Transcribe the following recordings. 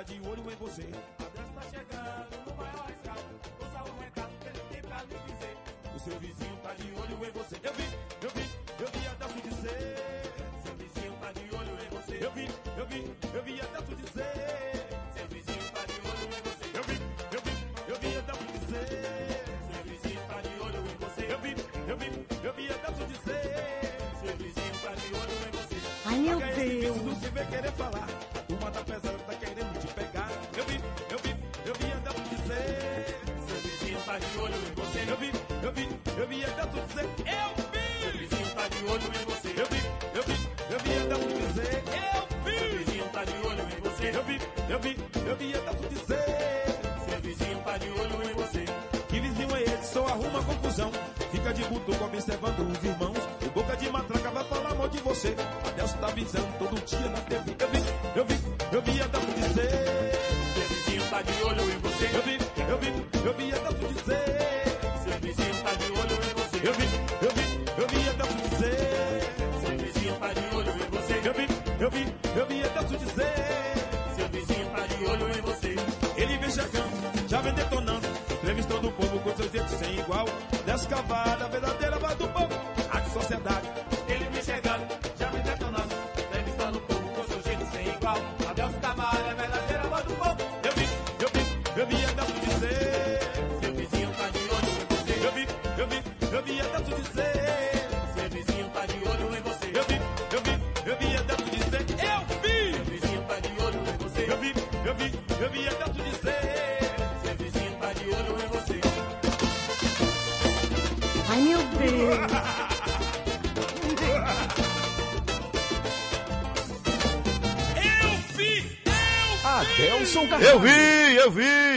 tá de olho em você. Adeus tá chegando no maior rescate. Ouça o recado que ele tem pra lhe dizer. O seu vizinho tá de olho em você. Eu vi, eu vi, eu vi Adelso dizer. Seu vizinho tá de olho em você. Eu vi, eu vi, eu vi Adelso dizer. Seu vizinho tá de olho em você. Eu vi, eu vi, eu vi Adelso dizer. Seu vizinho tá de olho em você. Eu vi, eu vi, eu vi Adelso dizer. Seu vizinho tá de olho em você. Ai, meu Deus. Não se vê querer falar. Olho em você. Eu vi, eu vi, eu vi Adelso dizer. Eu vi. Seu vizinho tá de olho em você. Eu vi, eu vi, eu vi Adelso dizer. Eu vi. Seu vizinho tá de olho em você. Eu vi, eu vi, eu vi Adelso dizer. Seu vizinho tá de olho em você. Que vizinho é esse? Só arruma confusão. Fica de butuco observando os irmãos. O boca de matraca vai falar mal de você. Adelso tá avisando todo dia na TV.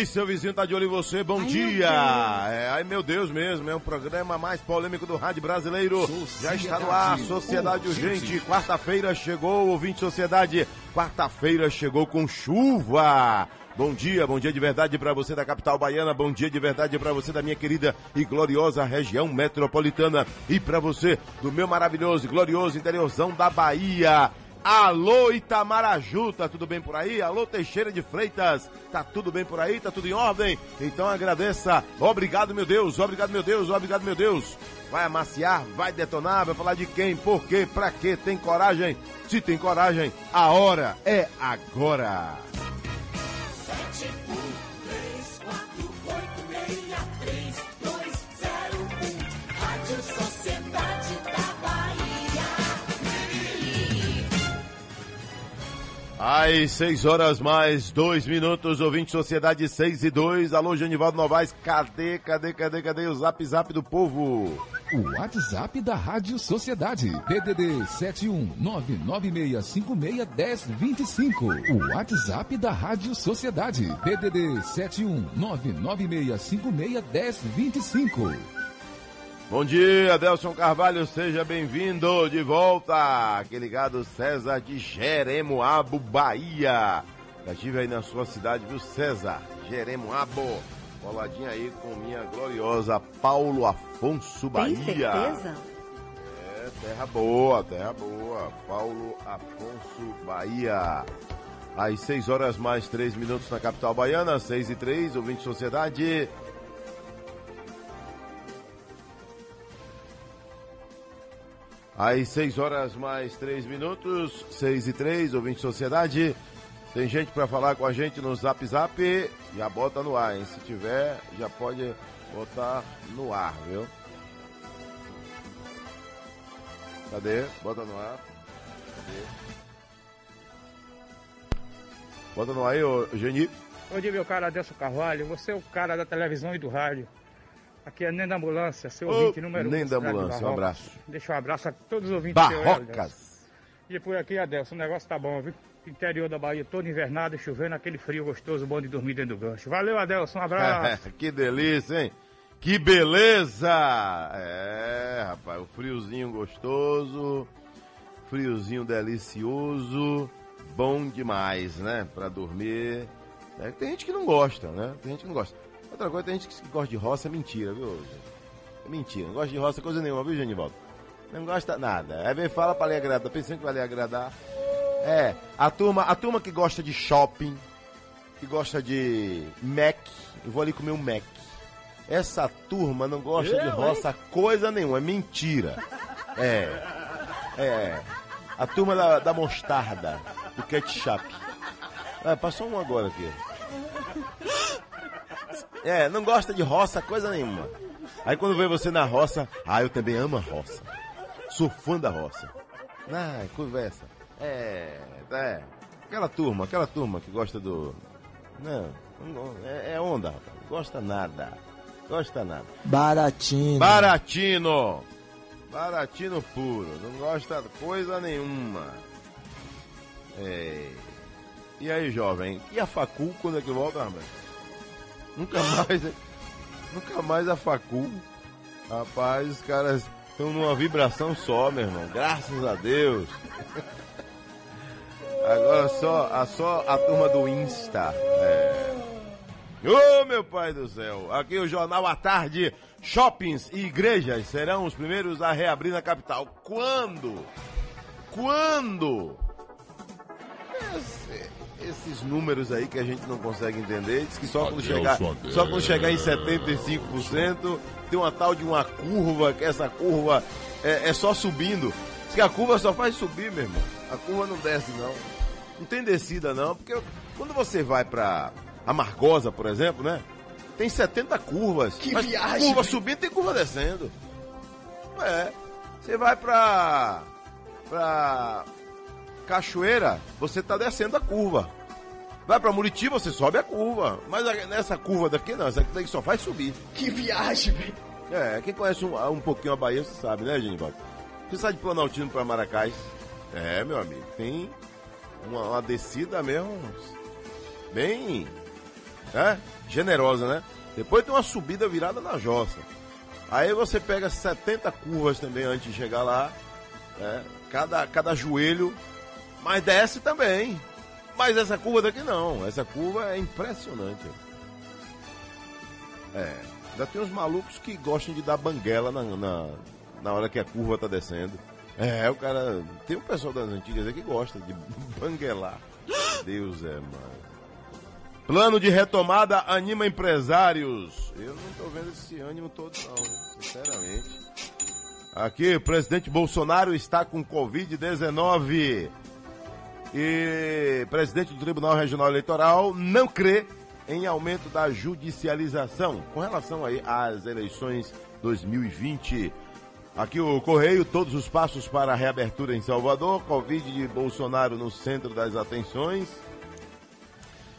Seu vizinho tá de olho em você, bom Ai, dia. meu. É, ai meu Deus mesmo, é o programa mais polêmico do rádio brasileiro. Já está no Sociedade ar, Sociedade Urgente. Urgente. Quarta-feira chegou, ouvinte Sociedade. Quarta-feira chegou com chuva. Bom dia, bom dia de verdade para você da capital baiana, bom dia de verdade para você da minha querida e gloriosa região metropolitana e para você do meu maravilhoso e glorioso interiorzão da Bahia. Alô Itamaraju, tá tudo bem por aí? Alô Teixeira de Freitas, tá tudo bem por aí? Tá tudo em ordem? Então agradeça. Obrigado, meu Deus, obrigado, meu Deus, obrigado, meu Deus. Vai amaciar, vai detonar, vai falar de quem, por quê, pra quê? Tem coragem? Se tem coragem, a hora é agora. Às 6 horas mais dois minutos, ouvinte Sociedade 6 e 2. Alô, Genivaldo Novaes, cadê, cadê, cadê, cadê o zap zap do povo? O WhatsApp da Rádio Sociedade. DDD 71996561025. O WhatsApp da Rádio Sociedade. DDD 71996561025. Bom dia, Adelson Carvalho, seja bem-vindo de volta. Aqui ligado César de Jeremoabo, Bahia. Já estive aí na sua cidade, viu, César? Jeremoabo. Coladinha aí com minha gloriosa Paulo Afonso Bahia. Tem certeza? É, terra boa, terra boa. Paulo Afonso Bahia. Às 6 horas mais 3 minutos na capital baiana, 6 e 3, ouvinte Sociedade. Às 6 horas mais 3 minutos, 6 e 3, ouvinte Sociedade. Tem gente para falar com a gente no Zap Zap, já bota no ar, hein? Se tiver, já pode botar no ar, viu? Cadê? Bota no ar. Cadê? Bota no ar aí, ô Geni. Bom dia, meu cara Adelson Carvalho. Você é o cara da televisão e do rádio. Aqui é Nem da Ambulância, seu Ô, ouvinte número Nem um, da Ambulância, um abraço. Deixa um abraço a todos os ouvintes. Barrocas. E por aqui, Adelson, o negócio tá bom, viu? Interior da Bahia todo invernado, chovendo, aquele frio gostoso, bom de dormir dentro do gancho. Valeu, Adelson, um abraço. que delícia, hein? Que beleza! É, rapaz, o friozinho gostoso, friozinho delicioso, bom demais, né? Pra dormir. É, tem gente que não gosta, né? Tem gente que não gosta. Outra coisa, tem gente que gosta de roça, é mentira, viu? É mentira, não gosta de roça coisa nenhuma, viu, Genivaldo? Não gosta nada. Aí vem fala pra lhe agradar, pensando que vai lhe agradar. É, a turma, a turma que gosta de shopping, que gosta de Mac, eu vou ali comer um Mac. Essa turma não gosta de roça coisa nenhuma, é mentira. É. É. A turma da, da mostarda, do ketchup. Ah, passou um agora aqui. É, não gosta de roça coisa nenhuma. Aí quando vê você na roça, ah, eu também amo a roça. Sou fã da roça. Ah, conversa. É, é. Aquela turma, aquela turma que gosta do. Não, não é, é onda, rapaz. Gosta nada. Gosta nada. Baratinho. Baratino! Baratino puro, não gosta de coisa nenhuma. É. E aí, jovem? E a facul quando é que volta, rapaz? Nunca mais. Nunca mais a facul. Rapaz, os caras estão numa vibração só, meu irmão. Graças a Deus. Agora só a, só a turma do Insta. É. Ô meu pai do céu! Aqui o Jornal à Tarde. Shoppings e igrejas serão os primeiros a reabrir na capital. Quando? Quando? Esse- esses números aí que a gente não consegue entender, diz que só quando chegar, só quando chegar em 75%, tem uma tal de uma curva, que essa curva é, é só subindo. Diz que a curva só faz subir, meu irmão. A curva não desce, não. Não tem descida, não, porque quando você vai pra Amargosa, por exemplo, né? Tem 70 curvas. Que mas viagem, Curva subindo tem curva descendo. É. Você vai pra. pra. Cachoeira, você tá descendo a curva. Vai pra Muriti, você sobe a curva. Mas nessa curva daqui não, essa daqui só faz subir. Que viagem, velho. É, quem conhece um, um pouquinho a Bahia, você sabe, né, Genivaldo? Você sai de Planaltino pra Maracás. É, meu amigo, tem uma, uma descida mesmo, bem, né, generosa, né? Depois tem uma subida virada na jossa. Aí você pega 70 curvas também antes de chegar lá, né? Cada, cada joelho, mas desce também. Mas essa curva daqui não, essa curva é impressionante. É, ainda tem uns malucos que gostam de dar banguela na, na, na hora que a curva tá descendo. É, o cara. Tem um pessoal das antigas aí que gosta de banguelar. Deus é, mano. Plano de retomada anima empresários. Eu não tô vendo esse ânimo todo, não, sinceramente. Aqui, o presidente Bolsonaro está com Covid-19. E presidente do Tribunal Regional Eleitoral não crê em aumento da judicialização com relação aí às eleições 2020. Aqui o Correio, todos os passos para a reabertura em Salvador, Covid de Bolsonaro no centro das atenções.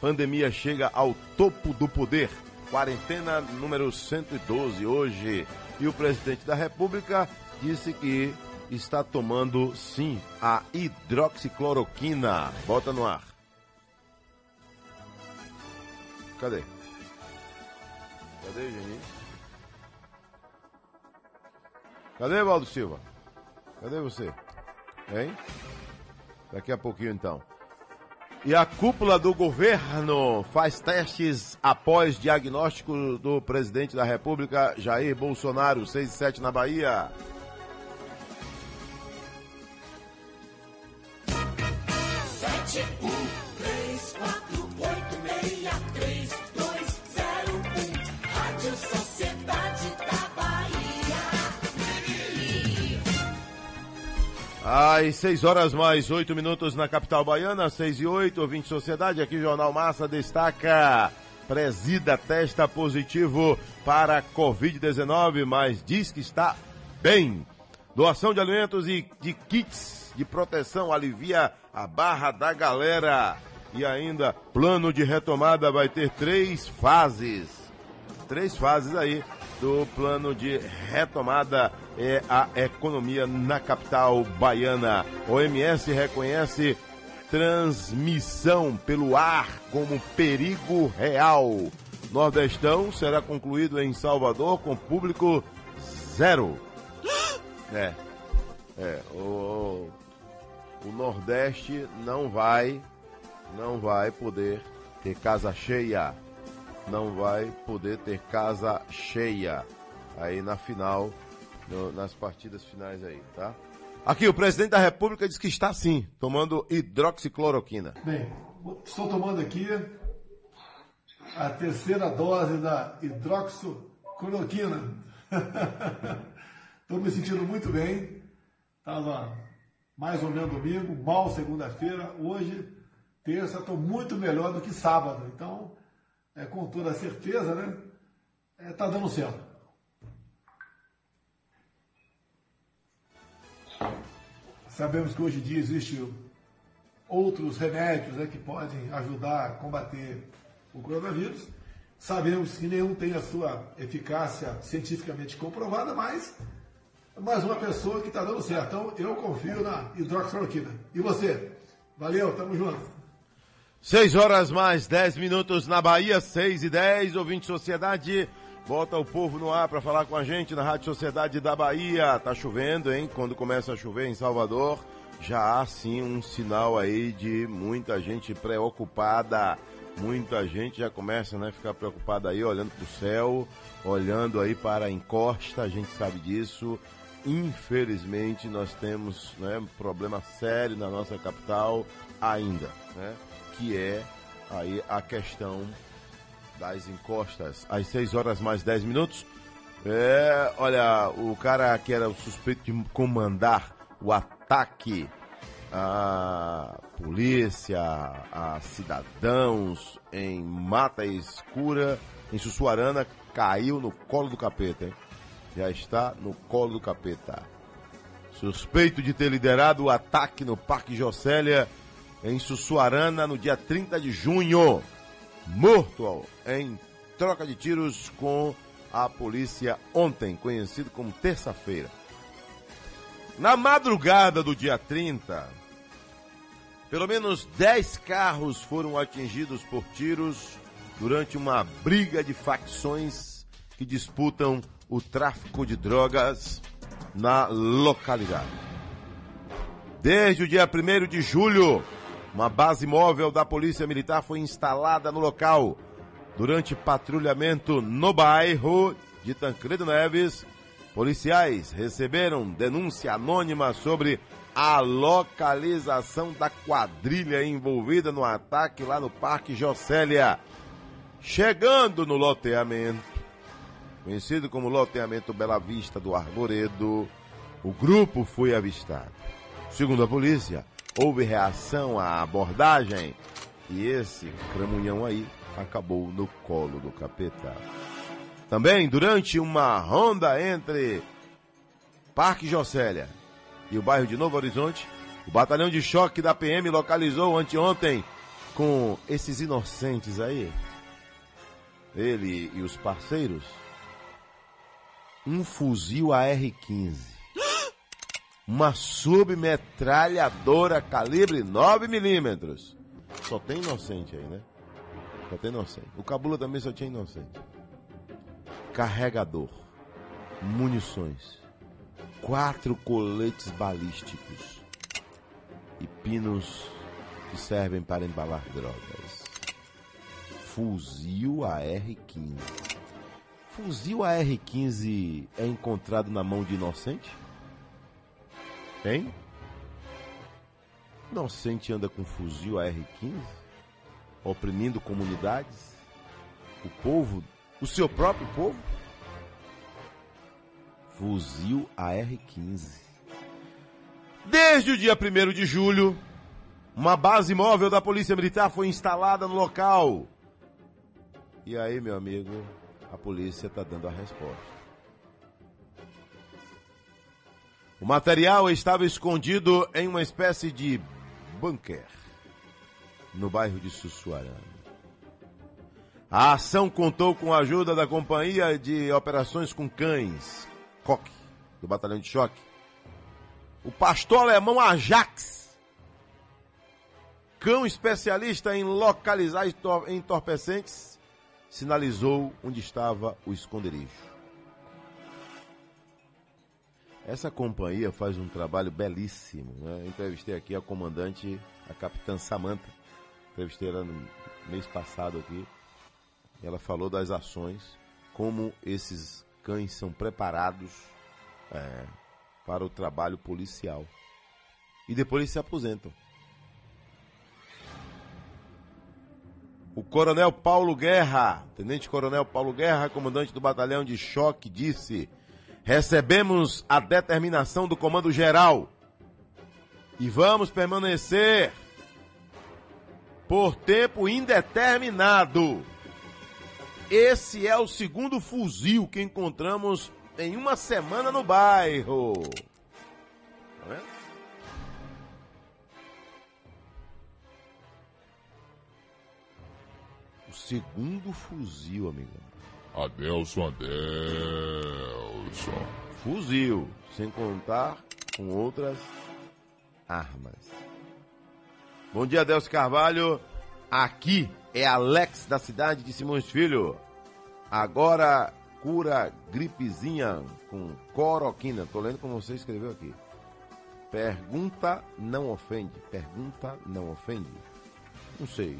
Pandemia chega ao topo do poder. Quarentena número 112 hoje. E o presidente da República disse que está tomando sim a hidroxicloroquina. Bota no ar. Cadê? Cadê, Geni? Cadê, Valdo Silva? Cadê você? Hein? Daqui a pouquinho então. E a cúpula do governo faz testes após diagnóstico do presidente da República, Jair Bolsonaro, 6 e 7 na Bahia. Às 6 horas mais 8 minutos na capital baiana, 6 e 8, ouvinte Sociedade, aqui o Jornal Massa destaca. Presida testa positivo para Covid-19, mas diz que está bem. Doação de alimentos e de kits de proteção alivia a barra da galera. E ainda, plano de retomada vai ter três fases. Três fases aí do plano de retomada é a economia na capital baiana. OMS reconhece transmissão pelo ar como perigo real. Nordestão será concluído em Salvador com público zero. É, é, o, o Nordeste não vai, não vai poder ter casa cheia não vai poder ter casa cheia aí na final, no- nas partidas finais aí, tá? Aqui, o presidente da República diz que está sim, tomando hidroxicloroquina. Bem, estou tomando aqui a terceira dose da hidroxicloroquina. Estou me sentindo muito bem. Estava mais ou menos domingo, mal segunda-feira. Hoje, terça, estou muito melhor do que sábado. Então, é, com toda certeza, né? Está é, dando certo. Sabemos que hoje em dia existem outros remédios né, que podem ajudar a combater o coronavírus. Sabemos que nenhum tem a sua eficácia cientificamente comprovada, mas mais uma pessoa que está dando certo. Então eu confio na hidroxicloroquina. E você? Valeu, tamo junto. 6 horas mais 10 minutos na Bahia, 6 e 10, ouvinte Sociedade. Bota o povo no ar para falar com a gente na Rádio Sociedade da Bahia. Tá chovendo, hein? Quando começa a chover em Salvador, já há sim um sinal aí de muita gente preocupada. Muita gente já começa né, ficar preocupada aí, olhando para o céu, olhando aí para a encosta, a gente sabe disso. Infelizmente, nós temos né, um problema sério na nossa capital ainda, né? Que é aí a questão das encostas, às 6 horas mais 10 minutos. É, olha, o cara que era o suspeito de comandar o ataque à polícia, a cidadãos em Mata Escura, em Sussuarana, caiu no colo do capeta, hein? Já está no colo do capeta. Suspeito de ter liderado o ataque no Parque Jocélia, em Sussuarana, no dia 30 de junho morto em troca de tiros com a polícia ontem, conhecido como terça-feira. Na madrugada do dia 30, pelo menos 10 carros foram atingidos por tiros durante uma briga de facções que disputam o tráfico de drogas na localidade. Desde o dia 1 de julho, uma base móvel da Polícia Militar foi instalada no local. Durante patrulhamento no bairro de Tancredo Neves, policiais receberam denúncia anônima sobre a localização da quadrilha envolvida no ataque lá no Parque Jocélia. Chegando no loteamento, conhecido como loteamento Bela Vista do Arvoredo, o grupo foi avistado. Segundo a polícia, houve reação à abordagem? E esse cramunhão aí acabou no colo do capeta. Também durante uma ronda entre Parque Jocélia e o bairro de Novo Horizonte, o batalhão de choque da PM localizou anteontem com esses inocentes aí, ele e os parceiros, um fuzil AR-15 uma submetralhadora calibre 9 milímetros. Só tem inocente aí, né? Só tem inocente. O Cabula também só tinha inocente. Carregador, munições, quatro coletes balísticos e pinos que servem para embalar drogas. Fuzil AR-15. Fuzil AR-15 é encontrado na mão de inocente? Hein? Inocente anda com fuzil AR-15, oprimindo comunidades, o povo, o seu próprio povo. Fuzil AR-15. Desde o dia 1 de julho, uma base móvel da Polícia Militar foi instalada no local. E aí, meu amigo, a polícia está dando a resposta. O material estava escondido em uma espécie de bunker no bairro de Sussuarana. A ação contou com a ajuda da Companhia de Operações com Cães, COC, do Batalhão de Choque. O pastor alemão Ajax, cão especialista em localizar entorpecentes, sinalizou onde estava o esconderijo. Essa companhia faz um trabalho belíssimo. Né? Entrevistei aqui a comandante, a capitã Samantha. Entrevistei ela no mês passado aqui. Ela falou das ações, como esses cães são preparados é, para o trabalho policial. E depois eles se aposentam. O Coronel Paulo Guerra, Tenente Coronel Paulo Guerra, comandante do Batalhão de Choque, disse: Recebemos a determinação do Comando Geral e vamos permanecer por tempo indeterminado. Esse é o segundo fuzil que encontramos em uma semana no bairro. Tá vendo? O segundo fuzil, amigão. Adelson, Adelson. Fuzil, sem contar com outras armas. Bom dia, Adelson Carvalho. Aqui é Alex da cidade de Simões Filho. Agora cura gripezinha com coroquina. Tô lendo como você escreveu aqui. Pergunta não ofende. Pergunta não ofende. Não sei,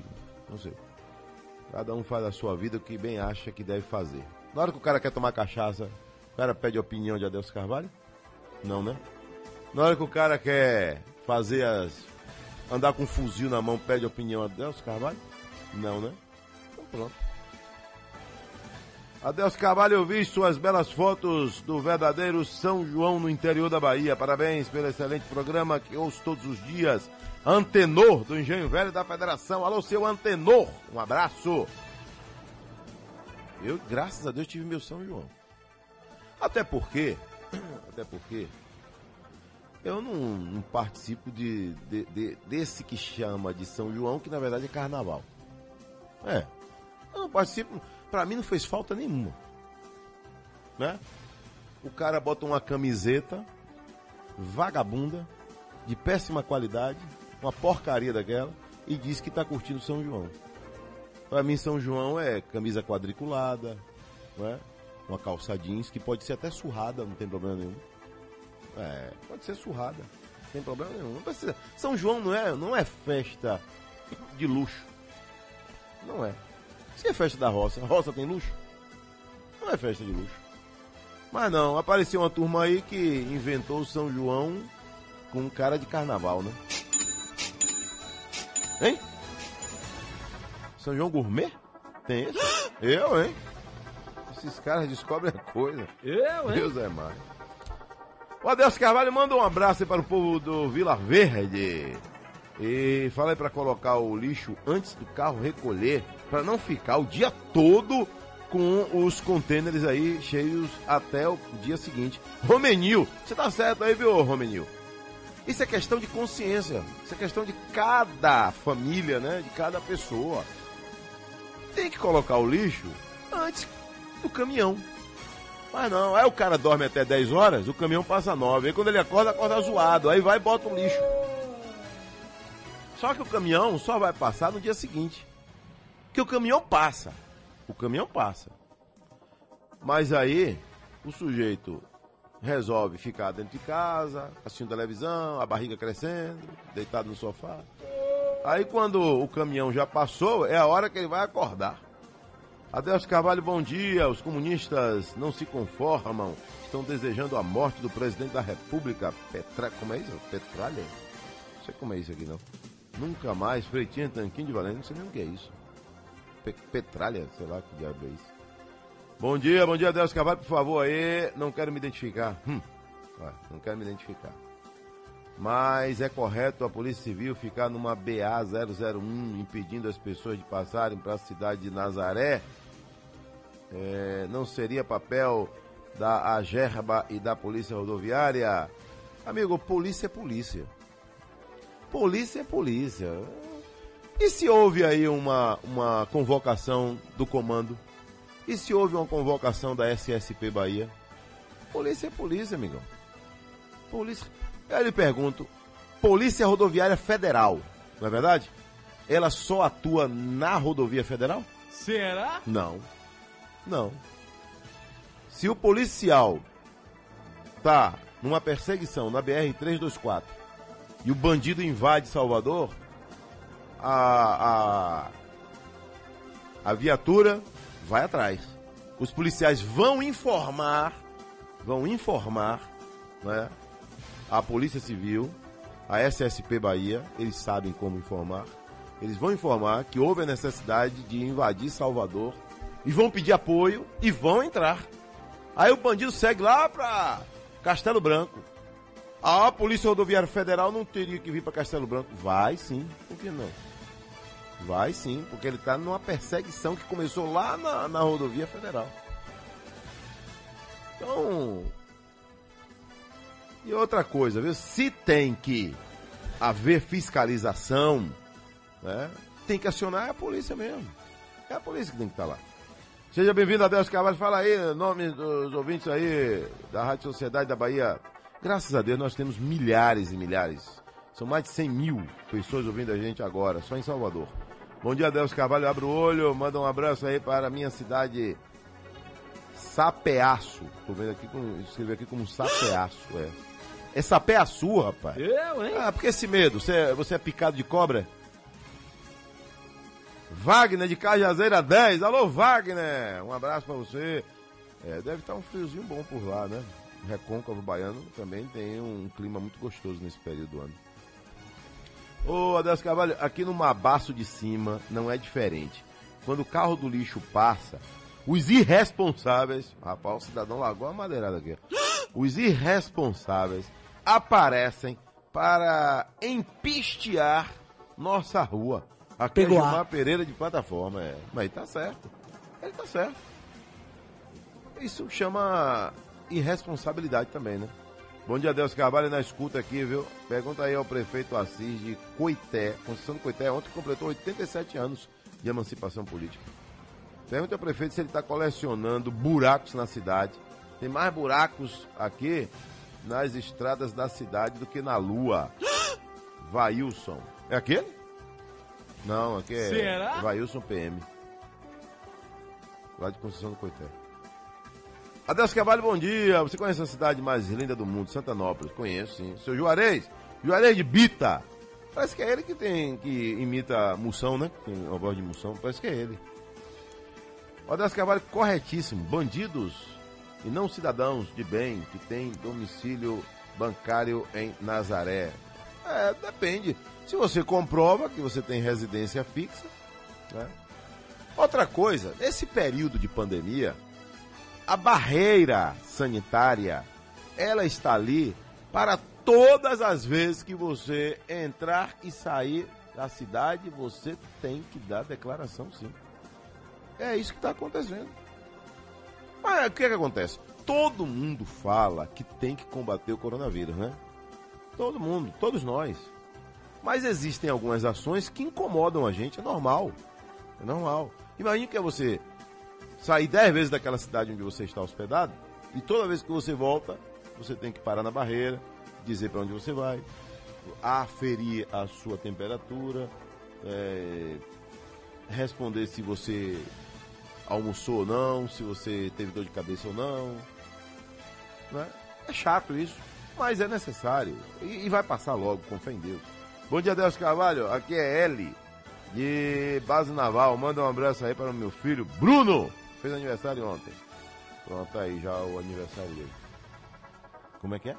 não sei. Cada um faz a sua vida o que bem acha que deve fazer. Na hora que o cara quer tomar cachaça, o cara pede a opinião de Adelso Carvalho? Não, né? Na hora que o cara quer fazer as. andar com um fuzil na mão, pede a opinião de Adelso Carvalho? Não, né? Então pronto. Adelso Carvalho, eu vi suas belas fotos do verdadeiro São João no interior da Bahia. Parabéns pelo excelente programa que ouço todos os dias. Antenor do Engenho Velho da Federação. Alô, seu Antenor. Um abraço. Eu, graças a Deus, tive meu São João. Até porque, até porque, eu não, não participo de, de- de- desse que chama de São João, que na verdade é carnaval. É. Eu não participo. Pra mim não fez falta nenhuma. Né? O cara bota uma camiseta vagabunda, de péssima qualidade, uma porcaria daquela, e diz que tá curtindo São João. Pra mim, São João é camisa quadriculada, não é? uma calça jeans, que pode ser até surrada, não tem problema nenhum. É, pode ser surrada, não tem problema nenhum. Não precisa. São João não é, não é festa de luxo. Não é. Se é festa da roça, a roça tem luxo? Não é festa de luxo. Mas não, apareceu uma turma aí que inventou o São João com cara de carnaval, né? Hein? São João Gourmet? Tem esse? Eu, hein? Esses caras descobrem a coisa. Eu, hein? Deus é mais. O Adelso Carvalho manda um abraço aí para o povo do Vila Verde. E fala aí para colocar o lixo antes do carro recolher, para não ficar o dia todo com os contêineres aí cheios até o dia seguinte. Romenil, você tá certo aí, viu, Romenil? Isso é questão de consciência. Isso é questão de cada família, né? De cada pessoa. Tem que colocar o lixo antes do caminhão. Mas não, aí o cara dorme até 10 horas, o caminhão passa 9. Aí quando ele acorda, acorda zoado. Aí vai e bota o lixo. Só que o caminhão só vai passar no dia seguinte. Que o caminhão passa. O caminhão passa. Mas aí o sujeito resolve ficar dentro de casa, assistindo televisão, a barriga crescendo, deitado no sofá. Aí quando o caminhão já passou, é a hora que ele vai acordar. Adelso Carvalho, bom dia. Os comunistas não se conformam. Estão desejando a morte do presidente da República, Petra... Como é isso? Petralha? Não sei como é isso aqui, não. Nunca mais, Freitinha, Tanquinho de Valente, não sei nem o que é isso. Pe- Petralha, sei lá que diabo é isso. Bom dia, bom dia, Adelso Carvalho, por favor, aí. Não quero me identificar. Hum, não quero me identificar. Mas é correto a Polícia Civil ficar numa BA-001 impedindo as pessoas de passarem para a cidade de Nazaré? É, não seria papel da Agerba e da Polícia Rodoviária? Amigo, polícia é polícia. Polícia é polícia. E se houve aí uma, uma convocação do comando? E se houve uma convocação da SSP Bahia? Polícia é polícia, amigão. Polícia. Eu lhe pergunto, Polícia Rodoviária Federal, não é verdade? Ela só atua na rodovia federal? Será? Não. Não. Se o policial tá numa perseguição na BR 324 e o bandido invade Salvador, a, a, a viatura vai atrás. Os policiais vão informar, vão informar, né, a Polícia Civil, a SSP Bahia, eles sabem como informar. eles vão informar que houve a necessidade de invadir Salvador e vão pedir apoio e vão entrar. Aí o bandido segue lá pra Castelo Branco. A Polícia Rodoviária Federal não teria que vir para Castelo Branco. Vai sim, por que não? Vai sim, porque ele está numa perseguição que começou lá na, na rodovia federal. Então. E outra coisa, viu? Se tem que haver fiscalização, né? Tem que acionar a polícia mesmo. É a polícia que tem que estar lá. Seja bem-vindo, Adelso Carvalho. Fala aí, nome dos ouvintes aí da Rádio Sociedade da Bahia. Graças a Deus nós temos milhares e milhares. São mais de 100 mil pessoas ouvindo a gente agora, só em Salvador. Bom dia, Adelso Carvalho. Abre o olho, manda um abraço aí para a minha cidade Sapeaço. Tô vendo aqui, com, escrevi aqui como Sapeaço, é. É Sapeaçu, rapaz. Eu, hein? Ah, por que esse medo? Você, é- você é picado de cobra? Wagner de Cajazeira 10. Alô, Wagner. Um abraço pra você. É, deve estar um friozinho bom por lá, né? Recôncavo Baiano também tem um clima muito gostoso nesse período do ano. Ô, Adelso Carvalho, aqui no Mabaço de cima não é diferente. Quando o carro do lixo passa, os irresponsáveis. Rapaz, o cidadão largou a madeirada aqui. Os irresponsáveis aparecem para empistear nossa rua. Aqui Pegou é ar. Gilmar Pereira de plataforma, é. Mas tá certo. Ele tá certo. Isso chama irresponsabilidade também, né? Bom dia, Deus Carvalho, na escuta aqui, viu? Pergunta aí ao prefeito Assis de Coité. Conceição do Coité ontem completou 87 anos de emancipação política. Pergunta ao prefeito se ele está colecionando buracos na cidade. Tem mais buracos aqui nas estradas da cidade do que na lua. Vailson. É aquele? Não, aqui é Será? Vailson PM. Lá de Conceição do Coité. Adelso Carvalho, bom dia. Você conhece a cidade mais linda do mundo, Santanópolis? Conheço, sim. Seu Juarez? Juarez de Bita. Parece que é ele que tem que imita Moção, né? Tem uma voz de Moção. Parece que é ele. Adelso Carvalho, corretíssimo. Bandidos e não cidadãos de bem que têm domicílio bancário em Nazaré. É, depende. Se você comprova que você tem residência fixa, né? Outra coisa, nesse período de pandemia, a barreira sanitária, ela está ali para todas as vezes que você entrar e sair da cidade, você tem que dar declaração sim. É isso que está acontecendo. Mas o que, que acontece? Todo mundo fala que tem que combater o coronavírus, né? Todo mundo, todos nós. Mas existem algumas ações que incomodam a gente, é normal. É normal. Imagine que é você sair 10 vezes daquela cidade onde você está hospedado e toda vez que você volta, você tem que parar na barreira, dizer para onde você vai, aferir a sua temperatura, é, responder se você almoçou ou não, se você teve dor de cabeça ou não. Né? É chato isso, mas é necessário. E, e vai passar logo, com fé em Deus. Bom dia, Deus Carvalho. Aqui é L, de Base Naval. Manda um abraço aí para o meu filho, Bruno. Fez aniversário ontem. Pronto, tá aí já o aniversário dele. Como é que é?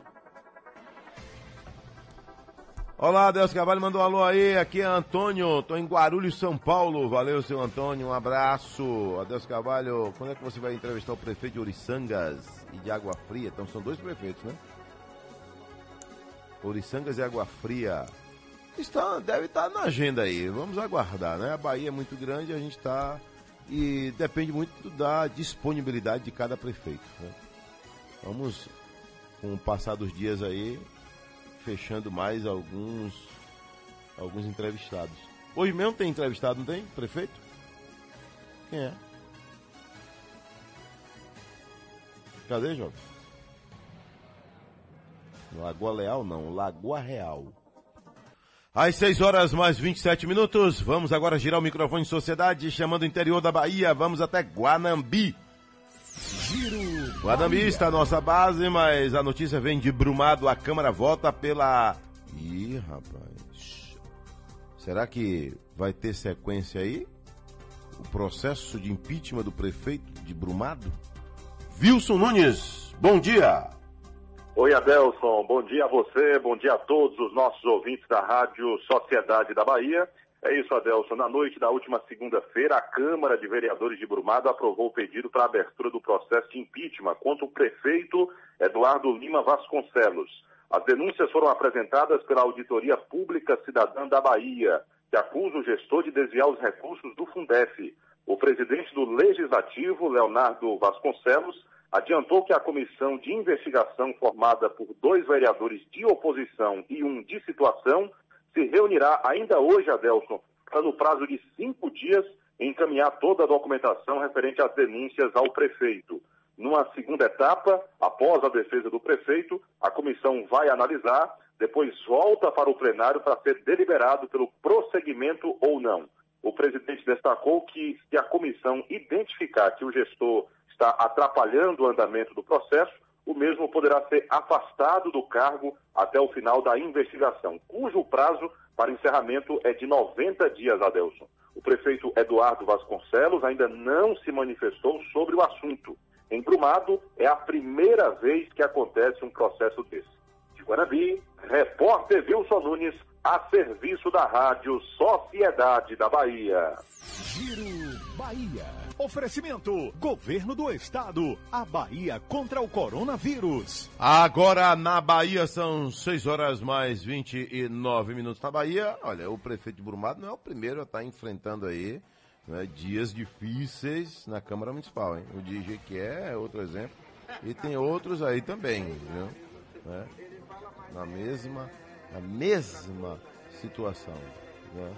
Olá, Deus Carvalho mandou um alô aí. Aqui é Antônio, tô em Guarulhos, São Paulo. Valeu, seu Antônio, um abraço. Adeus Carvalho, quando é que você vai entrevistar o prefeito de Oriçangas e de Água Fria? Então são dois prefeitos, né? Oriçangas e Água Fria. Está, deve estar na agenda aí. Vamos aguardar, né? A Bahia é muito grande, a gente está. E depende muito da disponibilidade de cada prefeito. né? Vamos, com o passar dos dias aí, fechando mais alguns alguns entrevistados. Hoje mesmo tem entrevistado, não tem? Prefeito? Quem é? Cadê, Jovem? Lagoa Leal não, Lagoa Real. Às 6 horas mais 27 minutos, vamos agora girar o microfone em sociedade, chamando o interior da Bahia, vamos até Guanambi. Giro Guanambi Bahia. está a nossa base, mas a notícia vem de Brumado, a Câmara vota pela... Ih, rapaz, será que vai ter sequência aí? O processo de impeachment do prefeito de Brumado? Wilson Nunes, bom dia. Oi, Adelson. Bom dia a você, bom dia a todos os nossos ouvintes da Rádio Sociedade da Bahia. É isso, Adelson. Na noite da última segunda-feira, a Câmara de Vereadores de Brumado aprovou o pedido para a abertura do processo de impeachment contra o prefeito Eduardo Lima Vasconcelos. As denúncias foram apresentadas pela Auditoria Pública Cidadã da Bahia, que acusa o gestor de desviar os recursos do Fundef. O presidente do Legislativo, Leonardo Vasconcelos, adiantou que a comissão de investigação formada por dois vereadores de oposição e um de situação se reunirá ainda hoje, Adelson, para no prazo de cinco dias encaminhar toda a documentação referente às denúncias ao prefeito. Numa segunda etapa, após a defesa do prefeito, a comissão vai analisar, depois volta para o plenário para ser deliberado pelo prosseguimento ou não. O presidente destacou que, se a comissão identificar que o gestor está atrapalhando o andamento do processo, o mesmo poderá ser afastado do cargo até o final da investigação, cujo prazo para encerramento é de 90 dias, Adelson. O prefeito Eduardo Vasconcelos ainda não se manifestou sobre o assunto. Em Brumado, é a primeira vez que acontece um processo desse. De Guanabi, repórter Wilson Nunes, a serviço da Rádio Sociedade da Bahia. Giro Bahia. Oferecimento: Governo do Estado. A Bahia contra o coronavírus. Agora na Bahia são 6 horas mais 29 minutos na Bahia. Olha, o prefeito de Brumado não é o primeiro a estar enfrentando aí né, dias difíceis na Câmara Municipal. Hein? O de Jequié é outro exemplo. E tem outros aí também, viu? Né? Na mesma, na mesma situação. Né?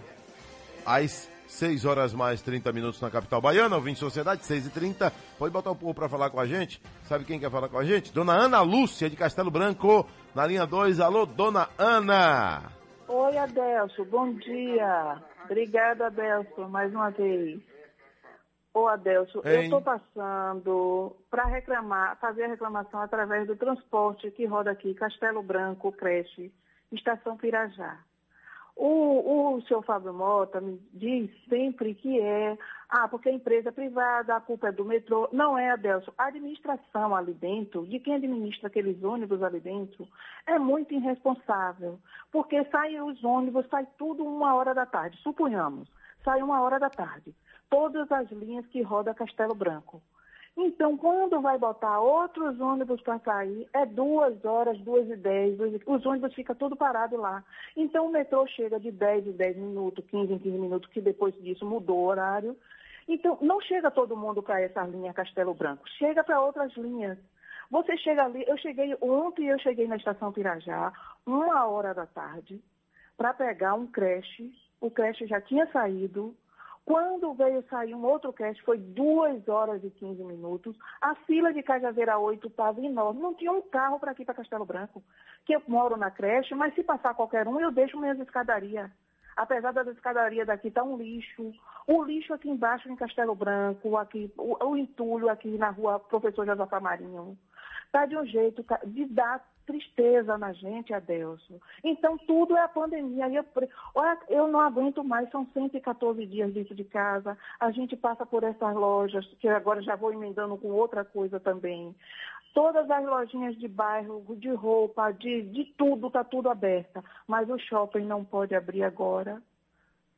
Às 6 horas mais 30 minutos na capital baiana, ouvinte Sociedade, 6 e 30 Pode botar o povo para falar com a gente. Sabe quem quer falar com a gente? Dona Ana Lúcia, de Castelo Branco, na linha 2. Alô, Dona Ana. Oi, Adelso, bom dia. Obrigada, Adelso, mais uma vez. Ô, Adelso, eu Hein? estou passando para reclamar, fazer a reclamação através do transporte que roda aqui, Castelo Branco, creche, Estação Pirajá. O, o senhor Fábio Mota me diz sempre que é, ah, porque é empresa privada, a culpa é do metrô. Não é, Adelso. A administração ali dentro, de quem administra aqueles ônibus ali dentro, é muito irresponsável. Porque saem os ônibus, sai tudo uma hora da tarde, suponhamos. Sai uma hora da tarde. Todas as linhas que roda Castelo Branco. Então, quando vai botar outros ônibus para sair, é duas horas, duas e dez, duas os ônibus ficam tudo parado lá. Então, o metrô chega de 10 em 10 minutos, 15 em 15 minutos, que depois disso mudou o horário. Então, não chega todo mundo para essa linha Castelo Branco, chega para outras linhas. Você chega ali, eu cheguei, ontem eu cheguei na estação Pirajá, uma hora da tarde, para pegar um creche, o creche já tinha saído, quando veio sair um outro creche, foi 2 horas e 15 minutos. A fila de Cajazeira 8 estava enorme. Não tinha um carro para aqui, para Castelo Branco. Que eu moro na creche, mas se passar qualquer um, eu deixo minhas escadarias. Apesar das escadarias daqui tá um lixo. O lixo aqui embaixo em Castelo Branco, aqui, o, o entulho aqui na rua Professor Josafá Marinho. Tá de um jeito tá- de dar tristeza na gente, Adelso. Então, tudo é a pandemia. Eu, eu não aguento mais, são 114 dias dentro de casa. A gente passa por essas lojas, que agora já vou emendando com outra coisa também. Todas as lojinhas de bairro, de roupa, de, de tudo, está tudo aberta. Mas o shopping não pode abrir agora.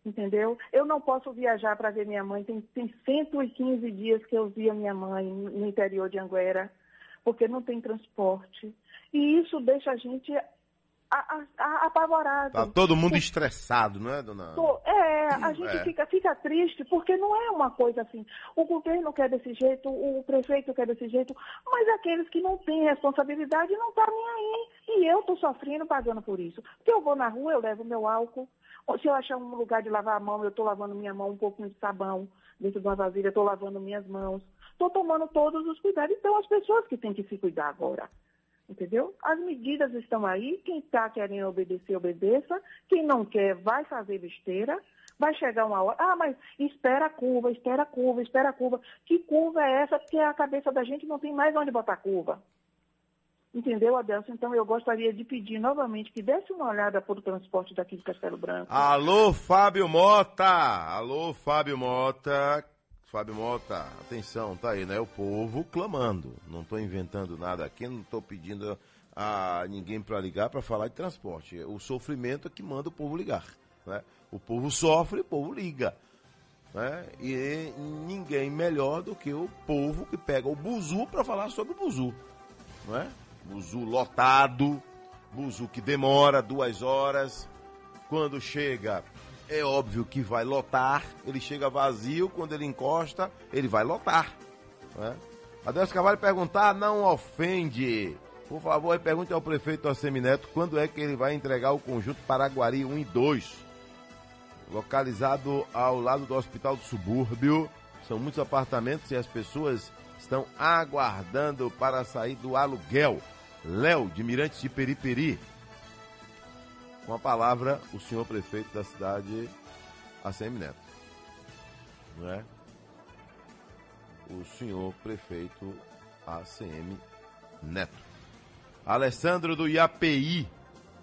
Entendeu? Eu não posso viajar para ver minha mãe. Tem, tem 115 dias que eu vi a minha mãe no interior de Anguera, porque não tem transporte. E isso deixa a gente a- a- a- apavorado. Tá todo mundo estressado, não é, dona? Pô, É, a gente É. Fica, fica triste porque não é uma coisa assim. O governo quer desse jeito, o prefeito quer desse jeito, mas aqueles que não têm responsabilidade não estão nem aí. E eu estou sofrendo pagando por isso. Porque eu vou na rua, eu levo meu álcool. Se eu achar um lugar de lavar a mão, eu estou lavando minha mão um pouquinho de sabão dentro de uma vasilha, estou lavando minhas mãos. Estou tomando todos os cuidados. Então, as pessoas que têm que se cuidar agora. Entendeu? As medidas estão aí. Quem está querendo obedecer, obedeça. Quem não quer, vai fazer besteira. Vai chegar uma hora. Ah, mas espera a curva, espera a curva, espera a curva. Que curva é essa? Porque a cabeça da gente não tem mais onde botar curva. Entendeu, Adelson? Então eu gostaria de pedir novamente que desse uma olhada para o transporte daqui de Castelo Branco. Alô, Fábio Mota! Alô, Fábio Mota! Fábio Mota, atenção, tá aí, né? O povo clamando. Não tô inventando nada aqui, não tô pedindo a ninguém para ligar para falar de transporte. O sofrimento é que manda o povo ligar. Né? O povo sofre, o povo liga. Né? E ninguém melhor do que o povo que pega o buzu para falar sobre o buzu. Não é? Buzu lotado, buzu que demora duas horas. Quando chega, é óbvio que vai lotar. Ele chega vazio, quando ele encosta, ele vai lotar. Não é? Adelso perguntar não ofende. Por favor, pergunte ao prefeito Assemineto quando é que ele vai entregar o conjunto Paraguari 1 e 2 localizado ao lado do Hospital do Subúrbio. São muitos apartamentos e as pessoas estão aguardando para sair do aluguel. Léo, de Mirantes de Periperi. Com a palavra, o senhor prefeito da cidade, ACM Neto. Não é? O senhor prefeito ACM Neto. Alessandro do IAPI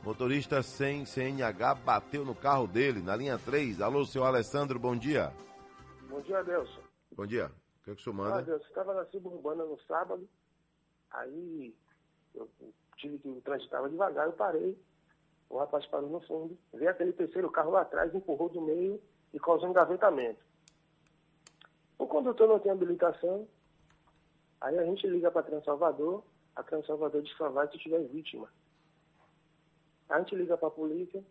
Motorista sem CNH bateu no carro dele, na linha 3. Alô, seu Alessandro, bom dia. Bom dia, Adelson. Bom dia. O que, é que o senhor manda? Ah, Deus, estava na suburbana no sábado, aí eu tive que transitar devagar, eu parei. O rapaz parou no fundo, veio aquele terceiro carro lá atrás, empurrou do meio e causou engavetamento. O condutor não tem habilitação, aí a gente liga para Transalvador, a Transalvador diz só vai se tiver vítima. A gente liga para a polícia,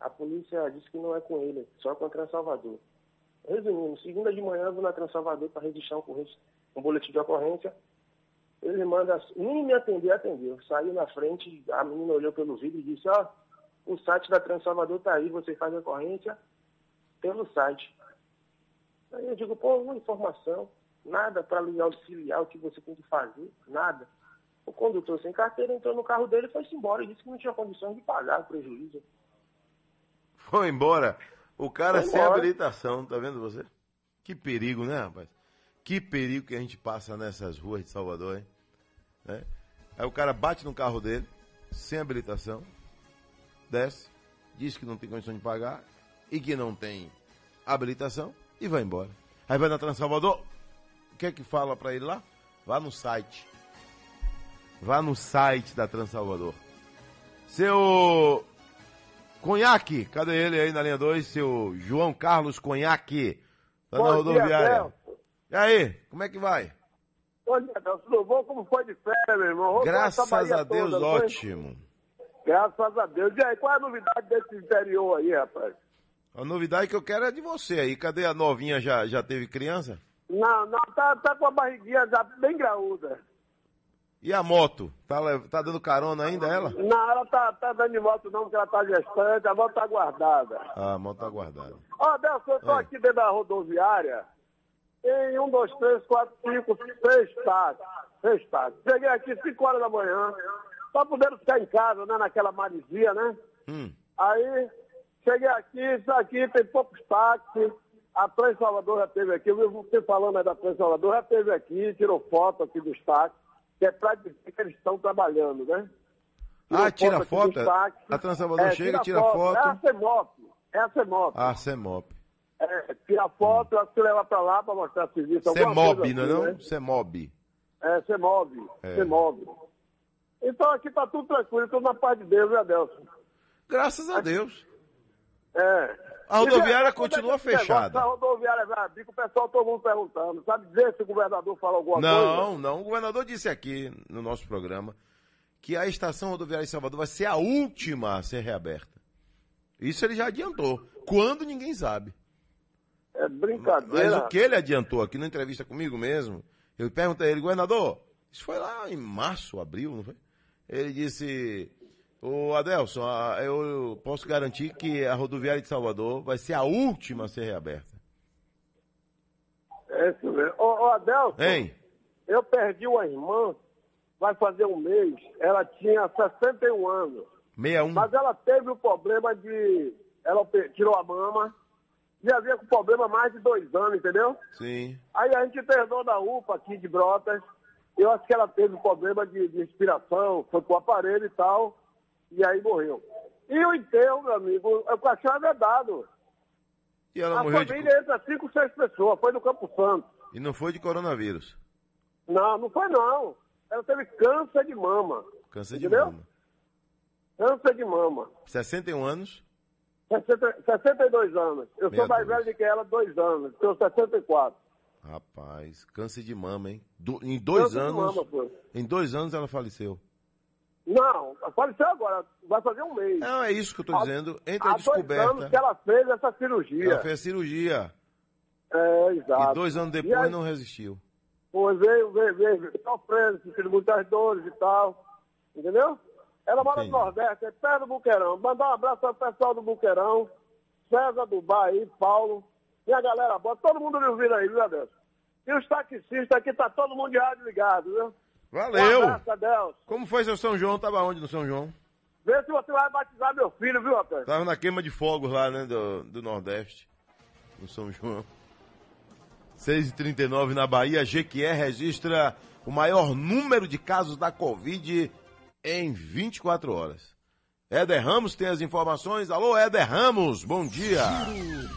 a polícia diz que não é com ele, só com a Transalvador. Resumindo, segunda de manhã eu vou na Transalvador para registrar um, um boletim de ocorrência. Ele manda, nem me atender, atendeu. Saiu na frente, a menina olhou pelo vídeo e disse, ó, oh, o site da Transalvador está aí, você faz a ocorrência pelo site. Aí eu digo, pô, uma informação, nada para lhe auxiliar o que você tem que fazer, nada. O condutor sem carteira entrou no carro dele e foi-se embora. E disse que não tinha condições de pagar o prejuízo. Foi embora. O cara foi sem habilitação, tá vendo você? Que perigo, né, rapaz? Que perigo que a gente passa nessas ruas de Salvador, hein? Né? Aí o cara bate no carro dele, sem habilitação, desce, diz que não tem condição de pagar e que não tem habilitação e vai embora. Aí vai na Transalvador, o que é que fala para ele lá? Vá no site Vá no site da Transalvador. Seu Conhaque, cadê ele aí na linha 2? Seu João Carlos Conhaque. Tá bom na rodoviária. Dia, e aí, como é que vai? Dia, Deus. Tudo bom? Como foi de férias, meu irmão? Graças a Deus, toda, ótimo. Graças a Deus. E aí, qual é a novidade desse interior aí, rapaz? A novidade que eu quero é de você aí. Cadê a novinha? Já, já teve criança? Não, não, tá, tá com a barriguinha já bem graúda. E a moto? Tá, tá dando carona ainda ela? Não, ela tá, tá dando de moto não, porque ela tá gestante, a moto tá guardada. Ah, a moto tá guardada. Ó, oh, Delson, eu tô Oi. aqui dentro da rodoviária. Tem um, dois, três, quatro, cinco, seis táxis. Seis táxis. Cheguei aqui cinco horas da manhã, pra poder ficar em casa, né, naquela marisia, né? Hum. Aí, cheguei aqui, isso aqui tem poucos táxis. A Trans Salvador já teve aqui, eu você falando aí da Trans Salvador, já teve aqui, tirou foto aqui dos táxis que é para dizer que eles estão trabalhando, né? ah, tira foto? A Transalvador é, chega, tira, foto. foto. É a CEMOP. É a CEMOP. Ah, CEMOP. É, tira foto, hum. você leva para lá para mostrar serviço. CEMOB, não é assim, não? Né? CEMOB. É, CEMOB. É. CEMOB. Então aqui tá tudo tranquilo, tudo na paz de Deus, viu, Adelson? Graças a Deus. É. A rodoviária continua fechada. A rodoviária vai abrir, o pessoal todo mundo perguntando. Sabe dizer se o governador falou alguma não, coisa? Não, não. O governador disse aqui no nosso programa que a estação rodoviária de Salvador vai ser a última a ser reaberta. Isso ele já adiantou. Quando ninguém sabe. É brincadeira. Mas o que ele adiantou aqui na entrevista comigo mesmo, eu perguntei a ele, governador, isso foi lá em março, abril, não foi? Ele disse, Ô Adelson, eu posso garantir que a rodoviária de Salvador vai ser a última a ser reaberta. É isso mesmo. Ô, ô Adelson, hein? eu perdi uma irmã, vai fazer um mês, ela tinha 61 anos. 61? Mas ela teve o problema de. Ela tirou a mama, já vinha com problema há mais de dois anos, entendeu? Sim. Aí a gente internou da UPA aqui de Brotas. Eu acho que ela teve um problema de, de inspiração, foi com o aparelho e tal e aí morreu. E o enterro, meu amigo, o caixão é vedado. E ela a morreu família de... entra cinco, seis pessoas, foi no Campo Santo. E não foi de coronavírus? Não, não foi não. Ela teve câncer de mama. Câncer de entendeu? mama. Câncer de mama. 61 anos? 60, 62 anos. Eu sou mais velho do que ela, dois anos. Tenho 64. Rapaz, câncer de mama, hein? Do- em dois Câncer anos. mama, em dois anos ela faleceu. Não, faleceu agora. Vai fazer um mês. Não, é isso que eu tô Há- dizendo. Entre a dois anos descoberta. que ela fez essa cirurgia. Ela fez a cirurgia. É, exato. E dois anos depois aí- não resistiu. Pois veio, veio, veio, veio sofrendo, sentindo muitas dores e tal. Entendeu? Ela mora no Nordeste, é perto do Buqueirão. Mandar um abraço ao pessoal do Buqueirão, César do aí, Paulo, e a galera boa, todo mundo me ouvindo aí, viu, Adeus? E os taxistas aqui, tá todo mundo de rádio ligado, viu? Valeu! Um abraço. Como foi seu São João? Tava onde no São João? Vê se você vai batizar meu filho, viu, rapaz? Tava na queima de fogos lá, né, do, do Nordeste, no São João. 6h39 na Bahia, Jequié registra o maior número de casos da Covid em 24 horas. Éder Ramos tem as informações. Alô, Éder Ramos, bom dia.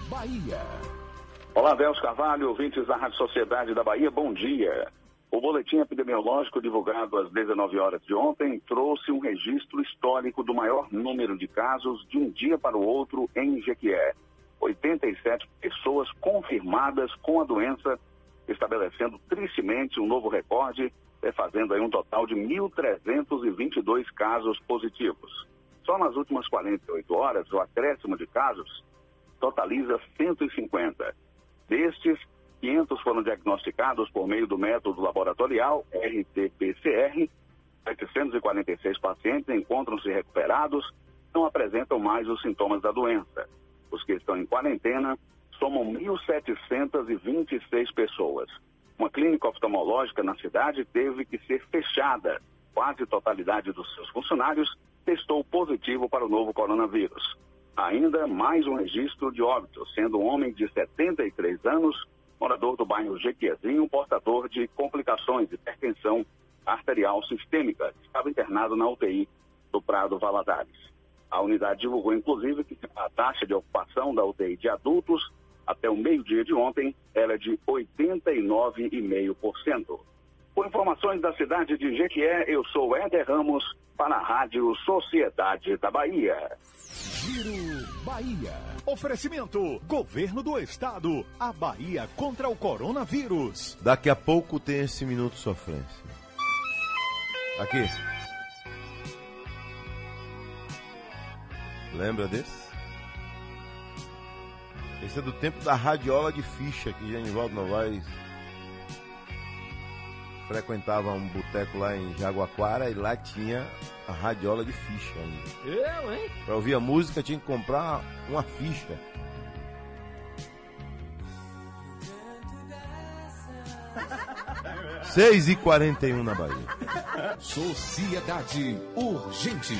Bahia. Olá, Deus Carvalho, ouvintes da Rádio Sociedade da Bahia, bom dia. O boletim epidemiológico divulgado às 19 horas de ontem trouxe um registro histórico do maior número de casos de um dia para o outro em Jequié. 87 pessoas confirmadas com a doença, estabelecendo tristemente um novo recorde, eh, fazendo aí um total de 1.322 casos positivos. Só nas últimas 48 horas, o acréscimo de casos totaliza 150. Destes, 500 foram diagnosticados por meio do método laboratorial RT-PCR. 746 pacientes encontram-se recuperados, não apresentam mais os sintomas da doença. Os que estão em quarentena somam 1.726 pessoas. Uma clínica oftalmológica na cidade teve que ser fechada. Quase totalidade dos seus funcionários testou positivo para o novo coronavírus. Ainda mais um registro de óbito, sendo um homem de 73 anos, morador do bairro Jequiezinho, portador de complicações de hipertensão arterial sistêmica. Estava internado na UTI do Prado Valadares. A unidade divulgou, inclusive, que a taxa de ocupação da UTI de adultos até o meio-dia de ontem era de 89,5%. Com informações da cidade de Jequié, eu sou Éder Ramos para a Rádio Sociedade da Bahia. Giro Bahia. Oferecimento: Governo do Estado. A Bahia contra o coronavírus. Daqui a pouco tem esse minuto de sofrência. Aqui. Lembra desse? Esse é do tempo da radiola de ficha que Genivaldo Novaes frequentava um boteco lá em Jaguaquara e lá tinha a radiola de ficha ainda. Eu, hein? Pra ouvir a música tinha que comprar uma ficha. Seis e quarenta e um na Bahia. Sociedade urgente.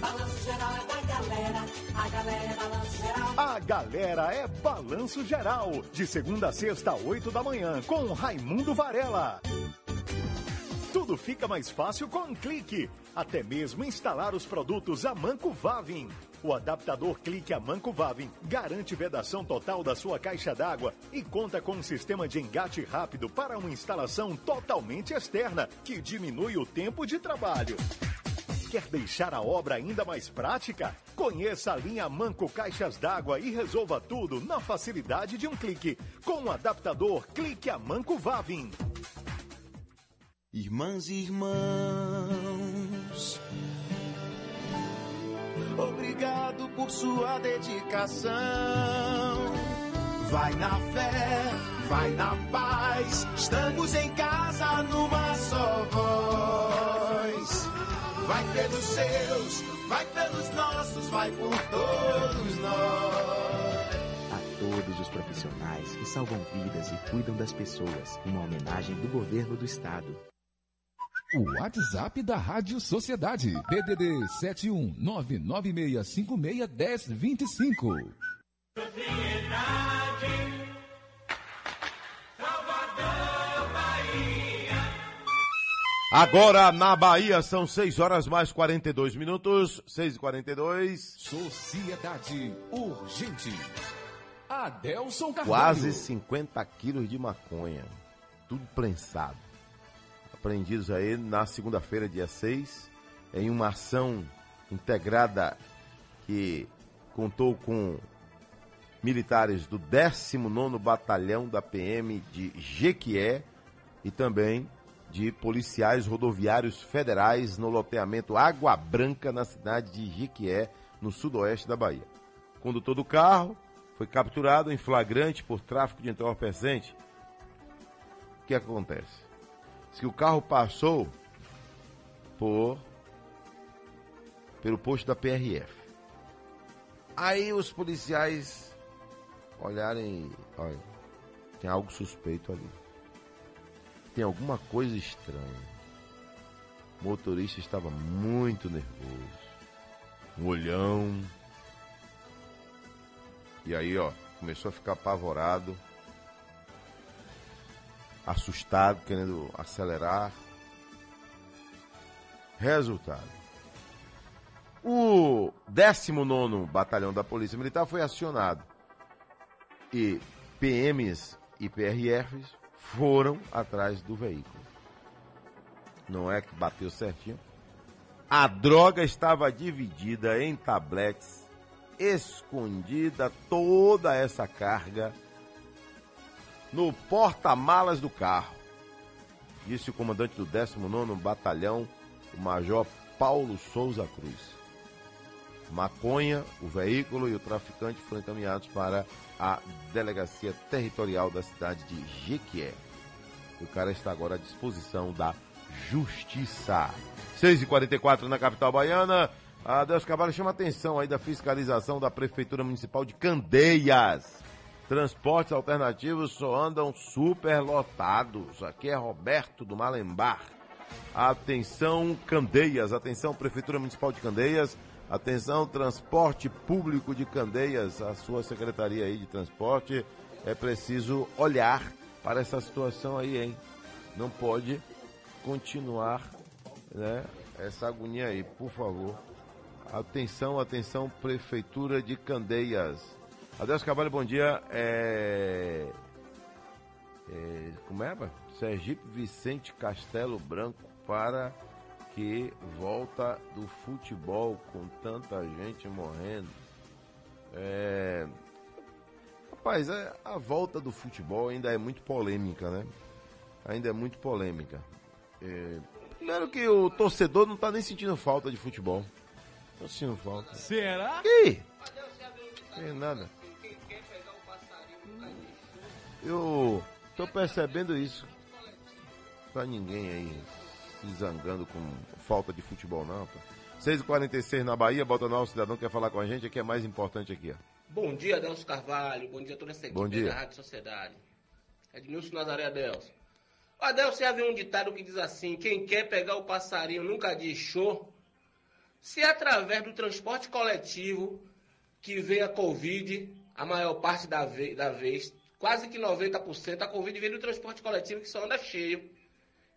Balanço geral é da galera, a galera é galera é Balanço Geral. De segunda a sexta, 8 da manhã, com Raimundo Varela. Tudo fica mais fácil com um clique. Até mesmo instalar os produtos Amanco Vavin. O adaptador Clique Amanco Vavin garante vedação total da sua caixa d'água e conta com um sistema de engate rápido para uma instalação totalmente externa, que diminui o tempo de trabalho. Quer deixar a obra ainda mais prática? Conheça a linha Manco Caixas d'Água e resolva tudo na facilidade de um clique. Com o adaptador Clique a Manco Vavin. Irmãs e irmãos, obrigado por sua dedicação. Vai na fé, vai na paz, estamos em casa numa só voz. Vai pelos seus, vai pelos nossos, vai por todos nós. A todos os profissionais que salvam vidas e cuidam das pessoas, uma homenagem do governo do estado. O WhatsApp da Rádio Sociedade. DDD 71996561025. Agora na Bahia são 6 horas mais 42 minutos. 6 e 42 Sociedade urgente. Adelson Carvalho. Quase 50 quilos de maconha. Tudo prensado. Apreendidos aí na segunda-feira, dia 6, em uma ação integrada que contou com militares do 19º Batalhão da PM de Jequié e também de policiais rodoviários federais no loteamento Água Branca, na cidade de Jequié, no sudoeste da Bahia. O condutor do carro foi capturado em flagrante por tráfico de entorpecente. O que acontece? Se o carro passou por pelo posto da PRF. Aí os policiais olharem, olha, tem algo suspeito ali. Tem alguma coisa estranha. O motorista estava muito nervoso. Um olhão. E aí, ó, começou a ficar apavorado. Assustado, querendo acelerar. Resultado. O 19 Batalhão da Polícia Militar foi acionado. E PMs e PRFs foram atrás do veículo. Não é que bateu certinho? A droga estava dividida em tabletes, escondida toda essa carga no porta-malas do carro. Disse o comandante do 19º Batalhão, o Major Paulo Souza Cruz. Maconha, o veículo e o traficante foram encaminhados para a delegacia territorial da cidade de Jequié. O cara está agora à disposição da justiça. 6h44 na capital baiana. A Deus Cavalho chama atenção aí da fiscalização da Prefeitura Municipal de Candeias. Transportes alternativos só andam super lotados. Aqui é Roberto do Malembar. Atenção, Candeias. Atenção, Prefeitura Municipal de Candeias. Atenção, transporte público de Candeias, a sua secretaria aí de transporte. É preciso olhar para essa situação aí, hein? Não pode continuar, né? Essa agonia aí, por favor. Atenção, atenção, Prefeitura de Candeias. Adeus Cavalho, bom dia. É... é... Como é? Sergipe Vicente Castelo Branco para que volta do futebol com tanta gente morrendo. É... Rapaz, é, a volta do futebol ainda é muito polêmica, né? Ainda é muito polêmica. É... Primeiro que o torcedor não tá nem sentindo falta de futebol. Tô sentindo falta. Será? Que? Tem nada. Eu tô percebendo isso. Pra ninguém aí se zangando com falta de futebol, não. Pô. 6h46 na Bahia, bota no cidadão quer falar com a gente, aqui é mais importante aqui, ó. Bom dia, Adelso Carvalho. Bom dia a toda essa equipe Bom dia. da Rádio Sociedade. Edmilson Nazaré Adelso. O Adelso já viu um ditado que diz assim: quem quer pegar o passarinho nunca diz show. Se é através do transporte coletivo que vem a Covid, a maior parte da, ve da vez, quase que 90%, a Covid vem do transporte coletivo que só anda cheio.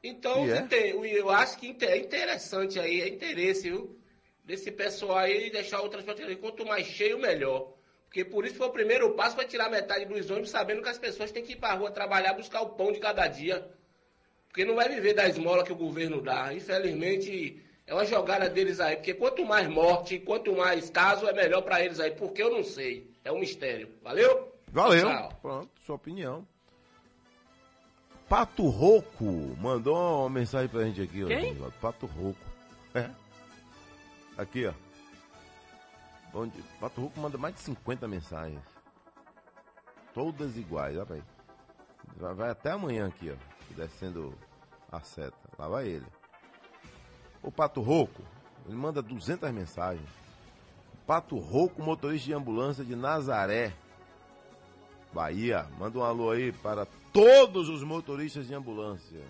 Então, é? eu acho que é interessante aí, é interesse, viu? Desse pessoal aí deixar o transporte. Quanto mais cheio, melhor. Porque por isso foi o primeiro passo para tirar metade dos ônibus, sabendo que as pessoas têm que ir para a rua trabalhar, buscar o pão de cada dia. Porque não vai viver da esmola que o governo dá. Infelizmente, é uma jogada deles aí. Porque quanto mais morte, quanto mais caso, é melhor para eles aí. Porque eu não sei. É um mistério. Valeu? Valeu. Tchau. Pronto, sua opinião. Pato Roco mandou uma mensagem pra gente aqui. ó, Quem? Edvaldo. Pato Roco. É. Aqui, ó. Onde, Pato Roco manda mais de 50 mensagens. Todas iguais, olha aí. Vai, vai até amanhã aqui, ó. Descendo a seta. Lá vai ele. O Pato Roco, ele manda 200 mensagens. Pato Roco, motorista de ambulância de Nazaré. Bahia, manda um alô aí para todos os motoristas de ambulância.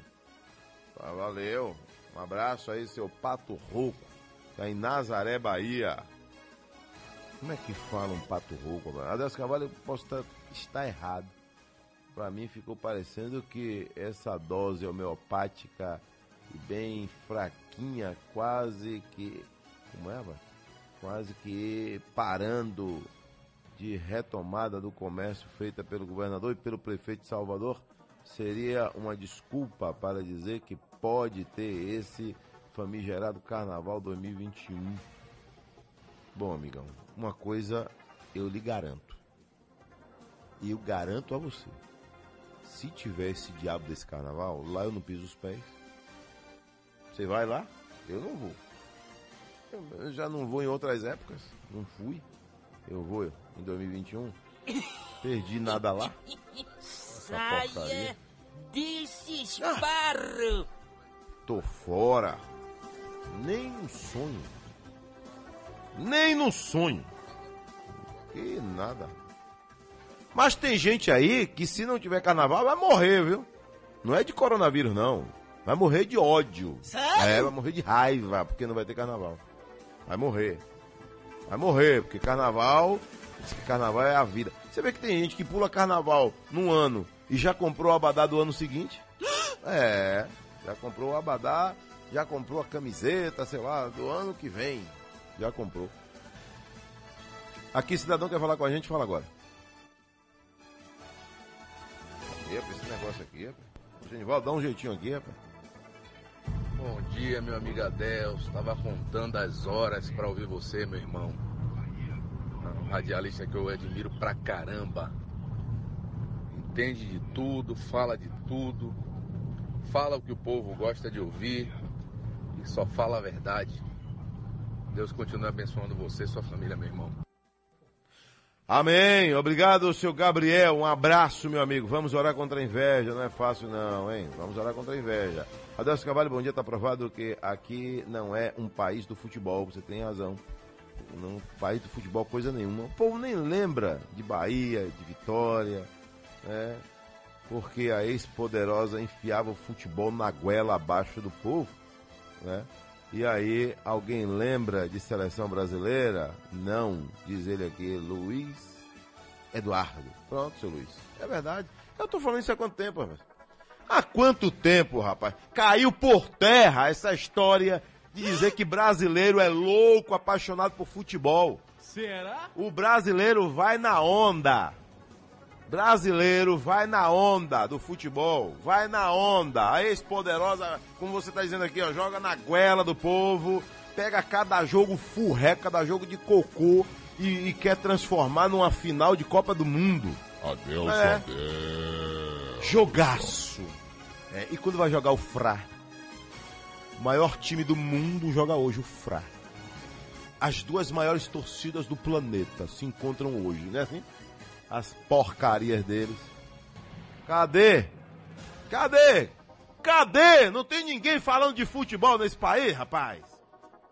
Tá, valeu. Um abraço aí, seu Pato Rouco, tá em Nazaré, Bahia. Como é que fala um pato rouco? mano? Adeus Carvalho, posso estar, estar errado. Pra mim ficou parecendo que essa dose homeopática bem fraquinha, quase que. Como é, mano? Quase que parando de retomada do comércio feita pelo governador e pelo prefeito de Salvador seria uma desculpa para dizer que pode ter esse famigerado Carnaval 2021. Bom, amigão, uma coisa eu lhe garanto. E eu garanto a você. Se tiver esse diabo desse carnaval, lá eu não piso os pés. Você vai lá? Eu não vou. Eu- já não vou em outras épocas. Não fui. Eu vou em 2021. Perdi nada lá. Porcaria. desse esparro! Tô fora. Nem no sonho. Nem no sonho. Que nada. Mas tem gente aí que se não tiver carnaval vai morrer, viu? Não é de coronavírus, não. Vai morrer de ódio. Sério? É, vai morrer de raiva, porque não vai ter carnaval. Vai morrer. Vai morrer, porque carnaval. Diz que carnaval é a vida. Você vê que tem gente que pula carnaval num ano e já comprou o abadá do ano seguinte? É, já comprou o abadá, já comprou a camiseta, sei lá, do ano que vem. Já comprou. Aqui, cidadão quer falar com a gente? Fala agora. Epa, esse negócio aqui, rapaz. Genival, dá um jeitinho aqui, rapaz. Bom dia, meu amigo Adelso. Estava contando as horas para ouvir você, meu irmão. Radialista que eu admiro pra caramba. Entende de tudo, fala de tudo, fala o que o povo gosta de ouvir e só fala a verdade. Deus continue abençoando você e sua família, meu irmão. Amém. Obrigado, seu Gabriel. Um abraço, meu amigo. Vamos orar contra a inveja. Não é fácil, não, hein? Vamos orar contra a inveja. Adelso Cavalho, bom dia. Tá provado que aqui não é um país do futebol. Você tem razão. Não, país do futebol, coisa nenhuma. O povo nem lembra de Bahia, de Vitória, né? Porque a ex-poderosa enfiava o futebol na goela abaixo do povo, né? E aí, alguém lembra de seleção brasileira? Não, diz ele aqui, Luiz Eduardo. Pronto, seu Luiz. É verdade. Eu tô falando isso há quanto tempo, rapaz? Há quanto tempo, rapaz? Caiu por terra essa história dizer que brasileiro é louco, apaixonado por futebol. Será? O brasileiro vai na onda. Brasileiro vai na onda do futebol, vai na onda. A ex-poderosa, como você tá dizendo aqui, ó, joga na goela do povo, pega cada jogo furré, cada jogo de cocô e, e quer transformar numa final de Copa do Mundo. Adeus, É. adeus. Jogaço. É, e quando vai jogar o Fra? O maior time do mundo joga hoje o Fra. As duas maiores torcidas do planeta se encontram hoje, né assim? As porcarias deles. Cadê? Cadê? Cadê? Não tem ninguém falando de futebol nesse país, rapaz.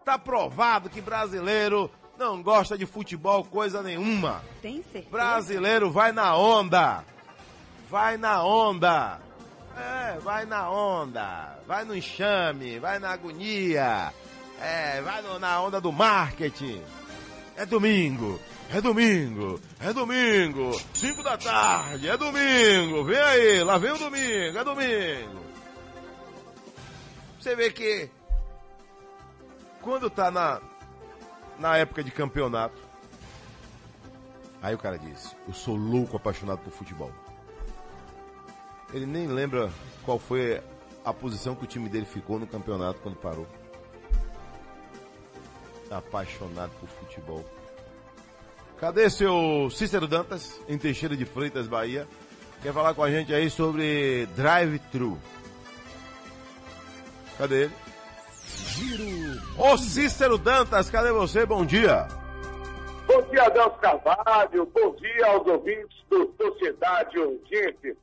Tá provado que brasileiro não gosta de futebol coisa nenhuma. Tem certeza? Brasileiro vai na onda. Vai na onda. É, vai na onda. Vai no enxame, vai na agonia. É, vai no- na onda do marketing. É domingo, é domingo, é domingo. Cinco da tarde, é domingo. Vem aí, lá vem o domingo, é domingo. Você vê que quando tá na, na época de campeonato, aí o cara diz, eu sou louco apaixonado por futebol. Ele nem lembra qual foi a posição que o time dele ficou no campeonato quando parou. Apaixonado por futebol. Cadê seu Cícero Dantas, em Teixeira de Freitas, Bahia? Quer falar com a gente aí sobre drive-thru. Cadê ele? Giro. Ô Cícero Dantas, cadê você? Bom dia. Bom dia, Adelso Carvalho. Bom dia aos ouvintes do Sociedade Urgente.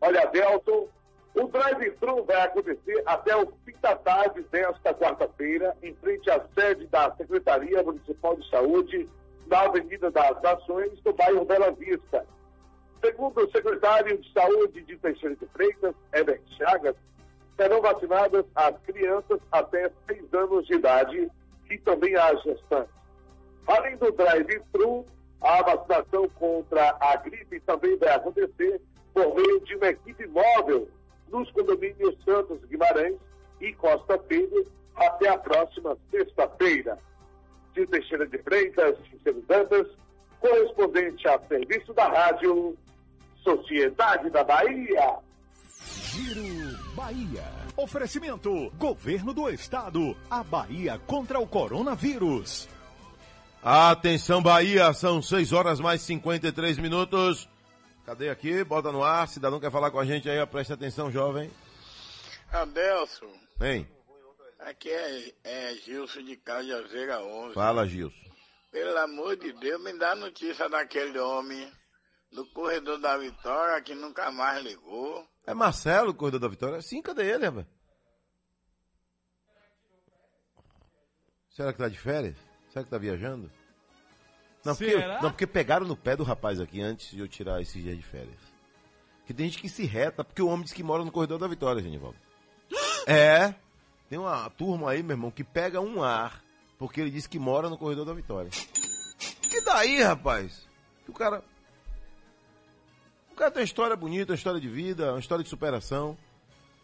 Olha, Adelson, o drive-thru vai acontecer até o fim da tarde desta quarta-feira, em frente à sede da Secretaria Municipal de Saúde, na Avenida das Nações, no bairro Bela Vista. Segundo o secretário de Saúde de Teixeira de Freitas, Herbert Chagas, serão vacinadas as crianças até 6 anos de idade e também as gestantes. Além do drive-thru, a vacinação contra a gripe também vai acontecer por meio de uma equipe móvel nos condomínios Santos Guimarães e Costa Filho até a próxima sexta-feira. De Teixeira de Freitas, Cícero Dantas, correspondente a serviço da rádio Sociedade da Bahia. Giro Bahia. Oferecimento: Governo do Estado. A Bahia contra o coronavírus. Atenção, Bahia, são 6 horas mais 53 minutos. Cadê aqui? Bota no ar. Cidadão quer falar com a gente aí, ó, preste atenção, jovem. Adelson, Vem, aqui é, é Gilson de Cajazeira 11. fala, Gilson. Pelo amor de Deus, me dá notícia daquele homem do corredor da Vitória que nunca mais ligou. É Marcelo, corredor da Vitória? Sim, cadê ele, rapaz? Será que tá de férias? Será que tá viajando? Não porque, Será? não, porque pegaram no pé do rapaz aqui antes de eu tirar esses dias de férias. Que tem gente que se reta, porque o homem diz que mora no corredor da Vitória, Genivaldo. É. Tem uma turma aí, meu irmão, que pega um ar, porque ele disse que mora no corredor da Vitória. Que daí, rapaz? Que o cara. O cara tem uma história bonita, uma história de vida, uma história de superação.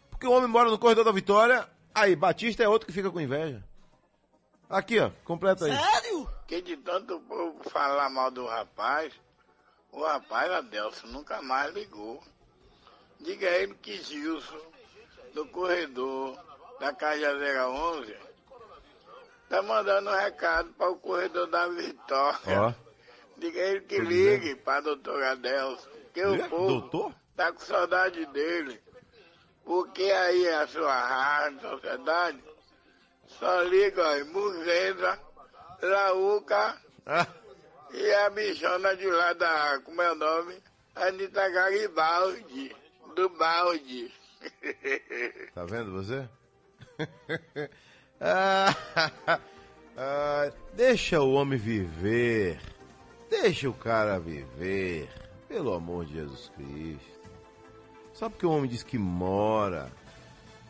Porque o homem mora no corredor da Vitória, aí Batista é outro que fica com inveja. Aqui, ó, completa aí. Sério? Que de tanto povo falar mal do rapaz, o rapaz, Adelson, nunca mais ligou. Diga a ele que Gilson, do corredor da Cajazeira 11, tá mandando um recado para o corredor da Vitória. Ó. Diga a ele que ligue para doutor Adelson, que É? o povo Doutor? tá com saudade dele. Porque aí a sua rádio, sociedade, só liga, ó, Muzenda, Laúca e a bichona de lá da, como é o nome? Anitta Garibaldi, do balde. Tá vendo você? Ah, ah, deixa o homem viver. Deixa o cara viver. Pelo amor de Jesus Cristo. Só porque o homem diz que mora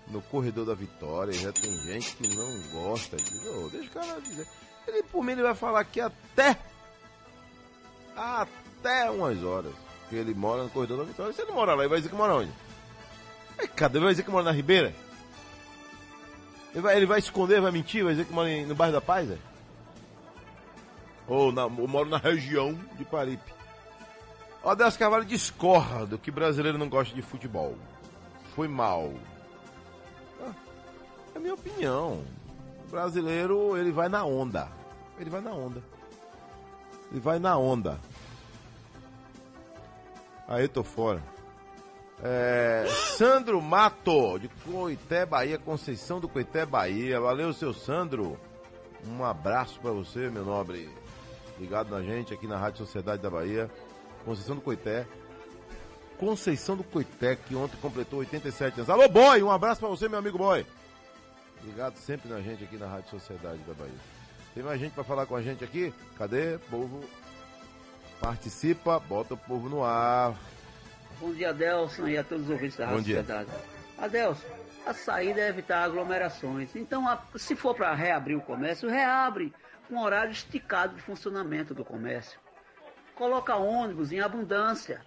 no corredor da vitória, já tem gente que não gosta disso. Ô, deixa o cara dizer. Ele, por mim, ele vai falar aqui até. Até umas horas. Que ele mora no corredor da vitória. Se ele mora lá, ele vai dizer que mora onde? É, cadê? Ele vai dizer que mora na Ribeira? Ele vai, ele vai esconder, vai mentir, vai dizer que mora no bairro da Paz, é? Ou, na, ou moro na região de Paripe. O Adelso Carvalho discorda que brasileiro não gosta de futebol. Foi mal. É minha opinião. O brasileiro, ele vai na onda. Ele vai na onda. Ele vai na onda. Aí tô fora. É, Sandro Mato, de Coité, Bahia, Conceição do Coité, Bahia. Valeu, seu Sandro. Um abraço pra você, meu nobre. Ligado na gente aqui na Rádio Sociedade da Bahia. Conceição do Coité. Conceição do Coité, que ontem completou 87 anos. Alô, boy! Um abraço pra você, meu amigo boy. Ligado sempre na gente aqui na Rádio Sociedade da Bahia. Tem mais gente pra falar com a gente aqui? Cadê? Povo participa, bota o povo no ar. Bom dia, Adelson, e a todos os ouvintes da Bom Rádio dia. Sociedade. Adelson, a saída é evitar aglomerações. Então, a- se for para reabrir o comércio, reabre com horário esticado de funcionamento do comércio. Coloca ônibus em abundância.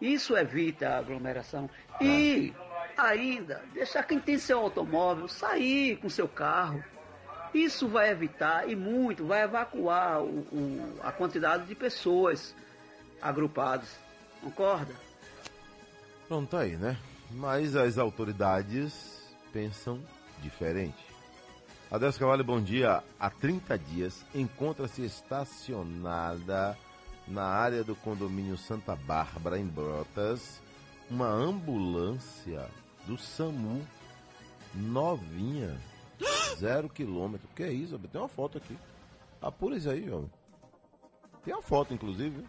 Isso evita a aglomeração. E ainda, deixar quem tem seu automóvel sair com seu carro. Isso vai evitar e muito, vai evacuar o- o- a quantidade de pessoas agrupadas. Concorda? Pronto, tá aí, né? Mas as autoridades pensam diferente. Adelso Cavalho, bom dia. Há 30 dias encontra-se estacionada na área do condomínio Santa Bárbara, em Brotas, uma ambulância do SAMU novinha, zero quilômetro. Que é isso? Tem uma foto aqui. Apura isso aí, homem. Tem uma foto, inclusive,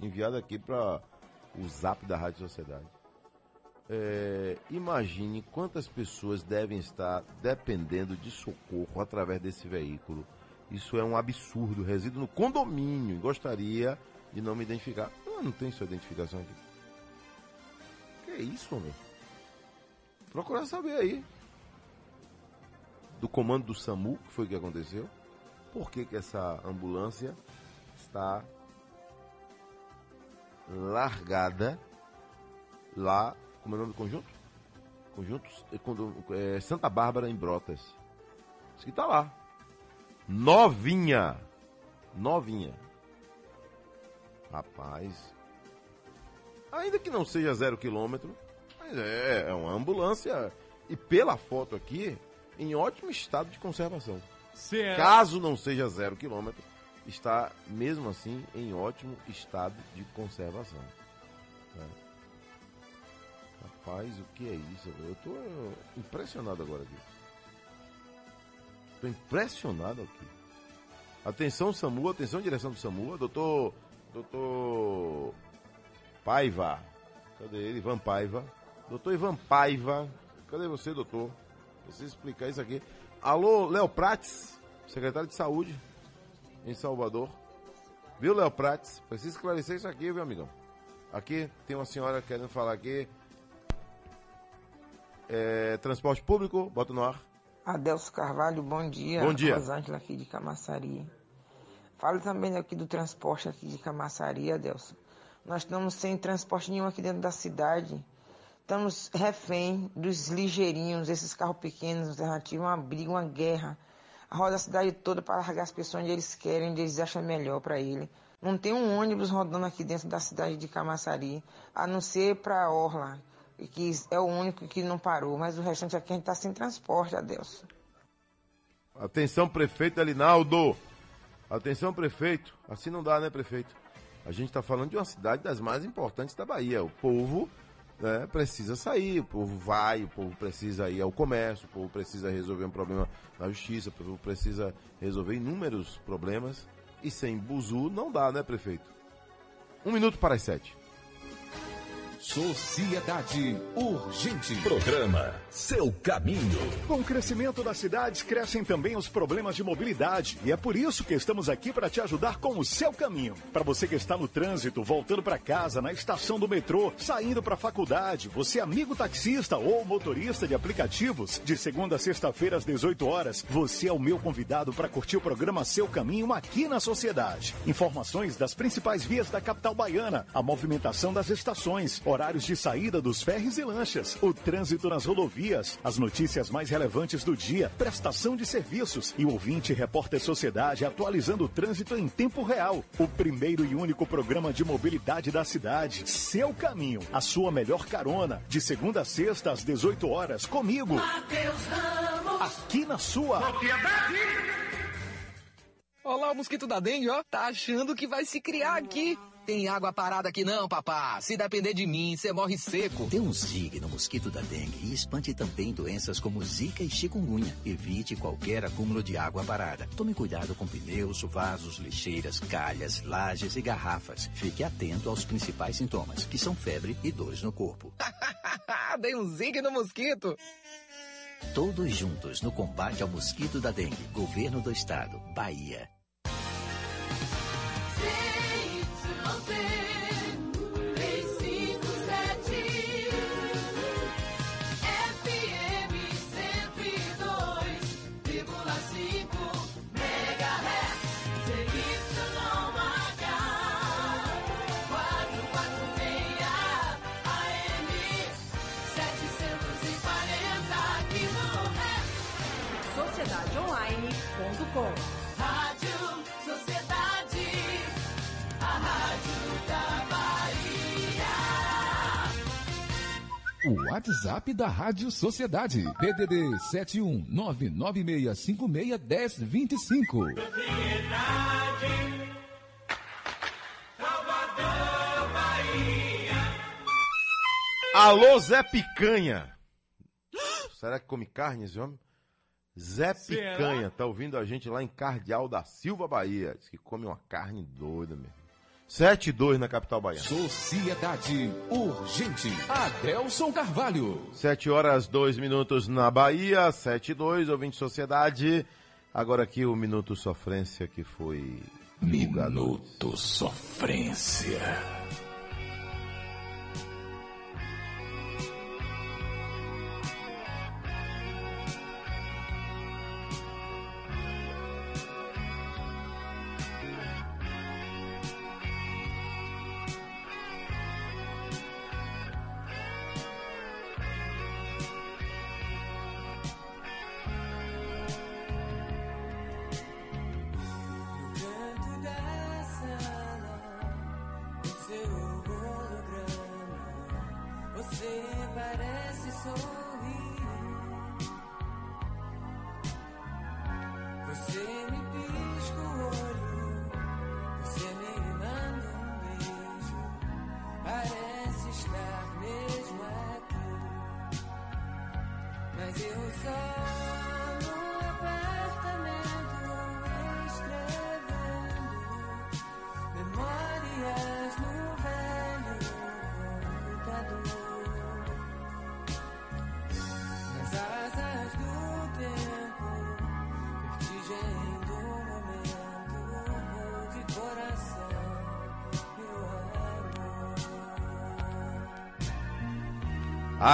enviada aqui para o zap da Rádio Sociedade. É, imagine quantas pessoas devem estar dependendo de socorro através desse veículo. Isso é um absurdo. Resido no condomínio. Gostaria de não me identificar. Ah, não tem sua identificação aqui. Que é isso, homem? Procura saber aí. Do comando do SAMU, que foi o que aconteceu. Por que, que essa ambulância está largada lá, como é o nome do conjunto? Conjuntos é, é, Santa Bárbara em Brotas. Isso que tá lá. Novinha. Novinha. Rapaz. Ainda que não seja zero quilômetro, mas é, é uma ambulância. E pela foto aqui, em ótimo estado de conservação. Será? Caso não seja zero quilômetro, está, mesmo assim, em ótimo estado de conservação. né? Rapaz, o que é isso? Eu tô impressionado agora aqui. Tô impressionado aqui. Atenção, SAMU, atenção, direção do SAMU. Doutor. Doutor. Paiva. Cadê ele? Ivan Paiva. Doutor Ivan Paiva. Cadê você, doutor? Preciso explicar isso aqui. Alô, Léo Prates, secretário de Saúde em Salvador. Viu, Léo Prates? Preciso esclarecer isso aqui, viu, amigão? Aqui tem uma senhora querendo falar aqui. É, transporte público, bota no ar. Adelso Carvalho, bom dia. Bom dia. Rosângela aqui de Camaçari. Falo também aqui do transporte aqui de Camaçari, Adelso. Nós estamos sem transporte nenhum aqui dentro da cidade. Estamos refém dos ligeirinhos, esses carros pequenos, alternativos, uma briga, uma guerra. Roda a cidade toda para largar as pessoas onde eles querem, onde eles acham melhor para ele. Não tem um ônibus rodando aqui dentro da cidade de Camaçari, a não ser para Orla, que é o único que não parou. Mas o restante aqui a gente está sem transporte, Adelso. Atenção, prefeito Alinaldo. Atenção, prefeito. Assim não dá, né, prefeito? A gente está falando de uma cidade das mais importantes da Bahia. O povo né, precisa sair, o povo vai, o povo precisa ir ao comércio, o povo precisa resolver um problema na justiça, o povo precisa resolver inúmeros problemas. E sem buzu não dá, né, prefeito? Um minuto para as sete. Sociedade Urgente. Programa Seu Caminho. Com o crescimento das cidades, crescem também os problemas de mobilidade. E é por isso que estamos aqui para te ajudar com o seu caminho. Para você que está no trânsito, voltando para casa, na estação do metrô, saindo para a faculdade, você amigo taxista ou motorista de aplicativos, de segunda a sexta-feira às 18 horas, você é o meu convidado para curtir o programa Seu Caminho aqui na Sociedade. Informações das principais vias da capital baiana, a movimentação das estações, horários de saída dos ferres e lanchas, o trânsito nas rodovias, as notícias mais relevantes do dia, prestação de serviços e o ouvinte repórter Sociedade atualizando o trânsito em tempo real. O primeiro e único programa de mobilidade da cidade. Seu caminho, a sua melhor carona, de segunda a sexta às 18 horas comigo. Aqui na sua Olha o mosquito da dengue, ó. Tá achando que vai se criar aqui. Tem água parada aqui não, papá. Se depender de mim, você morre seco. Dê um zig no mosquito da dengue e espante também doenças como zika e chikungunya. Evite qualquer acúmulo de água parada. Tome cuidado com pneus, vasos, lixeiras, calhas, lajes e garrafas. Fique atento aos principais sintomas, que são febre e dores no corpo. Dei um zig no mosquito. Todos juntos no combate ao mosquito da dengue. Governo do Estado, Bahia. FM WhatsApp da Rádio Sociedade. DDD 71996561025. Alô, Zé Picanha. Será que come carne esse homem? Zé Será? Picanha, tá ouvindo a gente lá em Cardeal da Silva, Bahia. Diz que come uma carne doida mesmo. 7 e 2 na capital baiana. Sociedade Urgente. Adelson Carvalho. 7 horas 2 minutos na Bahia, 7 e 2, ouvinte Sociedade. Agora aqui o Minuto Sofrência que foi. Minuto Sofrência.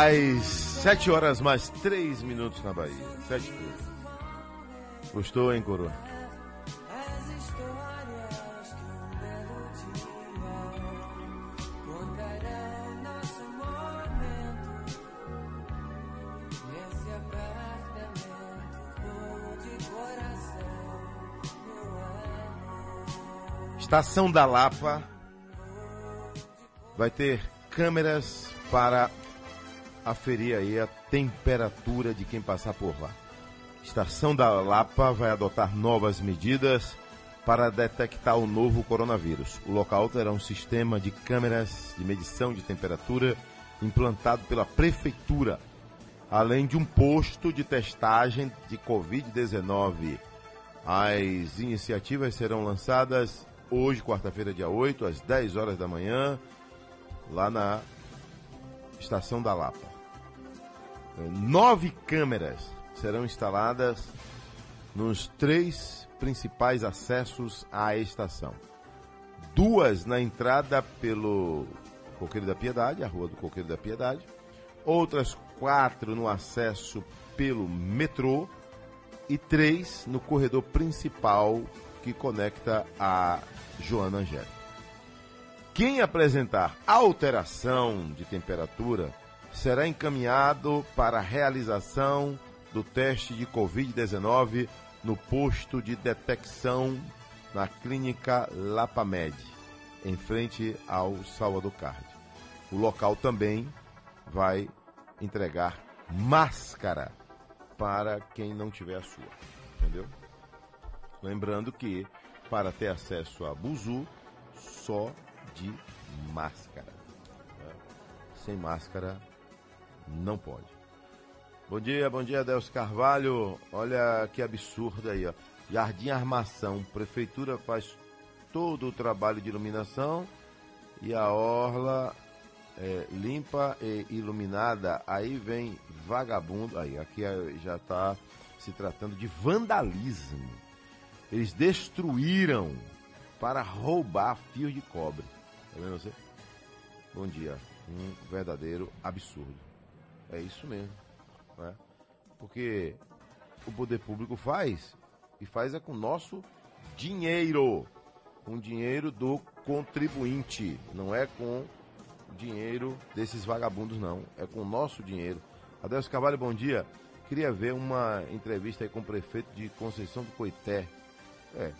Às 7 horas mais 3 minutos na Bahia. 7 e 3. Gostou, hein, coroa? Estação da Lapa vai ter câmeras para aferir aí a temperatura de quem passar por lá. Estação da Lapa vai adotar novas medidas para detectar o novo coronavírus. O local terá um sistema de câmeras de medição de temperatura implantado pela prefeitura, além de um posto de testagem de Covid-19. As iniciativas serão lançadas hoje, quarta-feira, dia 8, às 10 horas da manhã, lá na Estação da Lapa. Nove câmeras serão instaladas nos três principais acessos à estação. Duas na entrada pelo Coqueiro da Piedade, a Rua do Coqueiro da Piedade. Outras quatro no acesso pelo metrô. E três no corredor principal que conecta a Joana Angélica. Quem apresentar alteração de temperatura será encaminhado para a realização do teste de Covid-19 no posto de detecção na clínica Lapamed, em frente ao Salvador Card. O local também vai entregar máscara para quem não tiver a sua, entendeu? Lembrando que para ter acesso a Buzu, só de máscara. né? Sem máscara não pode. Bom dia, bom dia, Deus Carvalho. Olha que absurdo aí, ó. Jardim Armação. Prefeitura faz todo o trabalho de iluminação e a orla é, limpa e iluminada. Aí vem vagabundo. Aí, aqui é- já está se tratando de vandalismo. Eles destruíram para roubar fios de cobre. Tá vendo você? Bom dia. Um verdadeiro absurdo. É isso mesmo. Né? Porque o poder público faz e faz é com o nosso dinheiro. Com dinheiro do contribuinte. Não é com o dinheiro desses vagabundos, não. É com o nosso dinheiro. Adelso Carvalho, bom dia. Queria ver uma entrevista aí com o prefeito de Conceição do Coité. É,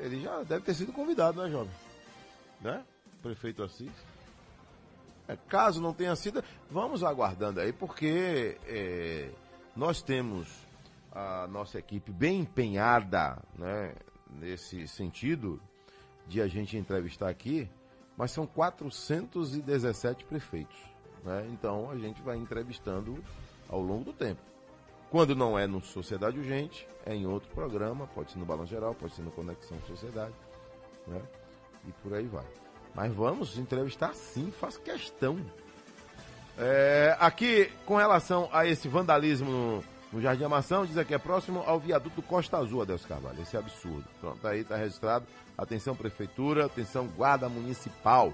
ele já deve ter sido convidado, né, jovem? Né? Prefeito Assis. Caso não tenha sido, vamos aguardando aí, porque é, nós temos a nossa equipe bem empenhada né, nesse sentido de a gente entrevistar aqui, mas são 417 prefeitos. Né? Então a gente vai entrevistando ao longo do tempo. Quando não é no Sociedade Urgente, é em outro programa, pode ser no Balanço Geral, pode ser no Conexão Sociedade, né? E por aí vai. Mas vamos entrevistar sim, faço questão. É, aqui, com relação a esse vandalismo no, no Jardim Amação, diz aqui, é próximo ao viaduto Costa Azul, Adelso Carvalho. Esse é absurdo. Pronto, aí está registrado. Atenção, Prefeitura, atenção, Guarda Municipal.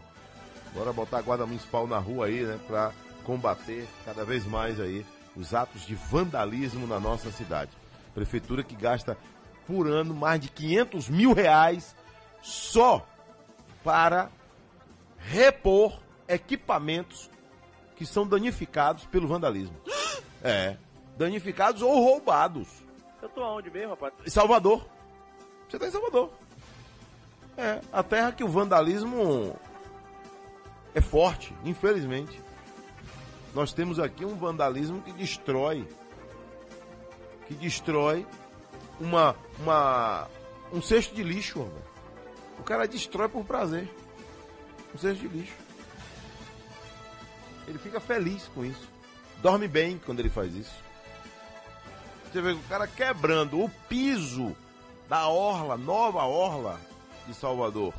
Bora botar a Guarda Municipal na rua aí, né, para combater cada vez mais aí os atos de vandalismo na nossa cidade. Prefeitura que gasta por ano mais de 500 mil reais só para repor equipamentos que são danificados pelo vandalismo. É, danificados ou roubados. Eu tô aonde mesmo, rapaz? Em Salvador. Você está em Salvador. É, a terra que o vandalismo é forte, infelizmente. Nós temos aqui um vandalismo que destrói que destrói uma uma um cesto de lixo, velho. O cara destrói por prazer. Um cesto de lixo. Ele fica feliz com isso. Dorme bem quando ele faz isso. teve o cara quebrando o piso da orla, nova orla de Salvador,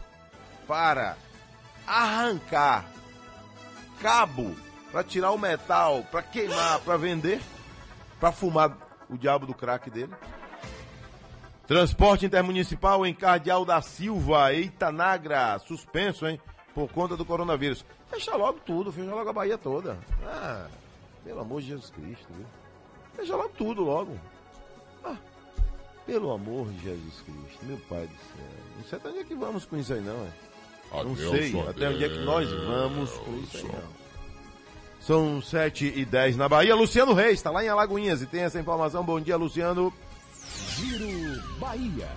para arrancar cabo para tirar o metal, para queimar, para vender, para fumar o diabo do crack dele. Transporte intermunicipal em Cardeal da Silva, Itanagra, suspenso, hein? Por conta do coronavírus. Fecha logo tudo, fecha logo a Bahia toda. Ah, pelo amor de Jesus Cristo, viu? Fecha logo tudo logo. Ah, pelo amor de Jesus Cristo, meu pai do céu. Não sei até onde é que vamos com isso aí, não, é? Não Adeus, sei até onde é que nós vamos com isso aí, não. São 7 e 10 na Bahia. Luciano Reis está lá em Alagoinhas e tem essa informação. Bom dia, Luciano. Giro Bahia.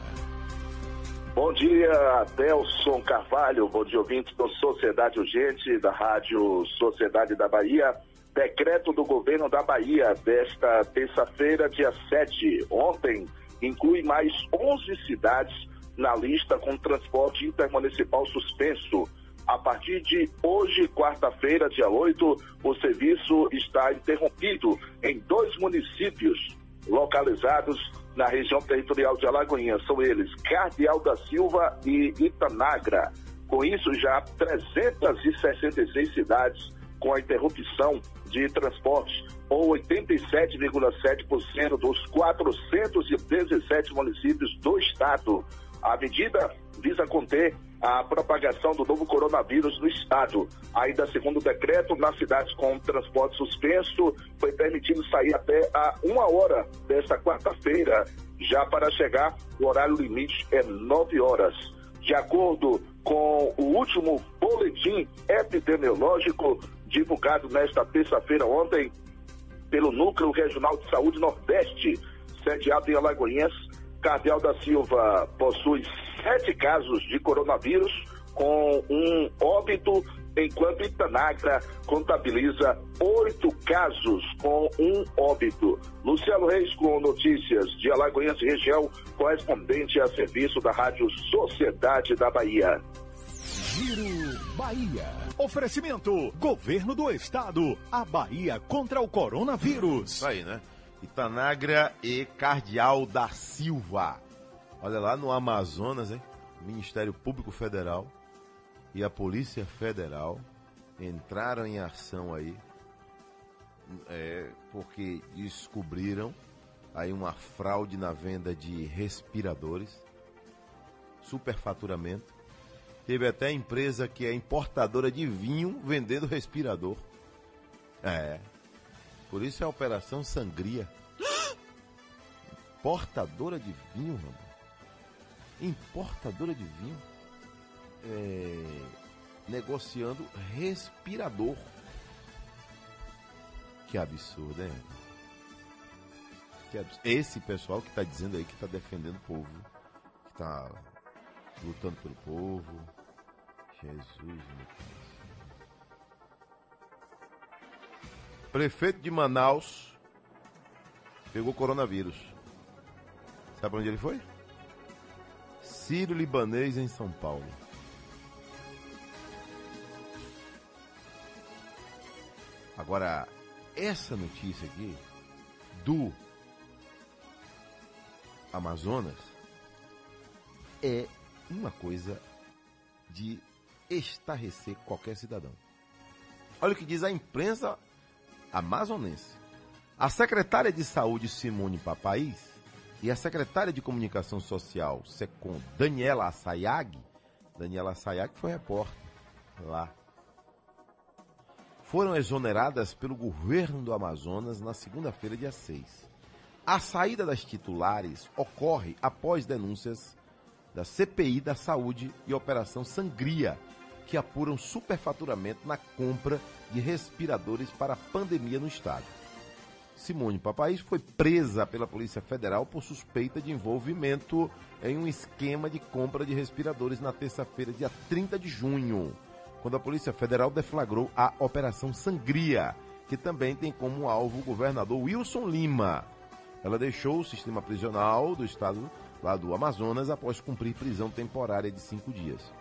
Bom dia, Adelson Carvalho. Bom dia, ouvintes do Sociedade Urgente, da Rádio Sociedade da Bahia. Decreto do governo da Bahia desta terça-feira, dia 7. Ontem, inclui mais 11 cidades na lista com transporte intermunicipal suspenso. A partir de hoje, quarta-feira, dia 8, o serviço está interrompido em dois municípios localizados na região territorial de Alagoinhas. São eles Cardeal da Silva e Itanagra. Com isso, já há 366 cidades com a interrupção de transporte, ou 87,7% dos 417 municípios do estado. A medida visa conter a propagação do novo coronavírus no estado. Ainda segundo o decreto, nas cidades com transporte suspenso, foi permitido sair até a uma hora desta quarta-feira. Já para chegar, o horário limite é nove horas. De acordo com o último boletim epidemiológico divulgado nesta terça-feira ontem pelo Núcleo Regional de Saúde Nordeste, sediado em Alagoinhas, Cardeal da Silva possui sete casos de coronavírus, com um óbito, enquanto Itanagra contabiliza oito casos com um óbito. Luciano Reis com notícias de Alagoinhas e região, correspondente a serviço da Rádio Sociedade da Bahia. Giro Bahia. Oferecimento: Governo do Estado. A Bahia contra o coronavírus. Isso aí, né? Itanagra e Cardeal da Silva. Olha lá no Amazonas, hein? Ministério Público Federal e a Polícia Federal entraram em ação aí é, porque descobriram aí uma fraude na venda de respiradores, superfaturamento. Teve até empresa que é importadora de vinho vendendo respirador. É. Por isso é a Operação Sangria. Importadora de vinho, mano. Importadora de vinho. É, negociando respirador. Que absurdo, hein? Que absurdo. Esse pessoal que está dizendo aí que está defendendo o povo, que está lutando pelo povo. Jesus, meu Deus. Prefeito de Manaus pegou coronavírus. Sabe onde ele foi? Sírio Libanês em São Paulo. Agora, essa notícia aqui do Amazonas é uma coisa de estarrecer qualquer cidadão. Olha o que diz a imprensa amazonense. A secretária de Saúde Simone Papaís e a secretária de Comunicação Social Secom Daniela Assayag, Daniela Assayag foi repórter lá, foram exoneradas pelo governo do Amazonas na segunda-feira, dia 6. A saída das titulares ocorre após denúncias da CPI da Saúde e Operação Sangria, que apuram superfaturamento na compra de respiradores para a pandemia no estado. Simone Papaís foi presa pela Polícia Federal por suspeita de envolvimento em um esquema de compra de respiradores na terça-feira, dia 30 de junho, quando a Polícia Federal deflagrou a Operação Sangria, que também tem como alvo o governador Wilson Lima. Ela deixou o sistema prisional do estado lá do Amazonas após cumprir prisão temporária de cinco dias.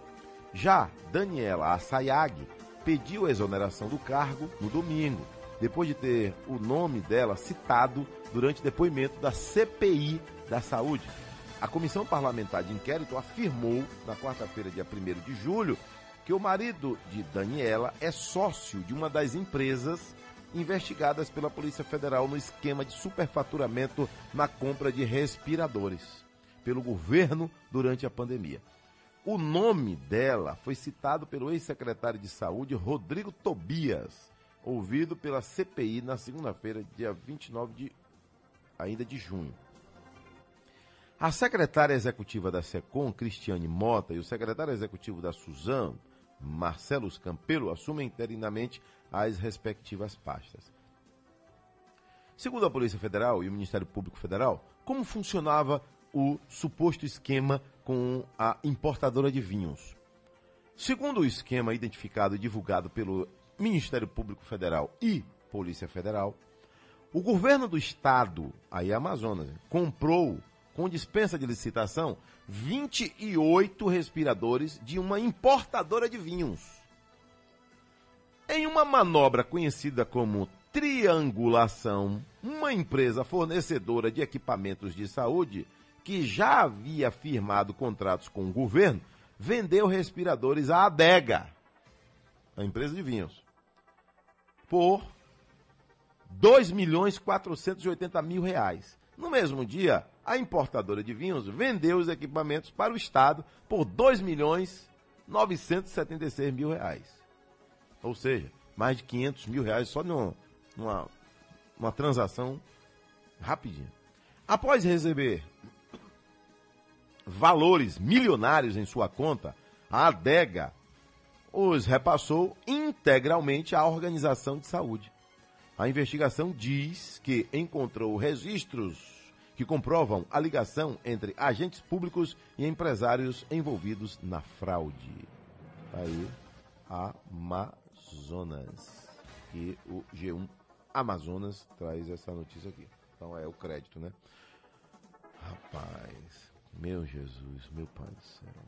Já Daniela Assayag pediu a exoneração do cargo no domingo. depois de ter o nome dela citado durante depoimento da CPI da Saúde. A Comissão Parlamentar de Inquérito afirmou, na quarta-feira, dia 1 de julho, que o marido de Daniela é sócio de uma das empresas investigadas pela Polícia Federal no esquema de superfaturamento na compra de respiradores pelo governo durante a pandemia. O nome dela foi citado pelo ex-secretário de Saúde, Rodrigo Tobias, ouvido pela CPI na segunda-feira, dia 29 de ainda de junho. A secretária executiva da SECOM, Cristiane Mota, e o secretário executivo da Suzan, Marcelo Campelo, assumem interinamente as respectivas pastas. Segundo a Polícia Federal e o Ministério Público Federal, como funcionava o suposto esquema com a importadora de vinhos? Segundo o esquema identificado e divulgado pelo Ministério Público Federal e Polícia Federal, o governo do estado, aí Amazonas, comprou com dispensa de licitação 28 respiradores de uma importadora de vinhos. Em uma manobra conhecida como triangulação, uma empresa fornecedora de equipamentos de saúde que já havia firmado contratos com o governo vendeu respiradores à adega, a empresa de vinhos, por 2 milhões 480 mil reais. No mesmo dia, a importadora de vinhos vendeu os equipamentos para o Estado por 2 milhões 976 mil reais. Ou seja, mais de 500 mil reais só numa, numa uma transação rapidinha. Após receber valores milionários em sua conta, a adega os repassou integralmente à organização de saúde. A investigação diz que encontrou registros que comprovam a ligação entre agentes públicos e empresários envolvidos na fraude. Aí, Amazonas. E o G1 Amazonas traz essa notícia aqui. Então é o crédito, né? Rapaz, meu Jesus, meu Pai do céu.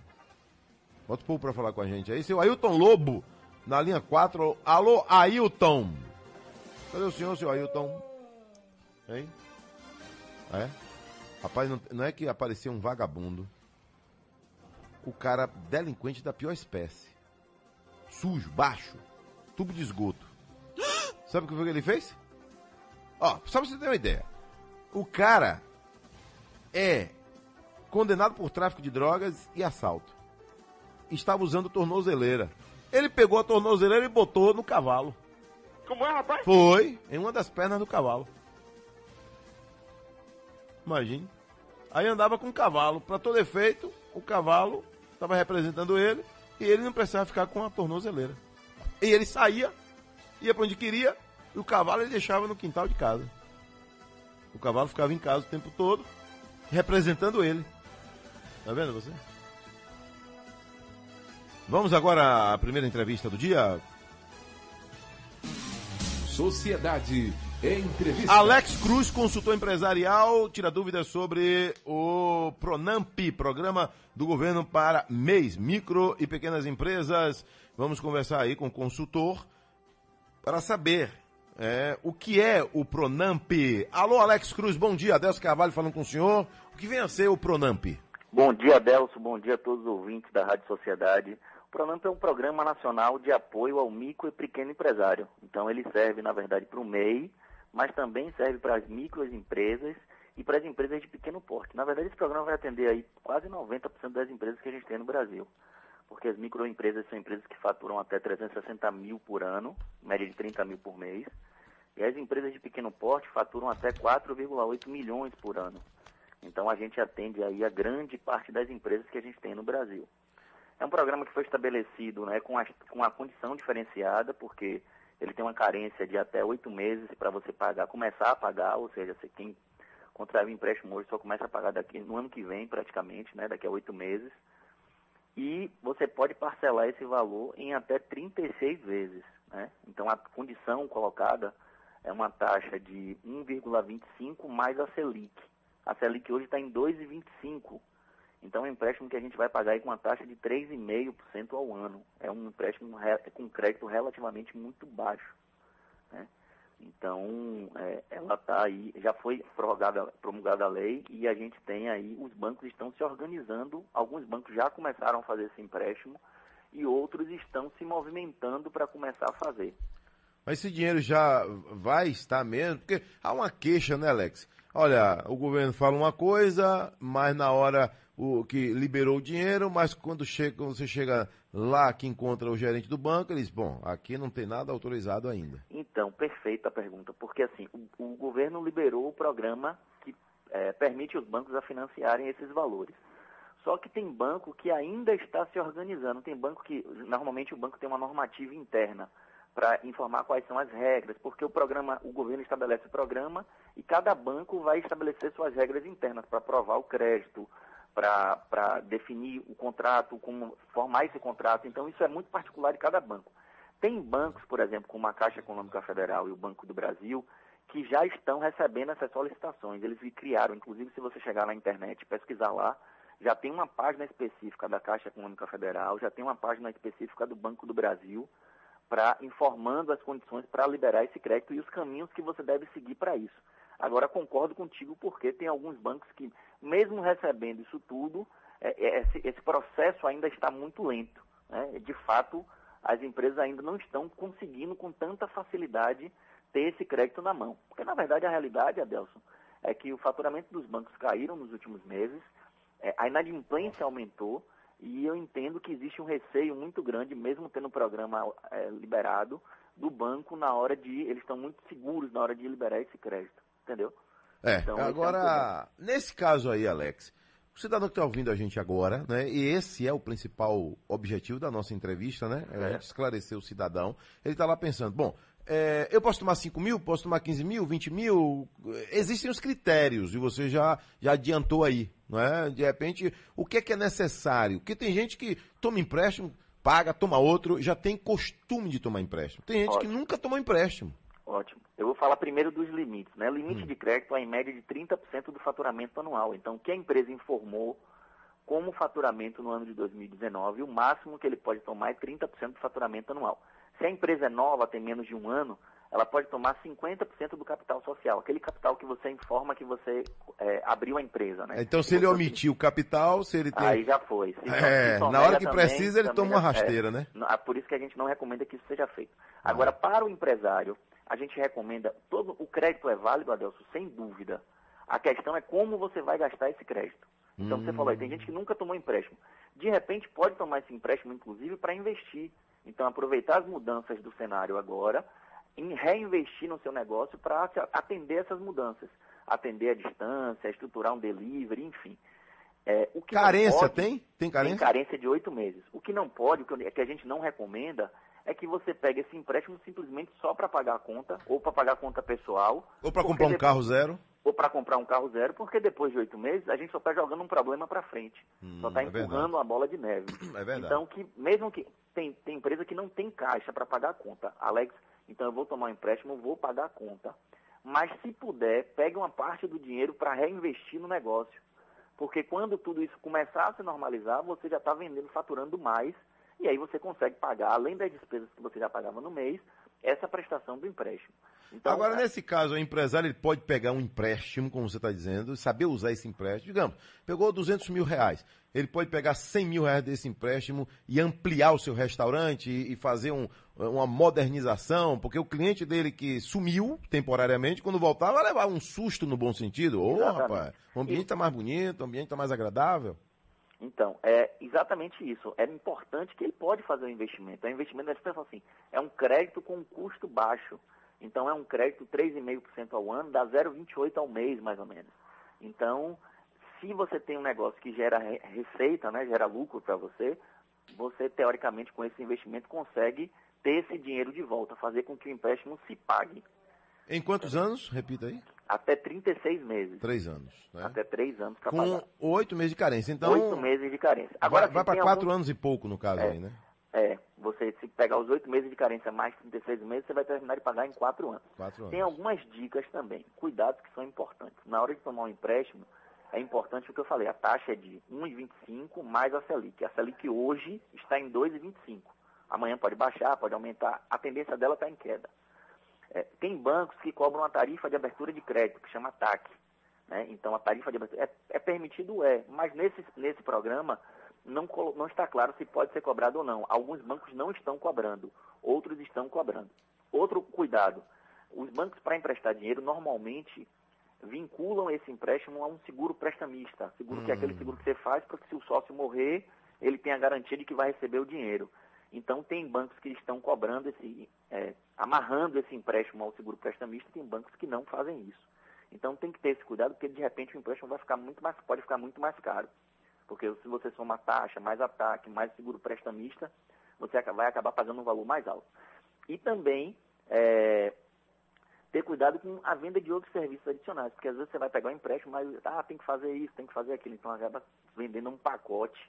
Bota o povo pra falar com a gente aí. Seu Ailton Lobo, na linha 4. Alô, Ailton. Cadê o senhor, seu Ailton? Hein? É? Rapaz, não, não é que apareceu um vagabundo. O cara delinquente da pior espécie. Sujo, baixo, tubo de esgoto. Sabe o que ele fez? Ó, só pra você ter uma ideia. O cara é condenado por tráfico de drogas e assalto. Estava usando tornozeleira. Ele pegou a tornozeleira e botou no cavalo. Como é, rapaz? Foi, em uma das pernas do cavalo. Imagine. Aí andava com o cavalo. Para todo efeito, o cavalo estava representando ele e ele não precisava ficar com a tornozeleira. E ele saía, ia para onde queria, e o cavalo ele deixava no quintal de casa. O cavalo ficava em casa o tempo todo, representando ele. Tá vendo você? Vamos agora à primeira entrevista do dia. Sociedade Entrevista. Alex Cruz, consultor empresarial, tira dúvidas sobre o Pronamp, programa do governo para MEIs, micro e pequenas empresas. Vamos conversar aí com o consultor para saber é, o que é o Pronamp. Alô, Alex Cruz, bom dia. Adelso Carvalho falando com o senhor. O que vem a ser o Pronamp? Bom dia, Adelso. Bom dia a todos os ouvintes da Rádio Sociedade. O Pronamp é um programa nacional de apoio ao micro e pequeno empresário. Então, ele serve, na verdade, para o MEI, mas também serve para as microempresas e para as empresas de pequeno porte. Na verdade, esse programa vai atender aí quase 90% das empresas que a gente tem no Brasil, porque as microempresas são empresas que faturam até 360 mil por ano, média de 30 mil por mês, e as empresas de pequeno porte faturam até 4,8 milhões por ano. Então, a gente atende aí a grande parte das empresas que a gente tem no Brasil. É um programa que foi estabelecido né, com, a, com a condição diferenciada, porque ele tem uma carência de até oito meses para você pagar, começar a pagar, ou seja, você quem contrair o empréstimo hoje só começa a pagar daqui no ano que vem, praticamente, né, daqui a oito meses. E você pode parcelar esse valor em até 36 vezes. Né? Então a condição colocada é uma taxa de 1,25 mais a Selic. A Selic hoje está em 2,25. Então é um empréstimo que a gente vai pagar com uma taxa de 3,5% ao ano. É um empréstimo com crédito relativamente muito baixo. Né? Então, é, ela está aí, já foi promulgada a lei e a gente tem aí, os bancos estão se organizando, alguns bancos já começaram a fazer esse empréstimo e outros estão se movimentando para começar a fazer. Mas esse dinheiro já vai estar mesmo? Porque há uma queixa, né, Alex? Olha, o governo fala uma coisa, mas na hora o que liberou o dinheiro, mas quando, chega, quando você chega lá que encontra o gerente do banco, ele diz, bom, aqui não tem nada autorizado ainda. Então, perfeita a pergunta, porque assim, o, o governo liberou o programa que eh, permite os bancos a financiarem esses valores. Só que tem banco que ainda está se organizando. Tem banco que, normalmente o banco tem uma normativa interna para informar quais são as regras, porque o programa, o governo estabelece o programa e cada banco vai estabelecer suas regras internas para aprovar o crédito, para definir o contrato, como formar esse contrato. Então, isso é muito particular de cada banco. Tem bancos, por exemplo, como a Caixa Econômica Federal e o Banco do Brasil, que já estão recebendo essas solicitações. Eles criaram, inclusive, se você chegar na internet e pesquisar lá, já tem uma página específica da Caixa Econômica Federal, já tem uma página específica do Banco do Brasil, para informando as condições para liberar esse crédito e os caminhos que você deve seguir para isso. Agora, concordo contigo porque tem alguns bancos que, mesmo recebendo isso tudo, é, é, esse, esse, processo ainda está muito lento. Né? De fato, as empresas ainda não estão conseguindo com tanta facilidade ter esse crédito na mão. Porque, na verdade, a realidade, Adelson, é que o faturamento dos bancos caíram nos últimos meses, é, a inadimplência aumentou, e eu entendo que existe um receio muito grande, mesmo tendo o programa é, liberado, do banco na hora de. Eles estão muito seguros na hora de liberar esse crédito. Entendeu? É, Então, agora, nesse caso aí, Alex, o cidadão que está ouvindo a gente agora, né? E esse é o principal objetivo da nossa entrevista, né? É a gente esclarecer o cidadão. Ele está lá pensando, bom, é, eu posso tomar 5 mil, posso tomar 15 mil, 20 mil? Existem os critérios, e você já, já adiantou aí, não é? De repente, o que é que é necessário? Porque tem gente que toma empréstimo, paga, toma outro, já tem costume de tomar empréstimo. Tem gente que Ótimo. nunca tomou empréstimo. Ótimo. Eu vou falar primeiro dos limites. Né? Limite de crédito é em média de 30% do faturamento anual. Então, o que a empresa informou como faturamento no ano de 2019, o máximo que ele pode tomar é 30% do faturamento anual. Se a empresa é nova, tem menos de um ano, ela pode tomar 50% do capital social, aquele capital que você informa que você é, abriu a empresa. Né? Então, se ele omitir o capital, se ele tem. Aí já foi. Se É, se na hora que também, precisa, ele toma uma já- rasteira, é. né? Ah, Por isso que a gente não recomenda que isso seja feito. Agora, para o empresário, a gente recomenda, todo o crédito é válido, Adelso, sem dúvida. A questão é como você vai gastar esse crédito. Então, você Hum. falou aí, tem gente que nunca tomou empréstimo. De repente, pode tomar esse empréstimo, inclusive, para investir. Então, aproveitar as mudanças do cenário agora, em reinvestir no seu negócio para atender essas mudanças. Atender a distância, estruturar um delivery, enfim. É, o que Carência pode- tem? Tem carência? Tem carência de oito meses. O que não pode, o que eu- que a gente não recomenda, é que você pegue esse empréstimo simplesmente só para pagar a conta, ou para pagar a conta pessoal. Ou para comprar um depois- carro zero? Ou para comprar um carro zero, porque depois de oito meses a gente só está jogando um problema para frente. só está é empurrando uma bola de neve. É verdade. Então, que mesmo que tem, tem empresa que não tem caixa para pagar a conta. Alex, então eu vou tomar um empréstimo, vou pagar a conta. Mas se puder, pegue uma parte do dinheiro para reinvestir no negócio. Porque quando tudo isso começar a se normalizar, você já está vendendo, faturando mais, e aí você consegue pagar, além das despesas que você já pagava no mês, essa prestação do empréstimo. Então, Agora, é- nesse caso, o empresário ele pode pegar um empréstimo, como você está dizendo, e saber usar esse empréstimo. Digamos, pegou 200 mil reais. Ele pode pegar 100 mil reais desse empréstimo e ampliar o seu restaurante e, e fazer um- uma modernização, porque o cliente dele que sumiu temporariamente, quando voltar, vai levar um susto no bom sentido. Ô, Exatamente. rapaz, o ambiente está mais bonito, o ambiente está mais agradável. Então, é exatamente isso. É importante que ele pode fazer um investimento. É um investimento, as pessoas assim, é um crédito com um custo baixo. Então, é um crédito 3,5% ao ano, dá 0,28% ao mês, mais ou menos. Então, se você tem um negócio que gera re- receita, né, gera lucro para você, você, teoricamente, com esse investimento, consegue ter esse dinheiro de volta, fazer com que o empréstimo se pague. Em quantos anos? Repita aí. Até 36 meses. Três anos. Né? Até 3 anos para pagar. Com oito meses de carência. Então, Oito meses de carência. Agora, vai, vai para quatro alguns- anos e pouco, no caso É. aí, né? Pegar os oito meses de carência mais 36 meses, você vai terminar de pagar em quatro anos. Quatro anos. Tem algumas dicas também, cuidados que são importantes. Na hora de tomar um empréstimo, é importante o que eu falei, a taxa é de 1,25 mais a Selic. A Selic hoje está em 2,25. Amanhã pode baixar, pode aumentar, a tendência dela está em queda. É, tem bancos que cobram uma tarifa de abertura de crédito, que chama TAC. Né? Então, a tarifa de abertura é, é permitido, é, mas nesse, nesse programa não, não está claro se pode ser cobrado ou não. Alguns bancos não estão cobrando, outros estão cobrando. Outro cuidado, os bancos para emprestar dinheiro normalmente vinculam esse empréstimo a um seguro prestamista. Seguro que é aquele seguro que você faz para que se o sócio morrer, ele tenha a garantia de que vai receber o dinheiro. Então tem bancos que estão cobrando esse, é, amarrando esse empréstimo ao seguro prestamista, tem bancos que não fazem isso. Então tem que ter esse cuidado, porque de repente o empréstimo vai ficar muito mais, pode ficar muito mais caro. Porque se você soma taxa, mais ataque, mais seguro prestamista, você vai acabar pagando um valor mais alto. E também é, ter cuidado com a venda de outros serviços adicionais, porque às vezes você vai pegar um empréstimo, mas ah, tem que fazer isso, tem que fazer aquilo, então acaba vendendo um pacote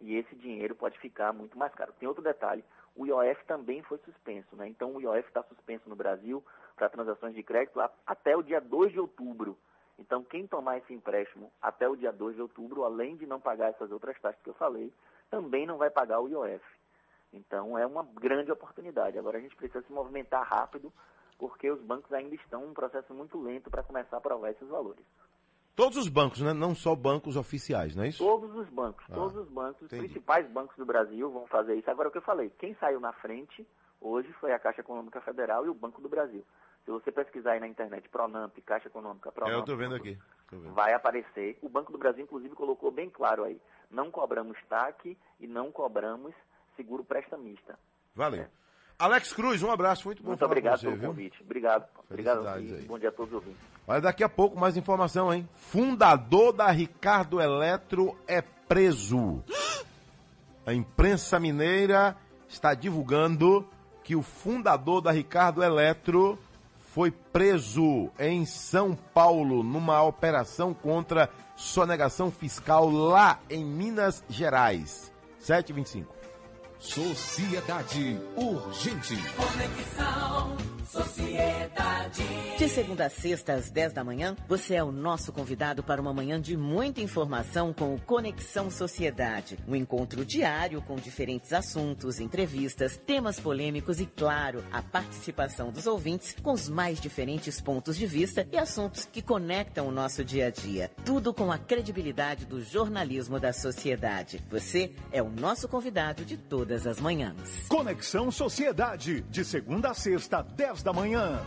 e esse dinheiro pode ficar muito mais caro. Tem outro detalhe, o IOF também foi suspenso, né? Então o IOF está suspenso no Brasil para transações de crédito até o dia 2 de outubro. Então quem tomar esse empréstimo até o dia 2 de outubro, além de não pagar essas outras taxas que eu falei, também não vai pagar o IOF. Então é uma grande oportunidade. Agora a gente precisa se movimentar rápido, porque os bancos ainda estão em um processo muito lento para começar a aprovar esses valores. Todos os bancos, né? Não só bancos oficiais, não é isso? Todos os bancos, Ah, todos os bancos, os entendi. principais bancos do Brasil vão fazer isso. Agora o que eu falei, quem saiu na frente hoje foi a Caixa Econômica Federal e o Banco do Brasil. Se você pesquisar aí na internet Pronamp, Caixa Econômica, Pronamp, É, eu tô vendo aqui. Tô vendo. vai aparecer. O Banco do Brasil, inclusive, colocou bem claro aí. Não cobramos TAC e não cobramos seguro prestamista. Valeu. Alex Cruz, um abraço, muito bom Muito obrigado você, pelo viu? convite. Obrigado. Obrigado aí. bom dia a todos os ouvintes. Olha, daqui a pouco mais informação, hein? Fundador da Ricardo Eletro é preso. A imprensa mineira está divulgando que o fundador da Ricardo Eletro foi preso em São Paulo numa operação contra sonegação fiscal lá em Minas Gerais. 725. Sociedade Urgente. Conexão Sociedade. De segunda a sexta, às 10 da manhã, você é o nosso convidado para uma manhã de muita informação com o Conexão Sociedade. Um encontro diário com diferentes assuntos, entrevistas, temas polêmicos e, claro, a participação dos ouvintes com os mais diferentes pontos de vista e assuntos que conectam o nosso dia a dia. Tudo com a credibilidade do jornalismo da sociedade. Você é o nosso convidado de todas as manhãs. Conexão Sociedade, de segunda a sexta, 10 da manhã.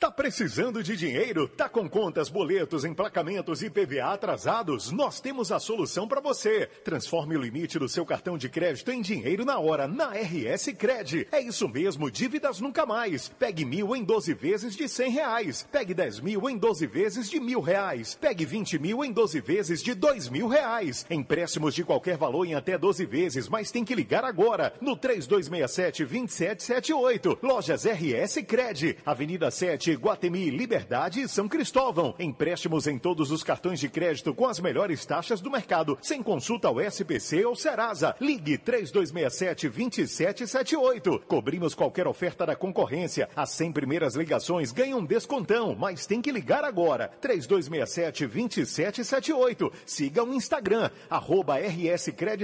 Tá precisando de dinheiro? Tá com contas, boletos, emplacamentos e PVA atrasados? Nós temos a solução para você. Transforme o limite do seu cartão de crédito em dinheiro na hora, na RS Cred. É isso mesmo, dívidas nunca mais. Pegue mil em 12 vezes de cem reais. Pegue 10 mil em 12 vezes de mil reais. Pegue 20 mil em 12 vezes de dois mil reais. Empréstimos de qualquer valor em até 12 vezes, mas tem que ligar agora no 3267-2778. Lojas RS Cred, Avenida 7, Guatemi, Liberdade e São Cristóvão. Empréstimos em todos os cartões de crédito com as melhores taxas do mercado, sem consulta ao SPC ou Serasa. Ligue 3267-2778. Cobrimos qualquer oferta da concorrência. As 100 primeiras ligações ganham descontão, mas tem que ligar agora. 3267-2778. Siga o Instagram, arroba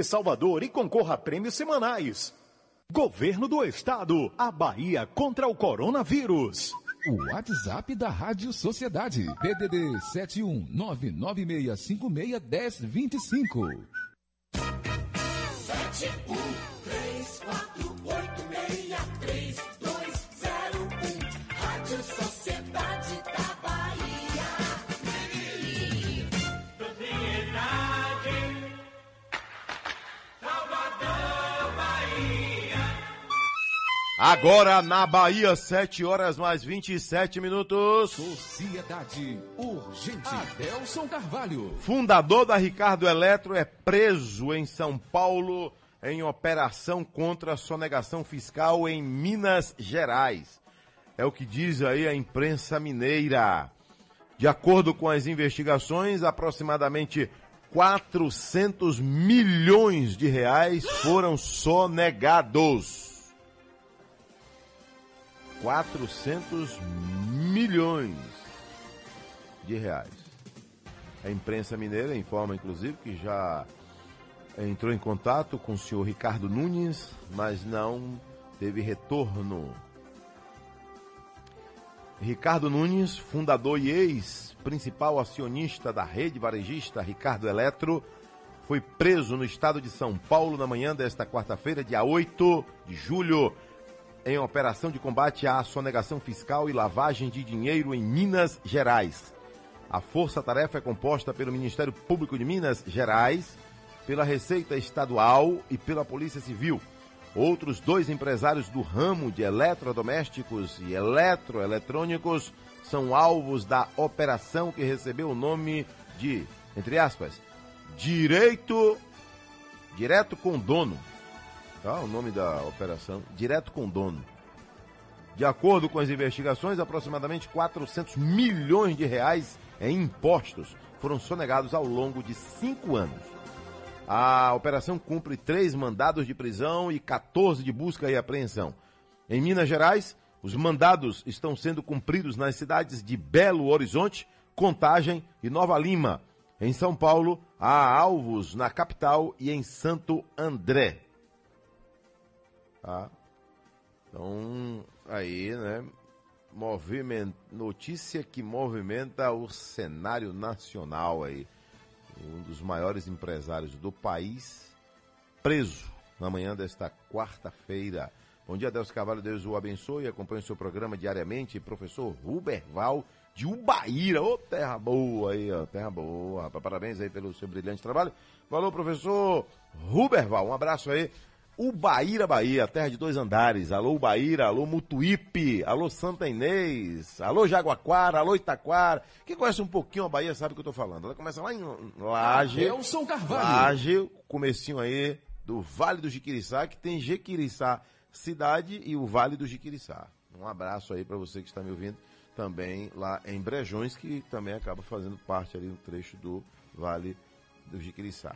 Salvador e concorra a prêmios semanais. Governo do Estado, a Bahia contra o coronavírus. O WhatsApp da Rádio Sociedade. DDD 71 99656 1025. Agora na Bahia, 7 horas mais 27 minutos. Sociedade Urgente. Adelson Carvalho. Fundador da Ricardo Eletro é preso em São Paulo em operação contra sonegação fiscal em Minas Gerais. É o que diz aí a imprensa mineira. De acordo com as investigações, aproximadamente 400 milhões de reais foram sonegados. 400 milhões de reais. A imprensa mineira informa, inclusive, que já entrou em contato com o senhor Ricardo Nunes, mas não teve retorno. Ricardo Nunes, fundador e ex-principal acionista da rede varejista Ricardo Eletro, foi preso no estado de São Paulo na manhã desta quarta-feira, dia 8 de julho, em operação de combate à sonegação fiscal e lavagem de dinheiro em Minas Gerais. A força-tarefa é composta pelo Ministério Público de Minas Gerais, pela Receita Estadual e pela Polícia Civil. Outros dois empresários do ramo de eletrodomésticos e eletroeletrônicos são alvos da operação que recebeu o nome de, entre aspas, Direito Direto com Dono. Tá? O nome da operação, Direto com Dono. De acordo com as investigações, aproximadamente 400 milhões de reais em impostos foram sonegados ao longo de cinco anos. A operação cumpre três mandados de prisão e 14 de busca e apreensão. Em Minas Gerais, os mandados estão sendo cumpridos nas cidades de Belo Horizonte, Contagem e Nova Lima. Em São Paulo, há alvos na capital e em Santo André. Tá? Então, aí, né? Movimento, notícia que movimenta o cenário nacional aí. Um dos maiores empresários do país preso na manhã desta quarta-feira. Bom dia, Deus Carvalho, Deus o abençoe. Acompanhe o seu programa diariamente. Professor Ruberval de Ubaíra. Ô, terra boa aí, ó. Terra boa. Parabéns aí pelo seu brilhante trabalho. Falou, professor Ruberval. Um abraço aí. Ubaíra, Bahia, terra de dois andares. Alô, Ubaíra, alô, Mutuípe, alô, Santa Inês, alô, Jaguaquara, alô, Itaquara. Quem conhece um pouquinho a Bahia sabe o que eu tô falando. Ela começa lá em Laje. Adelson Carvalho. Laje, comecinho aí do Vale do Jiquiriçá, que tem Jequiriçá cidade e o Vale do Jiquiriçá. Um abraço aí para você que está me ouvindo também lá em Brejões, que também acaba fazendo parte ali no trecho do Vale do Jiquiriçá.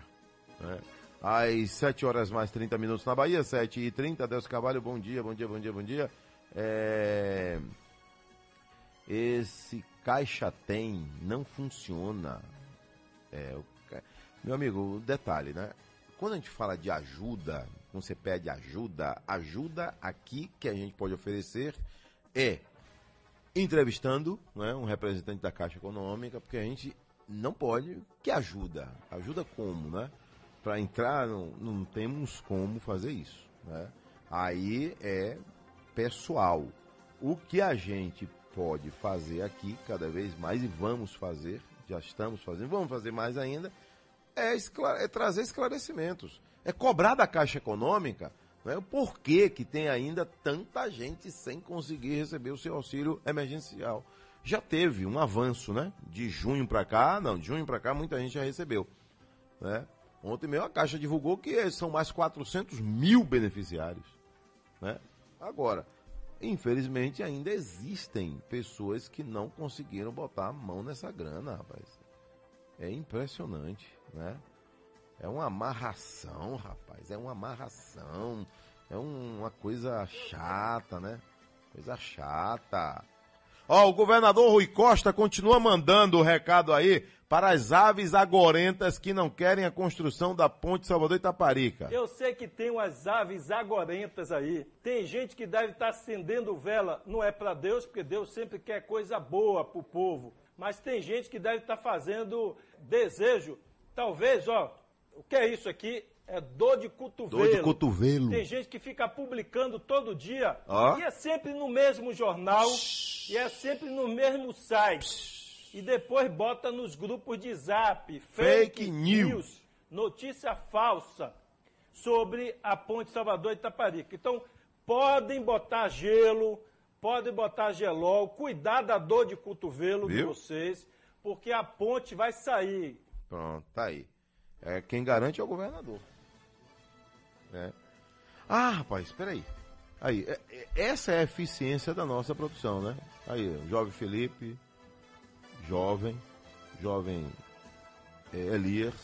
né? Às 7 horas mais 30 minutos na Bahia, 7 e 30 Deus Carvalho, bom dia, bom dia, bom dia, bom dia. É, Esse caixa tem, não funciona. É, o Meu amigo, detalhe, né? Quando a gente fala de ajuda, quando você pede ajuda, ajuda aqui que a gente pode oferecer é entrevistando né, um representante da Caixa Econômica, porque a gente não pode. Que ajuda? Ajuda como, né? Para entrar, não, não temos como fazer isso. Né? Aí é pessoal. O que a gente pode fazer aqui, cada vez mais, e vamos fazer, já estamos fazendo, vamos fazer mais ainda, é, esclare- é trazer esclarecimentos. É cobrar da Caixa Econômica né, o porquê que tem ainda tanta gente sem conseguir receber o seu auxílio emergencial. Já teve um avanço, né? De junho para cá, não, de junho para cá muita gente já recebeu. Né? Ontem mesmo a Caixa divulgou que são mais 400 mil beneficiários. Né? Agora, infelizmente ainda existem pessoas que não conseguiram botar a mão nessa grana, rapaz. É impressionante, né? É uma amarração, rapaz. É uma amarração. É um- uma coisa chata, né? Coisa chata. Ó, o governador Rui Costa continua mandando o recado aí para as aves agorentas que não querem a construção da ponte Salvador Itaparica. Eu sei que tem umas aves agorentas aí. Tem gente que deve estar acendendo vela, não é para Deus, porque Deus sempre quer coisa boa para o povo. Mas tem gente que deve estar fazendo desejo. Talvez, ó, o que é isso aqui? É dor de cotovelo. Dor de cotovelo. Tem gente que fica publicando todo dia. Ó. E é sempre no mesmo jornal. E é sempre no mesmo site. E depois bota nos grupos de zap. Fake news. Notícia falsa sobre a ponte Salvador Itaparica. Então, podem botar gelo, podem botar gelol, cuidar da dor de cotovelo de Viu? vocês, porque a ponte vai sair. Pronto, tá aí. É, quem garante é o governador. Né? Ah, rapaz, espera aí. Aí, é- é- essa é a eficiência da nossa produção, né? Aí, jovem Felipe, jovem, jovem é, Elias,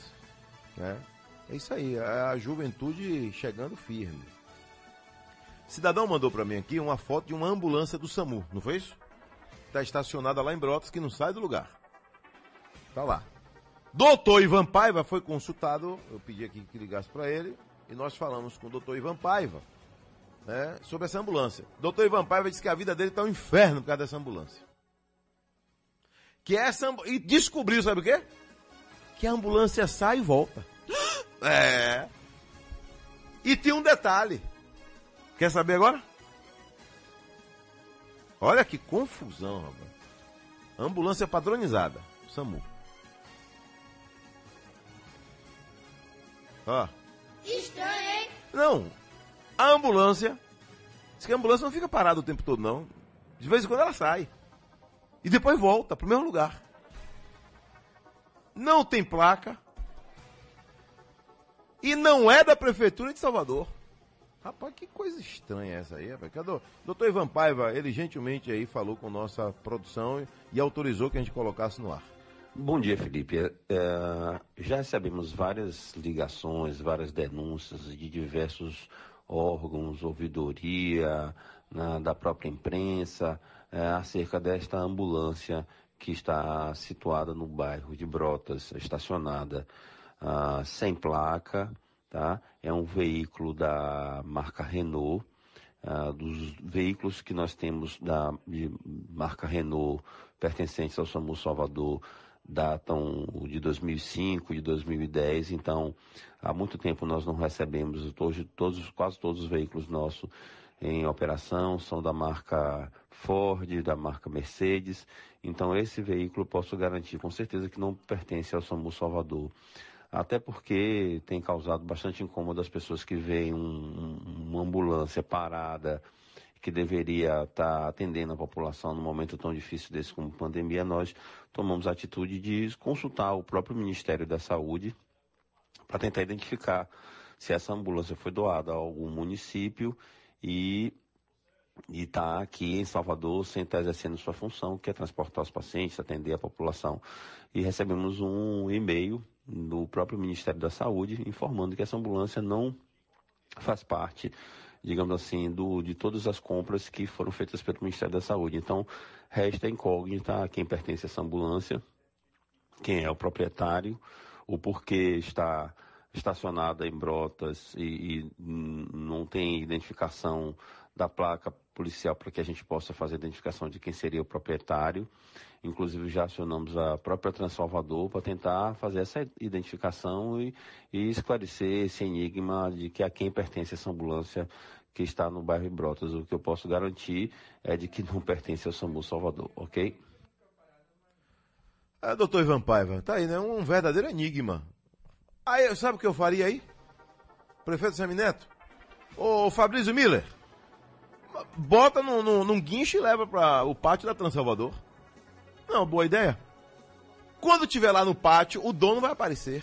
né? É isso aí, a juventude chegando firme. Cidadão mandou pra mim aqui uma foto de uma ambulância do SAMU, não foi isso? Tá estacionada lá em Brotas, que não sai do lugar. Tá lá. Doutor Ivan Paiva foi consultado, eu pedi aqui que ligasse para ele, e nós falamos com o doutor Ivan Paiva né, sobre essa ambulância. Doutor Ivan Paiva disse que a vida dele está um inferno por causa dessa ambulância. Que essa e descobriu, sabe o quê? Que a ambulância sai e volta. É. E tem um detalhe. Quer saber agora? Olha que confusão, rapaz. Ambulância padronizada, SAMU. Ó. Estranho, hein? Não. A ambulância. Diz que a ambulância não fica parada o tempo todo, não. De vez em quando ela sai. E depois volta pro mesmo lugar. Não tem placa. E não é da Prefeitura de Salvador. Rapaz, que coisa estranha essa aí, rapaz. Cadê doutor Ivan Paiva, ele gentilmente aí falou com nossa produção e autorizou que a gente colocasse no ar. Bom dia, Felipe. É, já recebemos várias ligações, várias denúncias de diversos órgãos, ouvidoria, na- da própria imprensa, é, acerca desta ambulância que está situada no bairro de Brotas, estacionada ah, sem placa, tá? É um veículo da marca Renault. Ah, dos veículos que nós temos da marca Renault pertencentes ao SAMU Salvador datam de 2005, de 2010, então há muito tempo nós não recebemos, hoje todos, quase todos os veículos nossos em operação. São da marca Ford, da marca Mercedes, então esse veículo posso garantir com certeza que não pertence ao SAMU Salvador. Até porque tem causado bastante incômodo às pessoas que veem um- um- uma ambulância parada que deveria estar atendendo a população num momento tão difícil desse como pandemia, nós tomamos a atitude de consultar o próprio Ministério da Saúde para tentar identificar se essa ambulância foi doada a algum município e está aqui em Salvador sem estar exercendo sua função, que é transportar os pacientes, atender a população. E recebemos um e-mail do próprio Ministério da Saúde informando que essa ambulância não faz parte, digamos assim, do, de todas as compras que foram feitas pelo Ministério da Saúde. Então, resta incógnita a quem pertence essa ambulância, quem é o proprietário, o porquê está estacionada em Brotas e, e não tem identificação da placa policial para que a gente possa fazer a identificação de quem seria o proprietário. Inclusive já acionamos a própria Transalvador para tentar fazer essa identificação e, e esclarecer esse enigma de que a quem pertence essa ambulância que está no bairro Brotas. O que eu posso garantir é de que não pertence ao SAMU Salvador, ok? Ah, doutor Ivan Paiva, tá aí, né? Um verdadeiro enigma. Aí, sabe o que eu faria aí? Prefeito Semineto? Ô, Fabrício Miller, bota num, num, num guincho e leva para o pátio da Transalvador. Não, boa ideia. Quando tiver lá no pátio, o dono vai aparecer.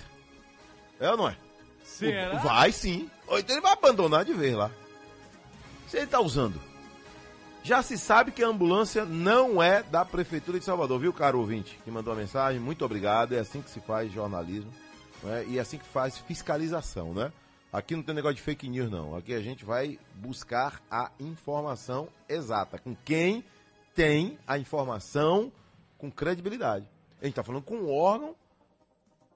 É ou não é? Será? O- vai sim. Ou então ele vai abandonar de vez lá. Se ele tá usando. Já se sabe que a ambulância não é da Prefeitura de Salvador, viu, caro ouvinte? Que mandou a mensagem, muito obrigado. É assim que se faz jornalismo né? e é assim que faz fiscalização, né? Aqui não tem negócio de fake news, não. Aqui a gente vai buscar a informação exata, com quem tem a informação com credibilidade. A gente está falando com um órgão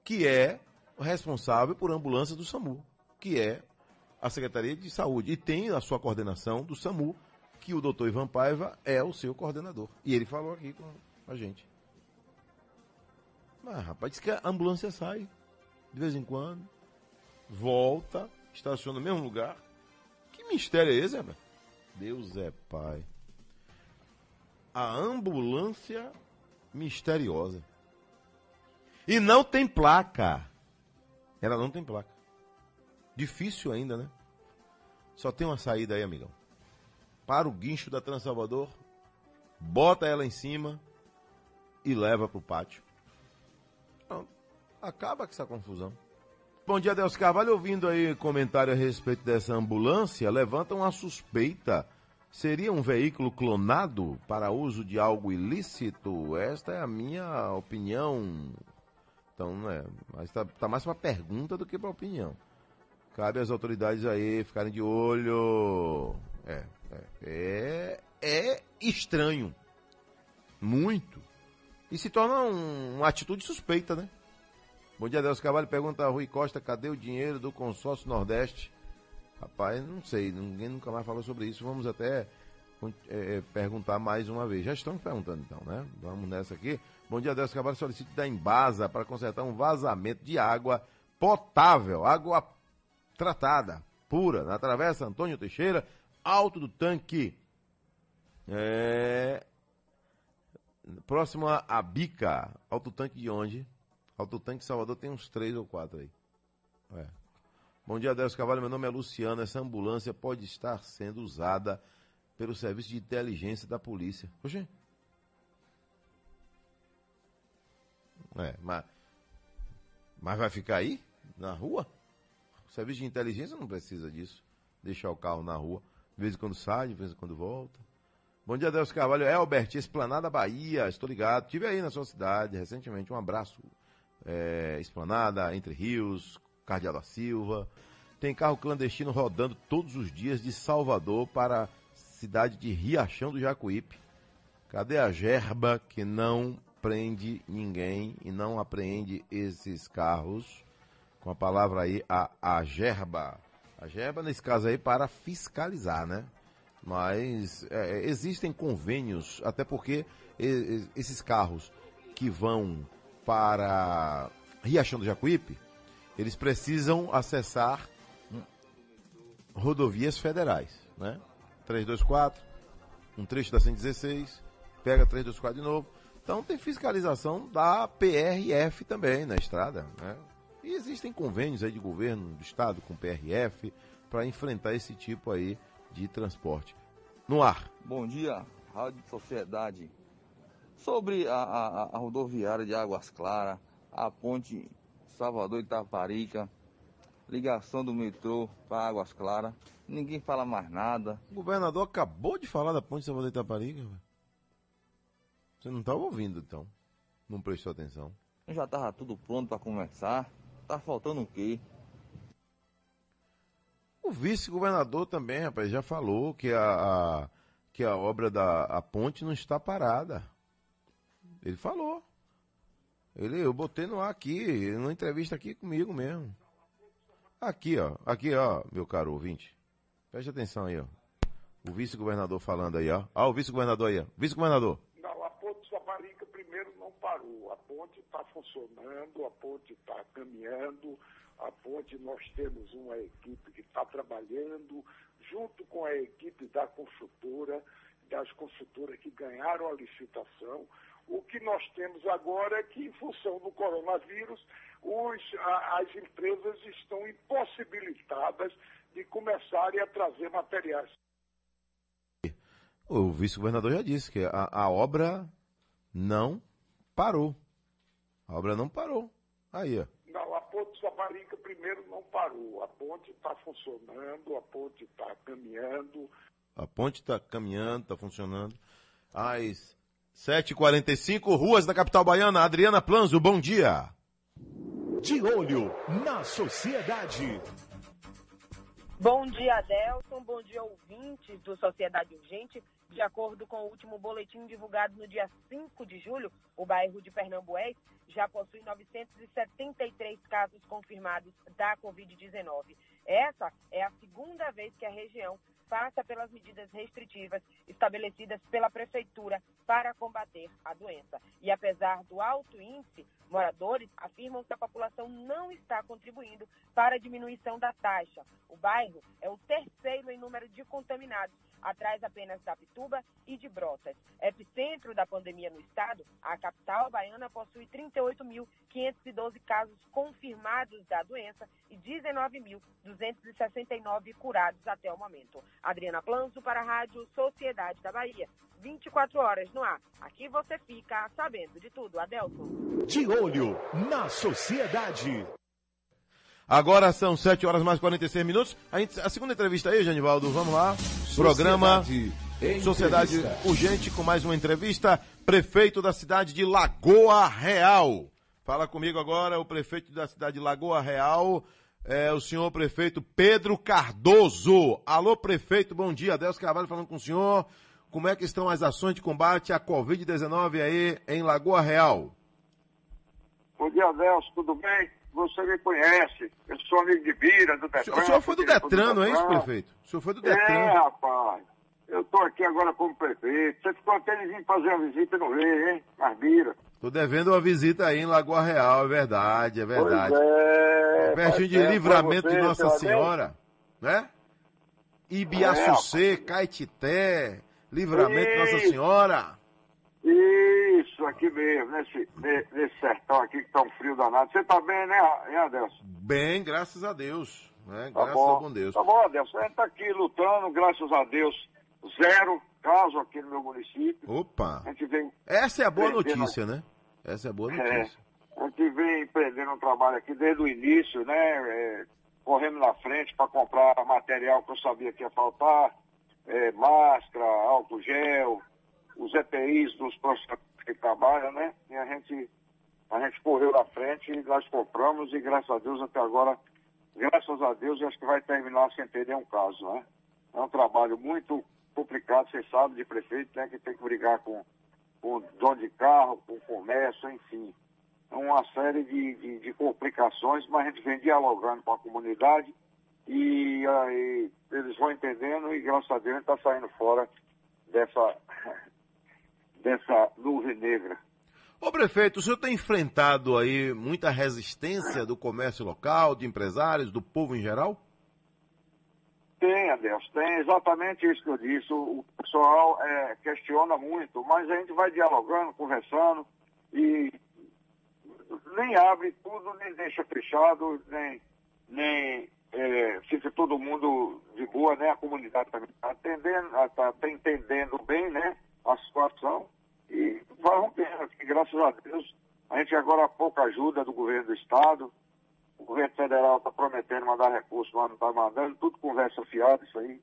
que é responsável por ambulância do SAMU, que é a Secretaria de Saúde. E tem a sua coordenação do SAMU, que o doutor Ivan Paiva é o seu coordenador. E ele falou aqui com a gente. Mas, rapaz, diz que a ambulância sai de vez em quando, volta, estaciona no mesmo lugar. Que mistério é esse, rapaz? Deus é pai. A ambulância misteriosa. E não tem placa. Ela não tem placa. Difícil ainda, né? Só tem uma saída aí, amigão. Para o guincho da Transalvador, bota ela em cima e leva pro pátio. Pronto. Acaba com essa confusão. Bom dia, Deus Carvalho. Ouvindo aí comentário a respeito dessa ambulância, levanta uma suspeita. Seria um veículo clonado para uso de algo ilícito? Esta é a minha opinião. Então, né? Mas tá, tá mais para pergunta do que para opinião. Cabe às autoridades aí ficarem de olho. É, é, é, é estranho. Muito. E se torna um- uma atitude suspeita, né? Bom dia, Deus Carvalho. Pergunta a Rui Costa, cadê o dinheiro do consórcio Nordeste? Rapaz, não sei, ninguém nunca mais falou sobre isso. Vamos até é, é, perguntar mais uma vez. Já estamos perguntando então, né? Vamos nessa aqui. Bom dia, Deus Carvalho. Solicito da Embasa para consertar um vazamento de água potável, água tratada, pura, na Travessa Antônio Teixeira, alto do tanque. É... Próximo a Bica. Alto tanque de onde? Alto tanque Salvador tem uns três ou quatro aí. É. Bom dia, Deus Carvalho. Meu nome é Luciano. Essa ambulância pode estar sendo usada pelo serviço de inteligência da polícia. Oxê. É, mas, mas vai ficar aí? Na rua? O serviço de inteligência não precisa disso. Deixar o carro na rua. De vez em quando sai, de vez em quando volta. Bom dia, Deus Carvalho. Elbert, Esplanada Bahia. Estou ligado. Estive aí na sua cidade recentemente. Um abraço. É, Esplanada, Entre Rios, Cardeal da Silva. Tem carro clandestino rodando todos os dias de Salvador para a cidade de Riachão do Jacuípe. Cadê a gerba que não prende ninguém e não apreende esses carros? Com a palavra aí, a, a gerba. A gerba, nesse caso aí, para fiscalizar, né? Mas é, existem convênios, até porque esses carros que vão para Riachão do Jacuípe, eles precisam acessar rodovias federais, né? 324, um trecho da 116, pega 324 de novo. Então tem fiscalização da PRF também na estrada, né? E existem convênios aí de governo do estado com PRF para enfrentar esse tipo aí de transporte. No ar. Bom dia, Rádio Sociedade. Sobre a, a- a rodoviária de Águas Claras, a ponte Salvador Itaparica, ligação do metrô para Águas Claras, ninguém fala mais nada. O governador acabou de falar da ponte Salvador Itaparica. Você não estava ouvindo, então. Não prestou atenção. Já estava tudo pronto para começar. Tá faltando o quê? O vice-governador também, rapaz, já falou que a, a- que a obra da a ponte não está parada. Ele falou. Ele, eu botei no ar aqui, numa entrevista aqui comigo mesmo. Aqui, ó. Aqui, ó, meu caro ouvinte. Preste atenção aí, ó. O vice-governador falando aí, ó. Ó, o vice-governador aí, ó. Vice-governador. Não, a ponte Saparica primeiro não parou. A ponte está funcionando, a ponte está caminhando, a ponte nós temos uma equipe que está trabalhando, junto com a equipe da construtora, das construtoras que ganharam a licitação. O que nós temos agora é que, em função do coronavírus, os- a- as empresas estão impossibilitadas de começarem a trazer materiais O vice-governador já disse que a, a obra não parou. A obra não parou. Aí, ó. Não, a ponte Saparica primeiro não parou. A ponte está funcionando, a ponte está caminhando. A ponte está caminhando, está funcionando. Às 7h45, ruas da capital baiana. Adriana Planzo, bom dia. De olho na sociedade. Bom dia, Adelson. Bom dia, ouvintes do Sociedade Urgente. De acordo com o último boletim divulgado no dia 5 de julho, o bairro de Pernambués já possui 973 casos confirmados da Covid-19. Essa é a segunda vez que a região passa pelas medidas restritivas estabelecidas pela Prefeitura para combater a doença. E apesar do alto índice, moradores afirmam que a população não está contribuindo para a diminuição da taxa. O bairro é o terceiro em número de contaminados, atrás apenas da Pituba e de Brotas. Epicentro da pandemia no estado, a capital baiana possui 38.512 casos confirmados da doença e 19.269 curados até o momento. Adriana Planzo para a Rádio Sociedade da Bahia. 24 horas no ar. Aqui você fica sabendo de tudo. Adelson. De olho na sociedade. Agora são 7 horas mais 46 minutos. A, gente- a segunda entrevista aí, Janivaldo, vamos lá. Programa Sociedade Sociedade. Urgente com mais uma entrevista. Prefeito da cidade de Lagoa Real. Fala comigo agora o prefeito da cidade de Lagoa Real, é o senhor prefeito Pedro Cardoso. Alô, prefeito, bom dia. Adelso Carvalho falando com o senhor. Como é que estão as ações de combate à Covid-19 aí em Lagoa Real? Bom dia, Adelso, tudo bem? Você me conhece. Eu sou amigo de Bira, do Detran. O senhor foi do Detran, não é isso, prefeito? O senhor foi do É, Detran. rapaz. Eu tô aqui agora como prefeito. Você ficou até de vir fazer uma visita não veio, hein? Mas Bira. Tô devendo uma visita aí em Lagoa Real, é verdade, é verdade. Pois é, Pertinho de livramento você, de Nossa. Senhora, né? Ibiaçucê, Caetité, livramento de Nossa. Senhora. Isso, aqui mesmo, nesse, ne- nesse sertão aqui que tá um frio danado. Você tá bem, né, hein, Adelson? Bem, graças a Deus. Né? Tá Graças bom. ao bom Deus. Tá bom, Adelson. A gente tá aqui lutando, graças a Deus. Zero caso aqui no meu município. Opa! A gente vem. Essa é a boa notícia, né? Essa é a boa É, notícia. a gente vem empreendendo um trabalho aqui desde o início, né? É, correndo na frente para comprar material que eu sabia que ia faltar, é, máscara, álcool gel, os EPIs dos profissionais que trabalham, né? E a gente, a gente correu na frente e nós compramos e graças a Deus até agora, graças a Deus, eu acho que vai terminar sem ter nenhum caso, né? É um trabalho muito complicado, você sabe, de prefeito, né? Que tem que brigar com, com dono de carro, com comércio, enfim. É uma série de, de, de complicações, mas a gente vem dialogando com a comunidade e aí eles vão entendendo e graças a Deus a gente está saindo fora dessa, dessa nuvem negra. Ô prefeito, o senhor tem enfrentado aí muita resistência do comércio local, de empresários, do povo em geral? Tem, Adelson, tem exatamente isso que eu disse. O, pessoal é, questiona muito, mas a gente vai dialogando, conversando e nem abre tudo, nem deixa fechado, nem, nem é, fica todo mundo de boa, né? A comunidade também está atendendo, está tá entendendo bem, né? A situação e vai rompendo aqui, graças a Deus. A gente agora há pouca ajuda do governo do estado, o governo federal está prometendo mandar recursos, mas não está mandando, tudo conversa fiada isso aí.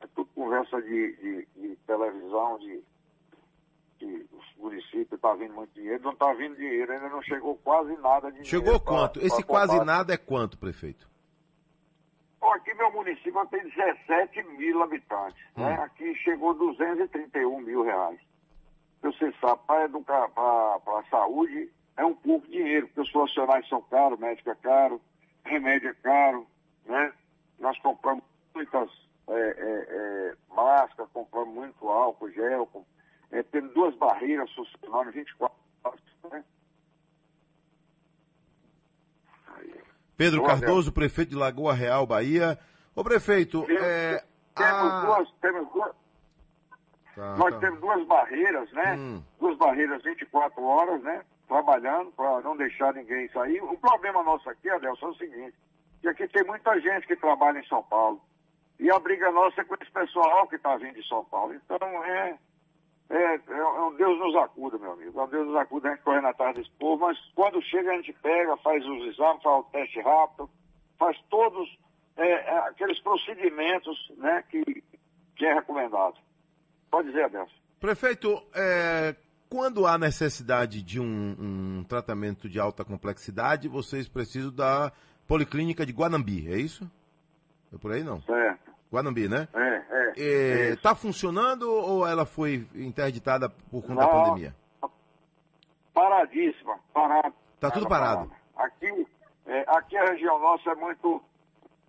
É tudo conversa de, de, de televisão, de, de os municípios, está vindo muito dinheiro, não está vindo dinheiro, ainda não chegou quase nada de Chegou dinheiro pra- quanto? pra Esse quase combate. nada é quanto, prefeito? Bom, aqui meu município tem 17 mil habitantes, né? Hum. Aqui chegou 231 mil reais. Você sabe, para a saúde é um pouco dinheiro, porque os profissionais são caros, médico é caro, remédio é caro, né? Nós compramos muitas é, é, é, máscaras, compramos muito álcool, gel, é, temos duas barreiras funcionando 24 horas, né? Pedro Ô, Cardoso, prefeito de Lagoa Real, Bahia. Ô prefeito, é. Temos a- duas, temos duas, Tá, Nós tá. temos duas barreiras, né? Hum. Duas barreiras 24 horas, né? Trabalhando para não deixar ninguém sair. O problema nosso aqui, Adelson, é o seguinte, que aqui tem muita gente que trabalha em São Paulo. E a briga nossa é com esse pessoal que está vindo de São Paulo. Então é, é, é um Deus nos acuda, meu amigo. É um Deus nos acuda, a gente correndo atrás desse povo, mas quando chega a gente pega, faz os exames, faz o teste rápido, faz todos é, é, aqueles procedimentos né, que, que é recomendado. Pode dizer, Adelson. Prefeito, é, quando há necessidade de um, um tratamento de alta complexidade, vocês precisam da Policlínica de Guanambi, é isso? É por aí não? Certo. Guanambi, né? É, é. Está funcionando ou ela foi interditada por conta da Não. pandemia? Paradíssima, parada. Tá tudo parado. Aqui, é, aqui a região nossa é muito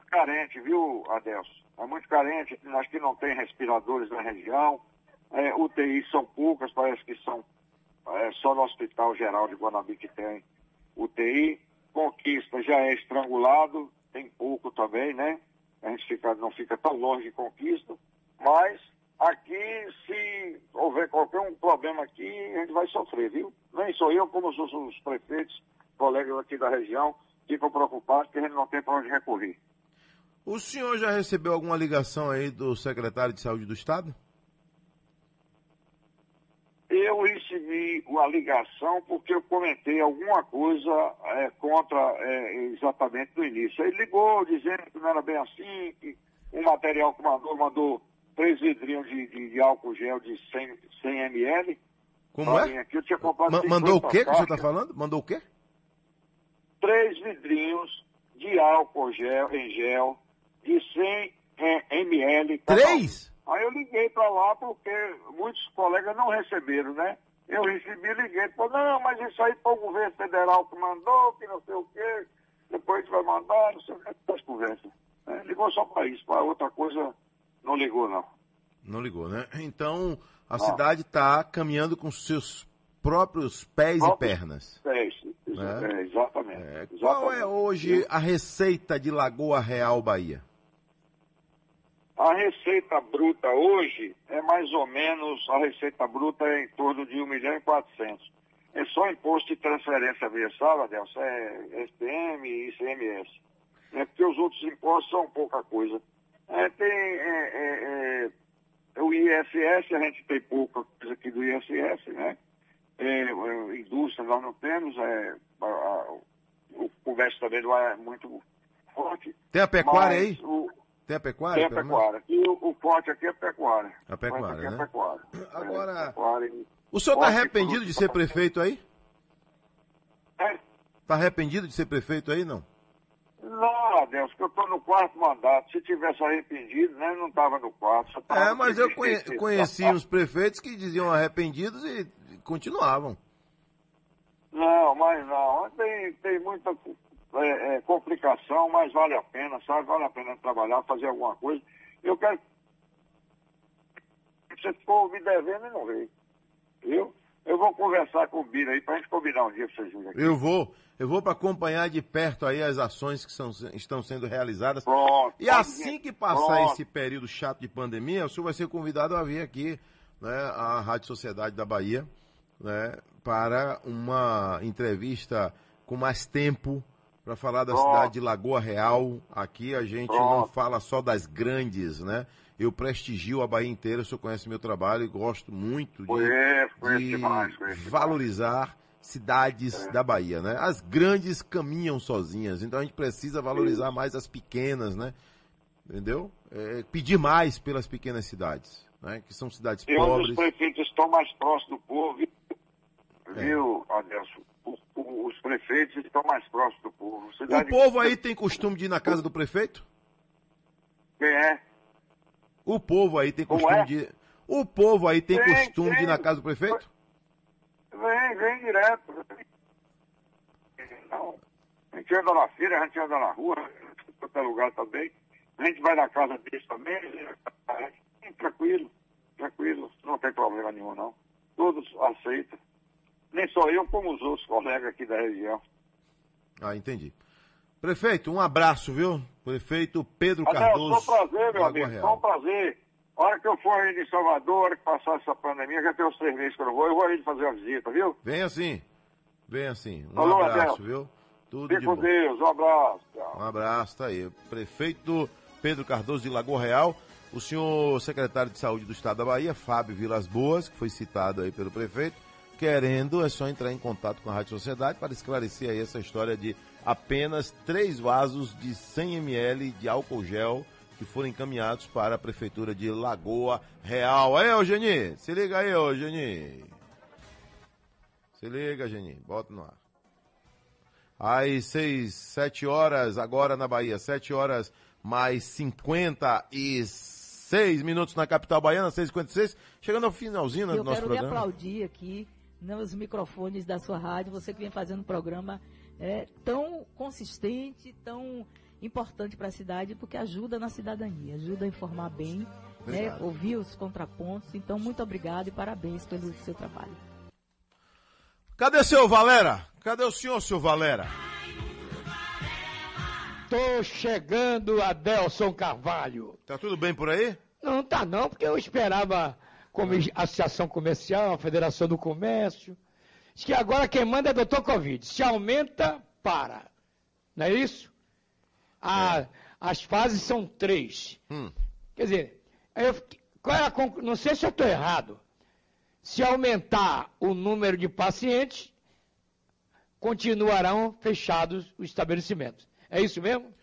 carente, viu, Adelso? É muito carente, nós que não tem respiradores na região, é, UTIs são poucas, parece que são é, só no Hospital Geral de Guanambi que tem UTI. Conquista já é estrangulado, tem pouco também, né? A gente fica, não fica tão longe de Conquista, mas aqui, se houver qualquer um problema aqui, a gente vai sofrer, viu? Nem sou eu, como os, os prefeitos, colegas aqui da região, ficam preocupados que a gente não tem para onde recorrer. O senhor já recebeu alguma ligação aí do secretário de Saúde do Estado? Eu recebi uma ligação porque eu comentei alguma coisa é, contra é, exatamente no início. Ele ligou dizendo que não era bem assim, que o material que mandou, mandou três vidrinhos de, de- de álcool gel de 100, 100 ml. Como é? Aqui. Eu tinha comprado Ma- mandou o 50 quê que o senhor está falando? Mandou o quê? Três vidrinhos de álcool gel, em gel de 100 é, ml. Três? Aí eu liguei para lá porque muitos colegas não receberam, né? Eu recebi, liguei, falou, não, mas isso aí foi o governo federal que mandou, que não sei o quê, depois a gente vai mandar, não sei o que, essas conversas. né? Ligou só para isso, para outra coisa não ligou, não. Não ligou, né? Então, a Não. cidade está caminhando com seus próprios pés Próprios e pernas. Pés, Né? é, exatamente. Qual exatamente. é hoje a receita de Lagoa Real, Bahia? A receita bruta hoje é mais ou menos, a receita bruta é em torno de 1 milhão e 400. É só imposto de transferência mensal, Adelson, é SPM e ICMS. É porque os outros impostos são pouca coisa. É, tem é, é, é, o ISS, a gente tem pouca coisa aqui do ISS, né? É, é, indústria nós não temos, é, a- a- o comércio também não é muito forte. Tem a pecuária aí? o- Tem a tem pecuária? a pelo menos? pecuária. E o, o forte aqui é a pecuária. A pecuária, aqui é né? a pecuária. Agora- É, pecuária e- O senhor está arrependido de ser prefeito aí? É. Está arrependido de ser prefeito aí, não? Não, Adelson, que eu estou no quarto mandato. Se tivesse arrependido, né, não estava no quarto. É, mas eu conhe- conheci uns prefeitos que diziam arrependidos e continuavam. Não, mas não. Tem, tem muita é, é, complicação, mas vale a pena, sabe? Vale a pena trabalhar, fazer alguma coisa. Eu quero. Você ficou me devendo e não veio. Viu? Eu vou conversar com o Bira aí pra gente combinar um dia pra vocês virem aqui. Eu vou, eu vou para acompanhar de perto aí as ações que são, estão sendo realizadas. Pronto. E assim que passar Pronto. esse período chato de pandemia, o senhor vai ser convidado a vir aqui, né, à Rádio Sociedade da Bahia, né, para uma entrevista com mais tempo para falar da Pronto. cidade de Lagoa Real. Aqui a gente não fala só das grandes, né? Eu prestigio a Bahia inteira, o senhor conhece meu trabalho e gosto muito de, Conheço, conheço de demais, valorizar cidades da Bahia, né? As grandes caminham sozinhas, então a gente precisa valorizar mais as pequenas, né? Entendeu? É, pedir mais pelas pequenas cidades, né? Que são cidades E onde os pobres. prefeitos estão mais próximos do povo, viu, É. viu Adelson? O- o- os prefeitos estão mais próximos do povo. O Cidade- povo aí tem costume de ir na casa do prefeito? Quem é? O povo aí tem costume é? de. O povo aí tem Tem, costume de ir na casa do prefeito? Vem, vem direto. Não. A gente anda na feira, a gente anda na rua, em qualquer lugar também. A gente vai na casa deles também. Tranquilo, tranquilo, não tem problema nenhum não. Todos aceitam. Nem só eu, como os outros colegas aqui da região. Ah, entendi. Prefeito, um abraço, viu? Prefeito Pedro Adeus, Cardoso. foi um prazer, meu amigo. Real. Foi um prazer. A hora que eu for aí em Salvador, a hora que passar essa pandemia, já tem uns três meses que eu não vou, eu vou aí fazer uma visita, viu? Vem assim. Vem assim. Um Falou, abraço, Adel. viu? Tudo Fique de com bom. Deus, um abraço. Tchau. Um abraço, tá aí. Prefeito Pedro Cardoso de Lagoa Real. O senhor secretário de Saúde do Estado da Bahia, Fábio Vilas Boas, que foi citado aí pelo prefeito. Querendo, é só entrar em contato com a Rádio Sociedade para esclarecer aí essa história de apenas três vasos de 100 ml de álcool gel que foram encaminhados para a Prefeitura de Lagoa Real. Aí, ô Geni, se liga aí, ô Geni. Se liga, Geni, bota no ar. Às seis, sete horas, agora na Bahia, sete horas mais 56 minutos na capital baiana, 6h56, chegando ao finalzinho né, Eu do nosso quero lhe programa. aplaudir aqui nos microfones da sua rádio, você que vem fazendo um programa é, tão consistente, tão importante para a cidade, porque ajuda na cidadania, ajuda a informar bem, né, ouvir os contrapontos. Então, muito obrigado e parabéns pelo seu trabalho. Cadê seu Valera? Cadê o senhor, seu Valera? Tô chegando, Adelson Carvalho. Tá tudo bem por aí? Não tá não, porque eu esperava como Associação Comercial, a Federação do Comércio. Diz que agora quem manda é doutor Covid. Se aumenta, para. Não é isso? A- As fases são três. Hum. Quer dizer, eu qual é a não sei se eu estou errado. Se aumentar o número de pacientes, continuarão fechados os estabelecimentos. É isso mesmo?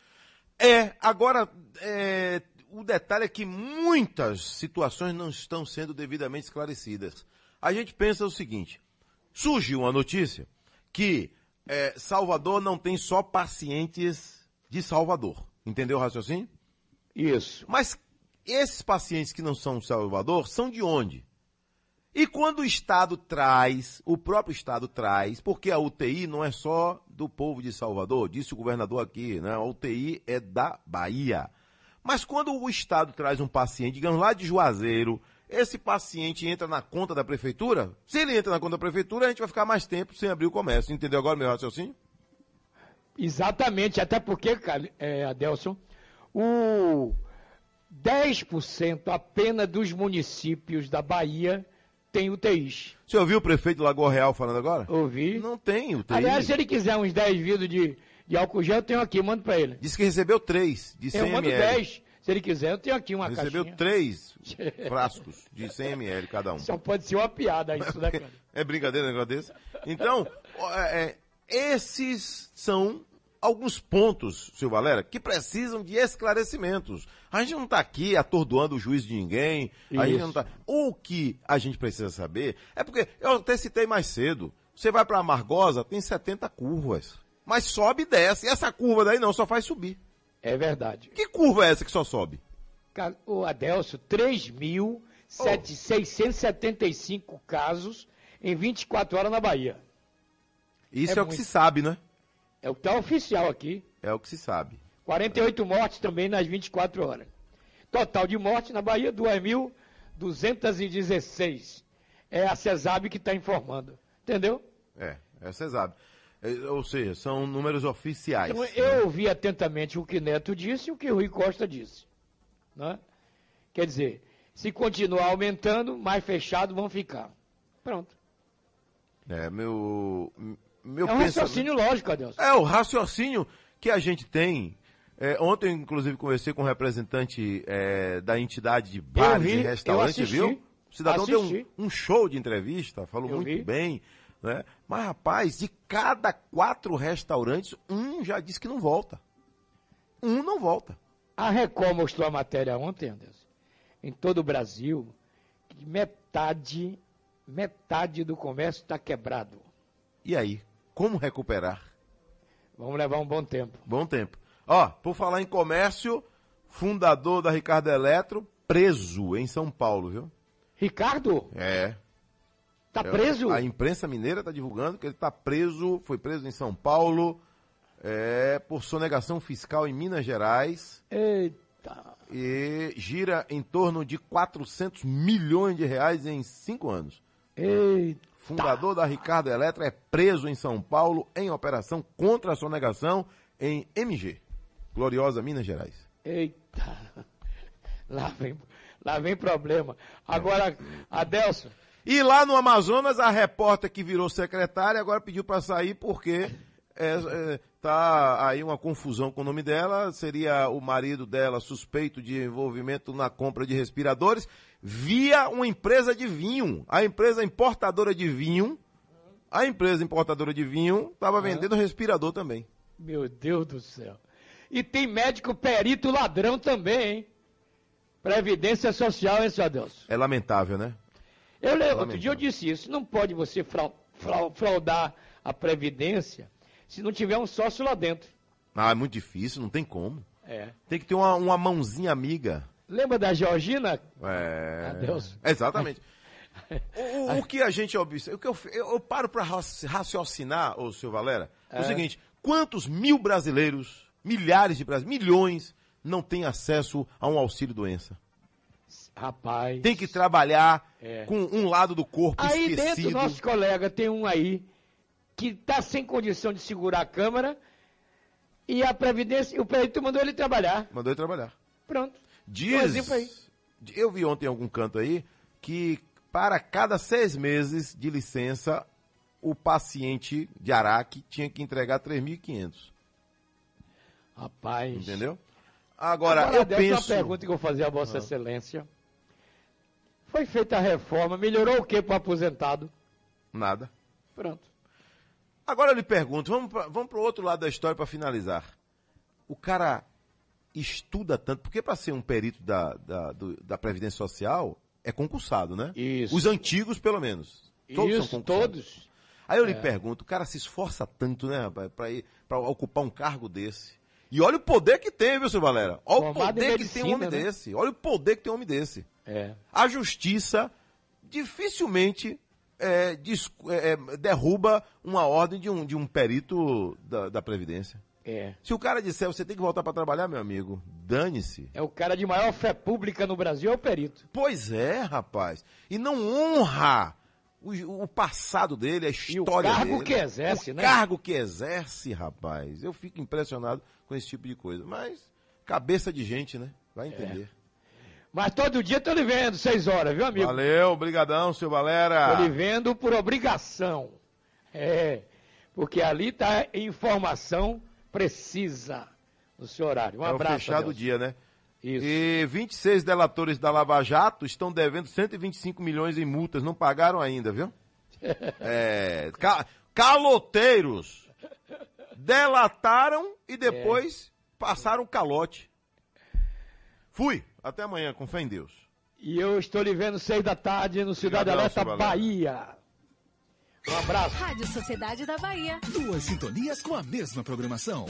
É, agora, é, o detalhe é que muitas situações não estão sendo devidamente esclarecidas. A gente pensa o seguinte: surgiu uma notícia que é, Salvador não tem só pacientes de Salvador. Entendeu o raciocínio? Isso. Mas esses pacientes que não são de Salvador são de onde? E quando o Estado traz, o próprio Estado traz, porque a UTI não é só do povo de Salvador, disse o governador aqui, né? A UTI é da Bahia. Mas quando o Estado traz um paciente, digamos lá de Juazeiro, esse paciente entra na conta da prefeitura? Se ele entra na conta da prefeitura, a gente vai ficar mais tempo sem abrir o comércio. Entendeu agora meu raciocínio? Exatamente, até porque, é, Adelson, o 10% apenas dos municípios da Bahia tem UTIs. Você ouviu o prefeito de Lagoa Real falando agora? Ouvi. Não tem UTI. Aliás, se ele quiser uns 10 vidros de, de álcool gel, eu tenho aqui, mando pra ele. Disse que recebeu três de 100 Eu mando ml. 10, se ele quiser, eu tenho aqui uma Recebeu caixinha. três frascos de 100 ml cada um. Só pode ser uma piada isso, né, cara? É brincadeira um negócio desse? Então, é, é, esses são alguns pontos, seu Valera, que precisam de esclarecimentos. A gente não está aqui atordoando o juiz de ninguém. A gente Isso. não tá... O que a gente precisa saber é porque, eu até citei mais cedo, você vai para Amargosa, tem 70 curvas. Mas sobe e desce. E essa curva daí não, só faz subir. É verdade. Que curva é essa que só sobe? Cara, O Adelso, 3.675 casos em 24 horas na Bahia. Isso É é, o que se sabe, né? É o que está oficial aqui. É o que se sabe. 48 mortes também nas 24 horas. Total de mortes na Bahia, 2.216. É a CESAB que está informando. Entendeu? É, é você sabe. É, Ou seja, são números oficiais. Então, eu ouvi atentamente o que Neto disse e o que Rui Costa disse. Né? Quer dizer, se continuar aumentando, mais fechados vão ficar. Pronto. É, meu. meu é um pensamento- raciocínio lógico, Adelson. É, o raciocínio que a gente tem. é, ontem, inclusive, conversei com um representante é, da entidade de bares e restaurantes, viu? O cidadão deu Assisti. um, um show de entrevista, falou Eu muito vi. bem. Né? Mas, rapaz, de cada quatro restaurantes, um já disse que não volta. Um não volta. A Record mostrou a matéria ontem, Anderson, em todo o Brasil, que metade, metade do comércio está quebrado. E aí, como recuperar? Vamos levar um bom tempo. Bom tempo. Ó, por falar em comércio, fundador da Ricardo Eletro, preso em São Paulo, viu? Ricardo? É. Tá É, preso? A imprensa mineira está divulgando que ele está preso, foi preso em São Paulo, é, por sonegação fiscal em Minas Gerais. Eita. E gira em torno de 400 milhões de reais em cinco anos. Eita. Fundador da Ricardo Eletro é preso em São Paulo em operação contra a sonegação em MG. Gloriosa Minas Gerais. Eita. Lá vem, lá vem problema. Agora, Adelson. E lá no Amazonas, a repórter que virou secretária agora pediu para sair porque é, é, tá aí uma confusão com o nome dela. Seria o marido dela suspeito de envolvimento na compra de respiradores via uma empresa de vinho. A empresa importadora de vinho, a empresa importadora de vinho estava vendendo respirador também. Meu Deus do céu. E tem médico perito ladrão também, hein? Previdência Social, hein, seu Adelson? É lamentável, né? Eu lembro, outro dia eu disse isso. Não pode você frau- frau- fraudar a Previdência se não tiver um sócio lá dentro. Ah, é muito difícil, não tem como. É. Tem que ter uma, uma mãozinha amiga. Lembra da Georgina? É. Adeus. Exatamente. O, o- o que a gente observa, o que eu, eu, eu paro para raciocinar, ô seu Valera, é. o É. seguinte: quantos mil brasileiros, milhares de brasileiros, milhões, não têm acesso a um auxílio doença? Rapaz. Tem que trabalhar É. com um lado do corpo Aí dentro, esquecido. nosso colega tem um aí que está sem condição de segurar a câmara e a Previdência, o perito mandou ele trabalhar. Mandou ele trabalhar. Pronto. Diz, Um exemplo aí. eu vi ontem em algum canto aí que para cada seis meses de licença, o paciente de Araque tinha que entregar 3.500. Rapaz. Entendeu? Agora, eu dessa penso... uma pergunta que eu vou fazer a Vossa Ah. Excelência. Foi feita a reforma, melhorou o que para o aposentado? Nada. Pronto. Agora eu lhe pergunto, vamos para vamos o outro lado da história para finalizar. O cara estuda tanto, porque para ser um perito da, da, do- da Previdência Social é concursado, né? Isso. Os antigos, pelo menos. Todos Isso, são concursados. todos. Aí eu lhe É. pergunto, o cara se esforça tanto, né, rapaz, para ir para ocupar um cargo desse. E olha o poder que tem, viu, seu Valera? Olha o Formado em poder que tem um medicina, homem né? desse. Olha o poder que tem um homem desse. É. A justiça dificilmente é, é, é, derruba uma ordem de um, de um perito da, da Previdência. É. Se o cara disser você tem que voltar pra trabalhar, meu amigo, dane-se. É o cara de maior fé pública no Brasil, é o perito. Pois é, rapaz. E não honra o, o passado dele, a história cargo dele. que exerce, o né? cargo que exerce, rapaz. Eu fico impressionado com esse tipo de coisa. Mas, cabeça de gente, né? Vai entender. Mas todo dia tô lhe vendo, seis horas, viu, amigo? Valeu, obrigadão, seu Valera. Tô lhe vendo por obrigação. É, porque ali tá informação precisa no seu horário. Um é o abraço. fechado Adelson. dia, né? Isso. E 26 delatores da Lava Jato estão devendo 125 milhões em multas. Não pagaram ainda, viu? É, ca- caloteiros delataram e depois passaram calote. Fui. Até amanhã, com fé em Deus. E eu estou lhe vendo seis da tarde no Cidade Alerta. Bahia. Um abraço. Rádio Sociedade da Bahia. Duas sintonias com a mesma programação.